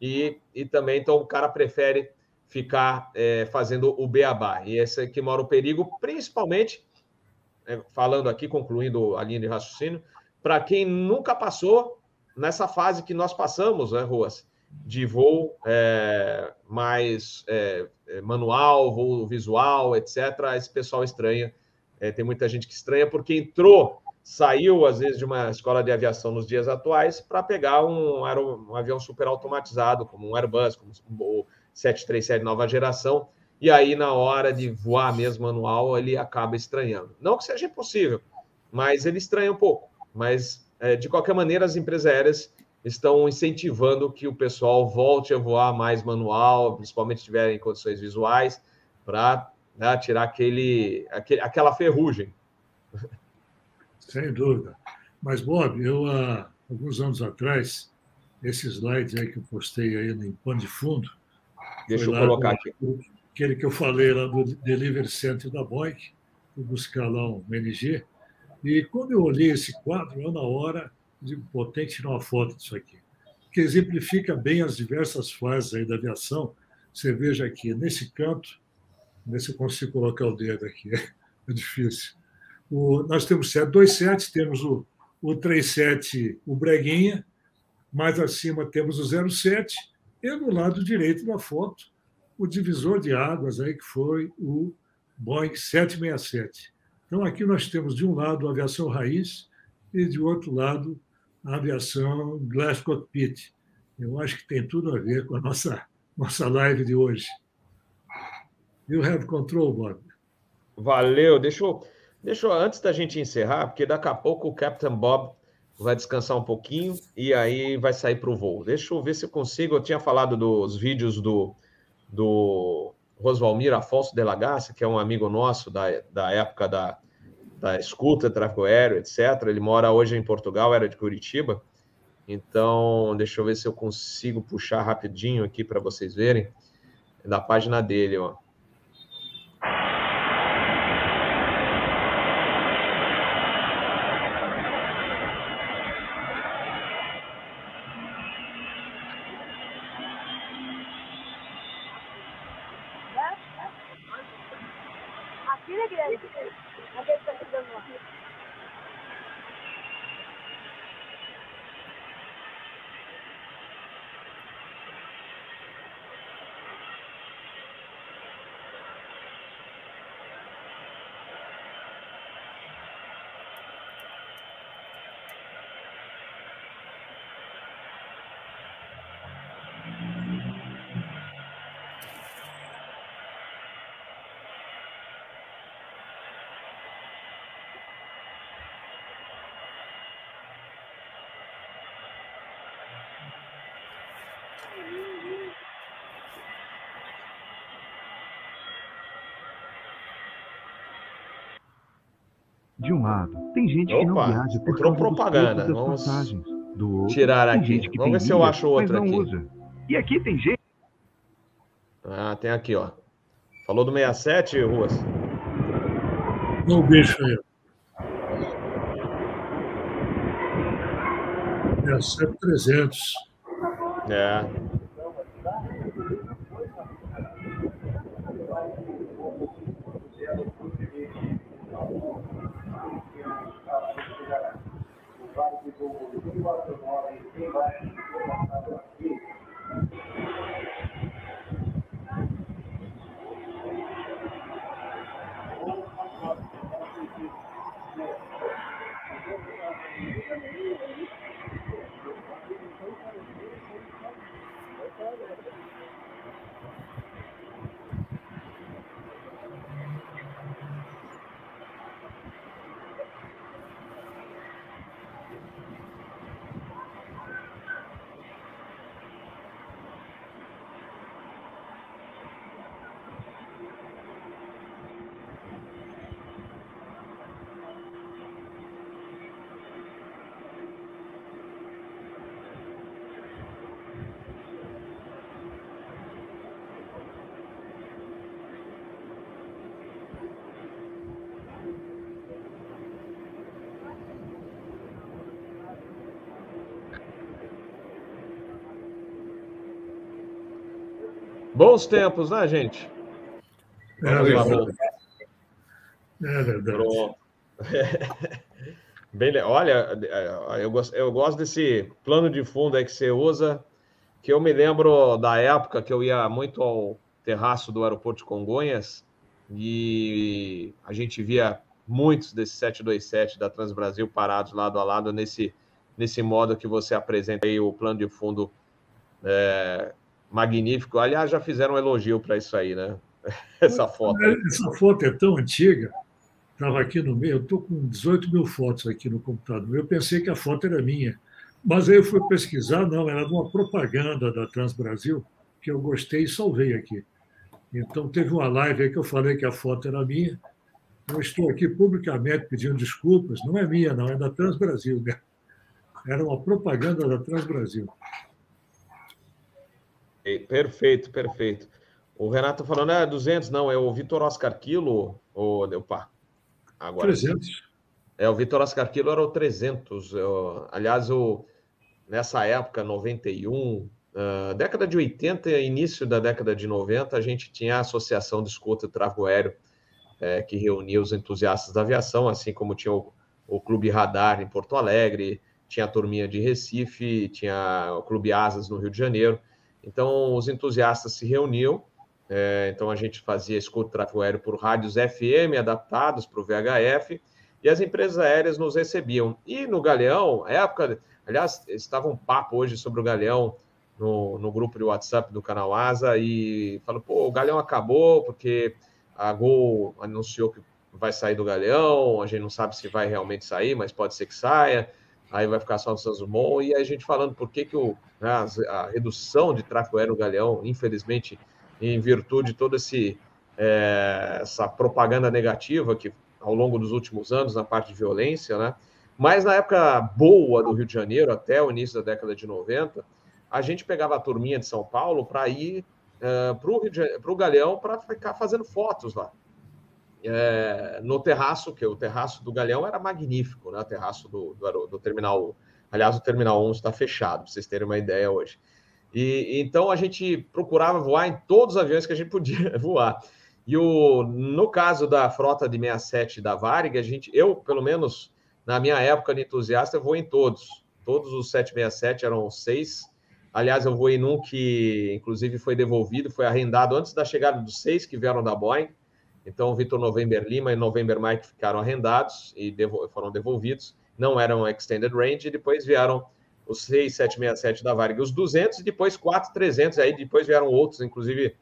E, e também, então, o cara prefere ficar é, fazendo o beabá. E esse é que mora o perigo, principalmente é, falando aqui, concluindo a linha de raciocínio, para quem nunca passou nessa fase que nós passamos, né, Ruas? De voo é, mais é, é manual, voo visual, etc. Esse pessoal estranha. É, tem muita gente que estranha porque entrou, saiu às vezes de uma escola de aviação nos dias atuais para pegar um, um, avião super automatizado, como um Airbus, como o 737 nova geração, e aí, na hora de voar mesmo manual, ele acaba estranhando. Não que seja impossível, mas ele estranha um pouco. Mas, é, de qualquer maneira, as empresas aéreas estão incentivando que o pessoal volte a voar mais manual, principalmente se tiverem condições visuais, para né, tirar aquele, aquele, aquela ferrugem. Sem dúvida. Mas, Bob, eu, há alguns anos atrás, esse slide aí que eu postei aí no pano de fundo. Deixa eu colocar aqui. Aquele que eu falei lá do Delivery Center da Boeing, fui buscar lá um MNG. E quando eu olhei esse quadro, eu na hora digo, pô, tem que tirar uma foto disso aqui. Que exemplifica bem as diversas fases aí da aviação. Você veja aqui, nesse canto, nesse eu consigo colocar o dedo aqui, (laughs) é difícil. O, nós temos 727, temos o, o 37, o Breguinha, mais acima temos o 07, e no lado direito da foto, o divisor de águas aí, que foi o Boeing 767. Então, aqui nós temos, de um lado, a aviação raiz e, de outro lado, a aviação Glass Cockpit. Eu acho que tem tudo a ver com a nossa, nossa live de hoje. You have control, Bob. Valeu. Deixa eu, deixa eu, antes da gente encerrar, porque daqui a pouco o Captain Bob vai descansar um pouquinho e aí vai sair para o voo. Deixa eu ver se eu consigo. Eu tinha falado dos vídeos do, do Rosvalmir Afonso de Lagasse, que é um amigo nosso da, da época da, da escuta, tráfego aéreo, etc. Ele mora hoje em Portugal, era de Curitiba. Então, deixa eu ver se eu consigo puxar rapidinho aqui para vocês verem. Da página dele, ó. De lado, tem gente que não Opa, viaja por entrou causa dos propaganda. das Vamos passagens. Do outro, tirar tem aqui. gente que Vamos tem ver se eu acho não aqui. usa. E aqui tem gente Ah, tem aqui, ó. Falou do 67, Ruas? Olha o bicho aí. É 7300. É. Bons tempos, né, gente? É verdade. É verdade. Pronto. (laughs) Bem, olha, eu gosto, eu gosto desse plano de fundo aí que você usa, que eu me lembro da época que eu ia muito ao terraço do aeroporto de Congonhas e a gente via muitos desses 727 da Transbrasil parados lado a lado nesse, nesse modo que você apresenta aí o plano de fundo é, magnífico. Aliás, já fizeram um elogio para isso aí, né? (laughs) Essa foto. aí. Essa foto é tão antiga, estava aqui no meio, eu estou com 18 mil fotos aqui no computador. Eu pensei que a foto era minha, mas aí eu fui pesquisar, não, era de uma propaganda da Transbrasil, que eu gostei e salvei aqui. Então, teve uma live aí que eu falei que a foto era minha. Eu estou aqui publicamente pedindo desculpas, não é minha, não, é da Transbrasil, né? Era uma propaganda da Transbrasil. Perfeito, perfeito. O Renato falando, é 200, não, é o Vitor Oscar Quilo, ou, opa, agora. 300. É, o Vitor Oscar Quilo era o 300. Eu, aliás, o, nessa época, 91, uh, década de 80 início da década de 90, a gente tinha a Associação de Escuta e Tráfego Aéreo, é, que reunia os entusiastas da aviação, assim como tinha o, o Clube Radar em Porto Alegre, tinha a turminha de Recife, tinha o Clube Asas no Rio de Janeiro. Então, os entusiastas se reuniam. É, então, a gente fazia escuta tráfego aéreo por rádios FM adaptados para o VHF e as empresas aéreas nos recebiam. E no Galeão, época, aliás, estava um papo hoje sobre o Galeão no, no grupo de WhatsApp do canal Asa e falou: pô, o Galeão acabou porque a Gol anunciou que vai sair do Galeão, a gente não sabe se vai realmente sair, mas pode ser que saia aí vai ficar só no Santos Dumont, e a gente falando por que, que o, a redução de tráfego aéreo Galeão, infelizmente, em virtude de toda é, essa propaganda negativa que ao longo dos últimos anos na parte de violência, né? Mas na época boa do Rio de Janeiro, até o início da década de 90, a gente pegava a turminha de São Paulo para ir uh, para o Galeão para ficar fazendo fotos lá é, no terraço, que o terraço do Galeão era magnífico, né? O terraço do, do, do terminal. Aliás, o terminal 1 está fechado, para vocês terem uma ideia hoje. E então a gente procurava voar em todos os aviões que a gente podia (laughs) voar. E o, no caso da frota de 67 da Varig, a gente, eu, pelo menos na minha época de entusiasta, eu vou em todos. Todos os 767 eram seis. Aliás, eu vou em um que, inclusive, foi devolvido, foi arrendado antes da chegada dos seis que vieram da Boeing. Então, o Vitor November Lima e November Mike ficaram arrendados e devo foram devolvidos. Não eram extended range, e depois vieram os 6767 da Varig, os 200 e depois 4300. Aí depois vieram outros, inclusive,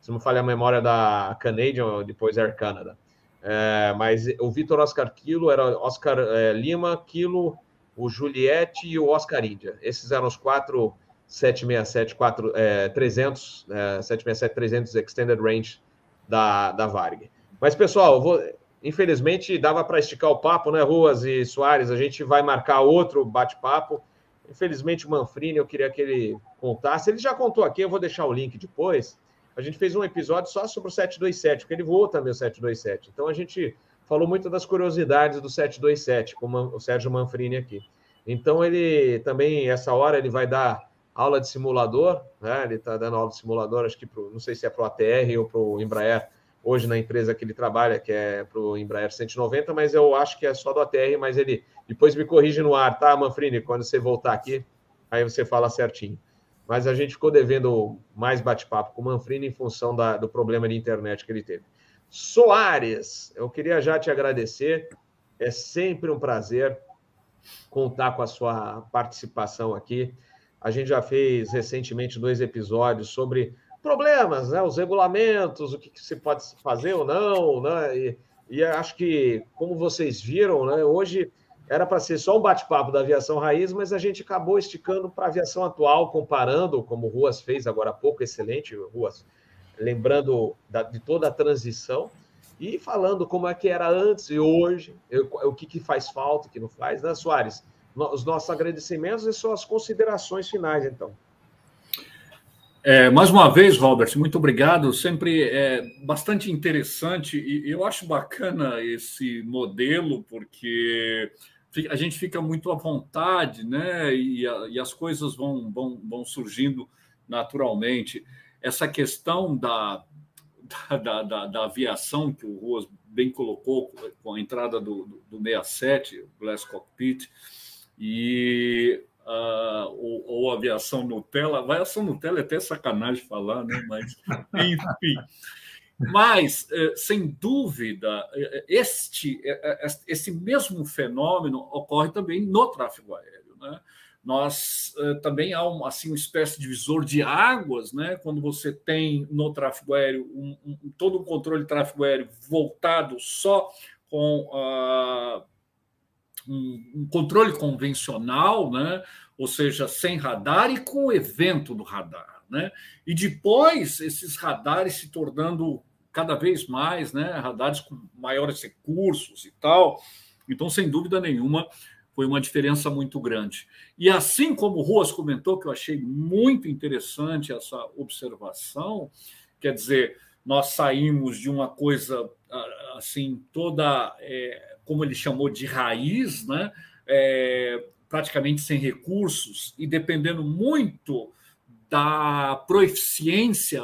se não falha a memória da Canadian, depois Air Canada. É, mas o Vitor Oscar Kilo era Oscar é, Lima, Kilo, o Juliette e o Oscar Índia. Esses eram os quatro 767 4, é, 300, é, 767 300 extended range da, da Varg. Mas, pessoal, vou, infelizmente dava para esticar o papo, né, Ruas e Soares? A gente vai marcar outro bate-papo. Infelizmente, o Manfrini, eu queria que ele contasse. Ele já contou aqui, eu vou deixar o link depois. A gente fez um episódio só sobre o 727, porque ele voou também o 727. Então, a gente falou muito das curiosidades do 727, com o Sérgio Manfrini aqui. Então, ele também, essa hora, ele vai dar aula de simulador, né? Ele está dando aula de simulador, acho que pro, não sei se é para o ATR ou para o Embraer, hoje na empresa que ele trabalha, que é para o Embraer 190, mas eu acho que é só do ATR, mas ele depois me corrige no ar, tá, Manfrini? Quando você voltar aqui, aí você fala certinho. Mas a gente ficou devendo mais bate-papo com o Manfrini em função da, do problema de internet que ele teve. Soares, eu queria já te agradecer. É sempre um prazer contar com a sua participação aqui. A gente já fez recentemente dois episódios sobre problemas, né? Os regulamentos, o que, que se pode fazer ou não, né? E, e acho que, como vocês viram, né? Hoje era para ser só um bate-papo da aviação raiz, mas a gente acabou esticando para a aviação atual, comparando, como o Ruas fez agora há pouco, excelente, Ruas, lembrando da, de toda a transição e falando como é que era antes e hoje, eu, o que, que faz falta, o que não faz, né, Soares? os nossos agradecimentos e suas considerações finais, então. É, mais uma vez, Robert, muito obrigado. Sempre é bastante interessante e eu acho bacana esse modelo, porque a gente fica muito à vontade, né? E, a, e as coisas vão, vão, vão surgindo naturalmente. Essa questão da, da, da, da, aviação, que o Ruas bem colocou com a entrada do, do, do 67, o Glass Cockpit, e uh, ou, ou, aviação Nutella. Aviação Nutella é até sacanagem falar, né? Mas, (laughs) enfim. Mas, eh, sem dúvida, eh, este, eh, esse mesmo fenômeno ocorre também no tráfego aéreo. Né? Nós também há um, assim, uma espécie de visor de águas, né? quando você tem no tráfego aéreo um, um, todo o controle de tráfego aéreo voltado só com uh, um, um controle convencional, né? ou seja, sem radar e com o evento do radar. Né? E depois esses radares se tornando cada vez mais, né, radares com maiores recursos e tal. Então, sem dúvida nenhuma, foi uma diferença muito grande. E assim como o Ruas comentou, que eu achei muito interessante essa observação, quer dizer, nós saímos de uma coisa assim toda, é, como ele chamou de raiz, né? É, praticamente sem recursos e dependendo muito da proeficiência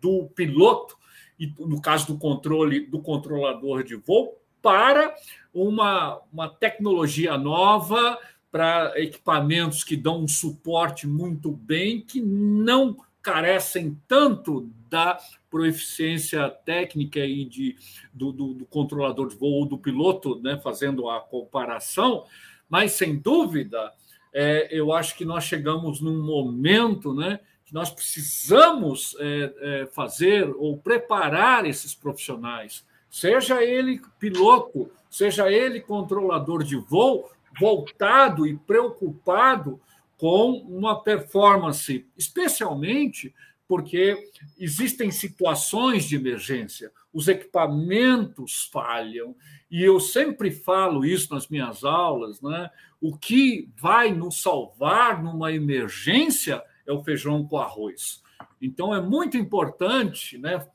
do piloto e no caso do controle do controlador de voo para uma, uma tecnologia nova para equipamentos que dão um suporte muito bem que não carecem tanto da proeficiência técnica e de, do, do, do controlador de voo ou do piloto, né, fazendo a comparação, mas sem dúvida, é, eu acho que nós chegamos num momento né, que nós precisamos é, é, fazer ou preparar esses profissionais, seja ele piloto, seja ele controlador de voo, voltado e preocupado com uma performance, especialmente porque existem situações de emergência, os equipamentos falham, e eu sempre falo isso nas minhas aulas, né? O que vai nos salvar numa emergência é o feijão com arroz. Então é muito importante, né?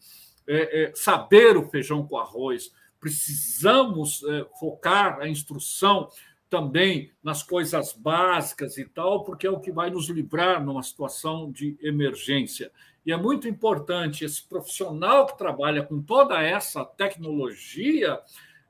É, é, saber o feijão com arroz. Precisamos é, focar a instrução também nas coisas básicas e tal, porque é o que vai nos livrar numa situação de emergência. E é muito importante esse profissional que trabalha com toda essa tecnologia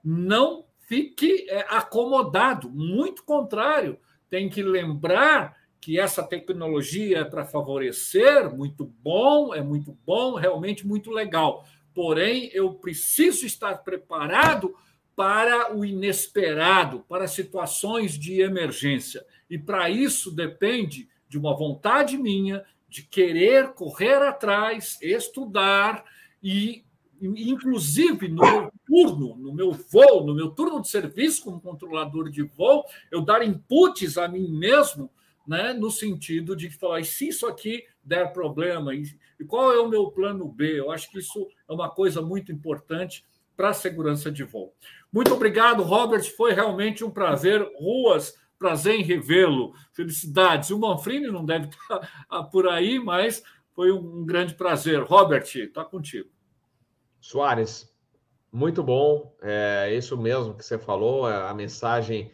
não fique é, acomodado, muito contrário, tem que lembrar que essa tecnologia é para favorecer, muito bom, é muito bom, realmente muito legal. Porém, eu preciso estar preparado para o inesperado, para situações de emergência. E para isso depende de uma vontade minha de querer correr atrás, estudar e inclusive no meu turno, no meu voo, no meu turno de serviço como controlador de voo, eu dar inputs a mim mesmo, né, no sentido de falar, se isso aqui der problema, e, e qual é o meu plano B? Eu acho que isso é uma coisa muito importante para a segurança de voo. Muito obrigado, Robert. Foi realmente um prazer. Ruas, prazer em revê-lo. Felicidades. O Manfrini não deve estar por aí, mas foi um grande prazer. Robert, está contigo. Soares, muito bom. É isso mesmo que você falou. É, a mensagem,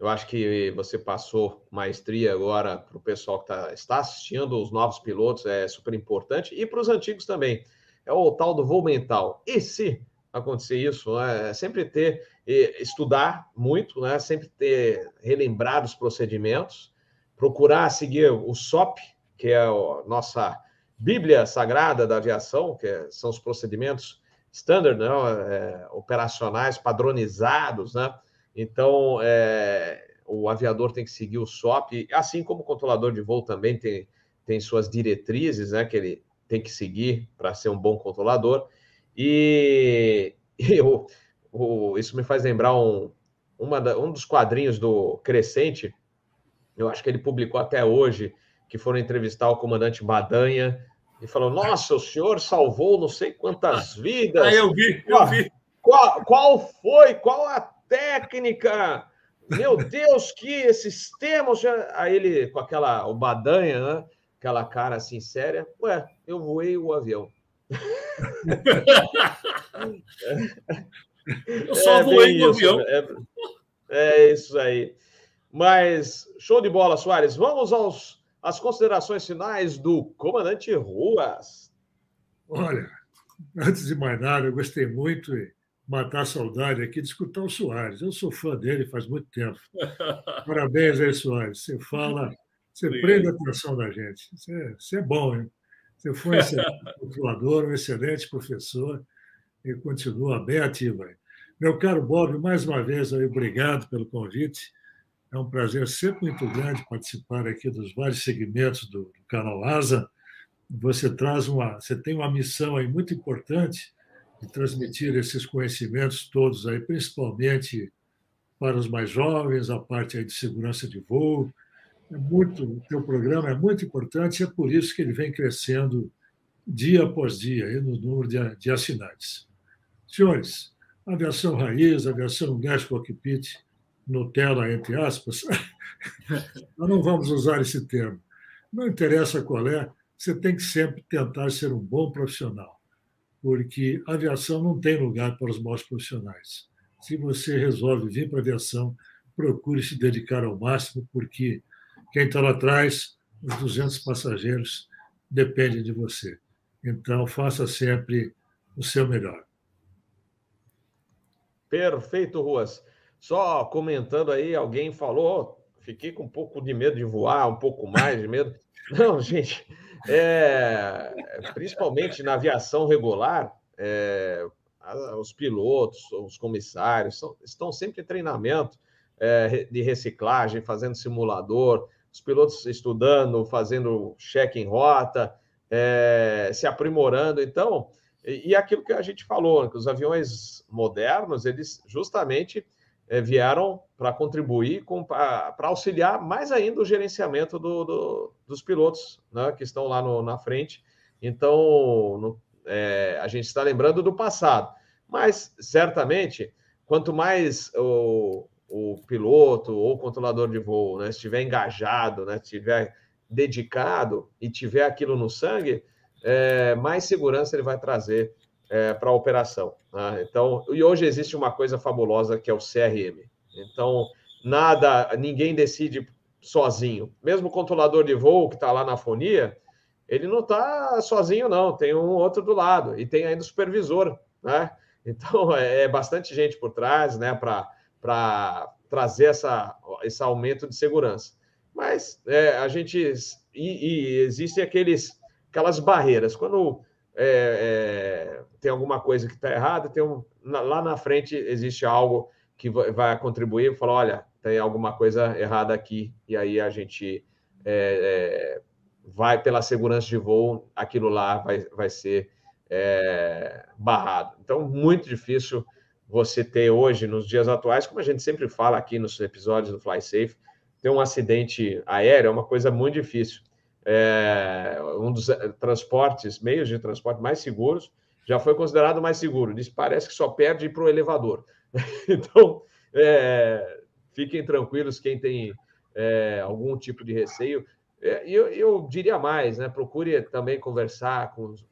eu acho que você passou maestria agora para o pessoal que tá, está assistindo, os novos pilotos, é super importante, e para os antigos também. É o tal do voo mental. E se acontecer isso? Né? É sempre ter, estudar muito, né? sempre ter relembrado os procedimentos, procurar seguir o SOP, que é a nossa Bíblia Sagrada da aviação, que são os procedimentos standard, né? É, operacionais padronizados, né? Então, é, o aviador tem que seguir o SOP, assim como o controlador de voo também tem, tem suas diretrizes, né? Que ele tem que seguir para ser um bom controlador. E, (laughs) e o, o, isso me faz lembrar um, uma da, um dos quadrinhos do Crescente, eu acho que ele publicou até hoje, que foram entrevistar o comandante Badanha, e falou: Nossa, o senhor salvou não sei quantas vidas. Ah, eu vi, eu vi. Qual, qual foi? Qual a técnica? Meu Deus, que esses termos. Aí ele, com aquela, o badanha, né? aquela cara assim séria, ué, eu voei o avião. Eu só é voei o avião. É, é isso aí. Mas, show de bola, Soares. Vamos aos as considerações finais do comandante Ruas. Olha, antes de mais nada, eu gostei muito de matar a saudade aqui de escutar o Soares. Eu sou fã dele faz muito tempo. (laughs) Parabéns aí, Soares. Você fala, você Obrigado. prende a atenção da gente. Você, você é bom, hein? Você foi um excelente um excelente professor e continua bem ativo aí. Meu caro Bob, mais uma vez, obrigado pelo convite. É um prazer sempre muito grande participar aqui dos vários segmentos do, do canal Asa. Você traz uma, você tem uma missão aí muito importante de transmitir esses conhecimentos todos aí, principalmente para os mais jovens, a parte aí de segurança de voo. É muito, o teu programa é muito importante e é por isso que ele vem crescendo dia após dia aí no número de, de assinantes. Senhores, aviação raiz, aviação gas cockpit, Nutella, entre aspas, (laughs) nós não vamos usar esse termo. Não interessa qual é, você tem que sempre tentar ser um bom profissional, porque a aviação não tem lugar para os maus profissionais. Se você resolve vir para a aviação, procure se dedicar ao máximo, porque quem está lá atrás, os 200 passageiros, depende de você. Então, faça sempre o seu melhor. Perfeito, Ruas. Só comentando aí, alguém falou, fiquei com um pouco de medo de voar, um pouco mais de medo. (laughs) Não, gente, é, principalmente na aviação regular, é, os pilotos, os comissários são, estão sempre em treinamento é, de reciclagem, fazendo simulador, os pilotos estudando, fazendo check em rota, é, se aprimorando. Então, e, e, aquilo que a gente falou, que os aviões modernos, eles justamente é, vieram para contribuir, para auxiliar mais ainda o gerenciamento do, do, dos pilotos né, que estão lá no, na frente. Então, no, é, a gente está lembrando do passado, mas certamente, quanto mais o, o piloto ou o controlador de voo né, estiver engajado, né, estiver dedicado e tiver aquilo no sangue, é, mais segurança ele vai trazer é, para a operação. Né? Então, e hoje existe uma coisa fabulosa que é o CRM. Então, nada, ninguém decide sozinho. Mesmo o controlador de voo que está lá na fonia, ele não está sozinho, não. Tem um outro do lado e tem ainda o supervisor, né? Então, (laughs) é, é bastante gente por trás, né, para para trazer essa, esse aumento de segurança. Mas é, a gente. E, e, existem aqueles, aquelas barreiras. Quando é, é, tem alguma coisa que está errada, tem um, lá na frente existe algo que vai, vai contribuir e falar: olha, tem alguma coisa errada aqui, e aí a gente é, é, vai pela segurança de voo, aquilo lá vai, vai ser é, barrado. Então, muito difícil você ter hoje, nos dias atuais, como a gente sempre fala aqui nos episódios do Fly Safe, ter um acidente aéreo é uma coisa muito difícil. É, um dos eh, transportes, meios de transporte mais seguros, já foi considerado mais seguro. Diz parece que só perde para o elevador. (laughs) então, é, fiquem tranquilos quem tem é, algum tipo de receio. É, eu, eu diria mais, né? Procure também conversar com os,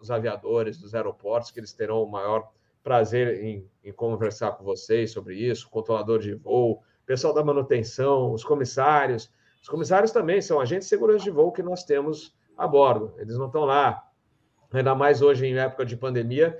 os aviadores dos aeroportos, que eles terão o maior prazer em, em conversar com vocês sobre isso, controlador de voo, pessoal da manutenção, os comissários. Os comissários também são agentes de segurança de voo que nós temos a bordo. Eles não estão lá. Ainda mais hoje, em época de pandemia,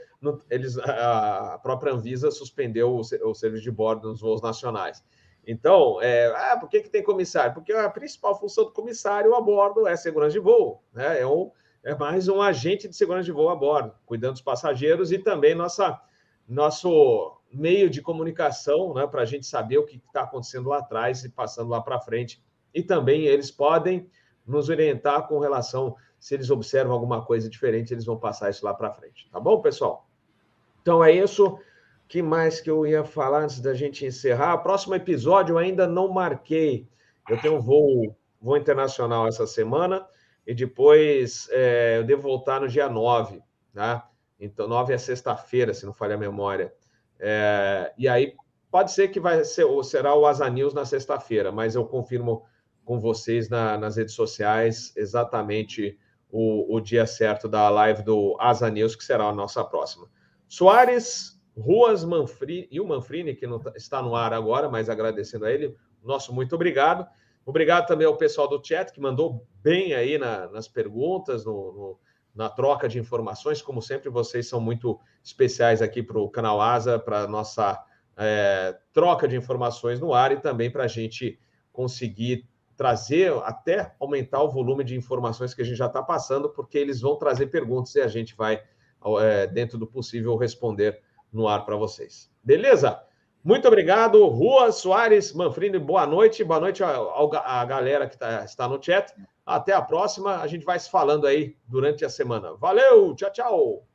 eles, a própria Anvisa suspendeu o, o serviço de bordo nos voos nacionais. Então, é, ah, por que, que tem comissário? Porque a principal função do comissário a bordo é segurança de voo. Né? É, um, é mais um agente de segurança de voo a bordo, cuidando dos passageiros e também nossa nosso meio de comunicação, né, para a gente saber o que está acontecendo lá atrás e passando lá para frente. E também eles podem nos orientar com relação, se eles observam alguma coisa diferente, eles vão passar isso lá para frente. Tá bom, pessoal? Então é isso. que mais que eu ia falar antes da gente encerrar? Próximo episódio ainda não marquei. Eu tenho um voo, voo internacional essa semana e depois é, eu devo voltar no dia 9, tá? Então, 9 é sexta-feira, se não falha a memória. É, e aí, pode ser que vai ser, ou será o Asa News na sexta-feira, mas eu confirmo com vocês na, nas redes sociais exatamente o, o, dia certo da live do Asa News, que será a nossa próxima. Soares, Ruas Manfrini, e o Manfrini, que não tá, está no ar agora, mas agradecendo a ele, nosso muito obrigado. Obrigado também ao pessoal do chat, que mandou bem aí na, nas perguntas, no, no na troca de informações. Como sempre, vocês são muito especiais aqui para o canal Asa, para a nossa é, troca de informações no ar e também para a gente conseguir trazer, até aumentar o volume de informações que a gente já está passando, porque eles vão trazer perguntas e a gente vai, é, dentro do possível, responder no ar para vocês. Beleza? Muito obrigado, Rua Soares Manfrini. Boa noite. Boa noite à galera que tá, está no chat. Até a próxima. A gente vai se falando aí durante a semana. Valeu, tchau, tchau.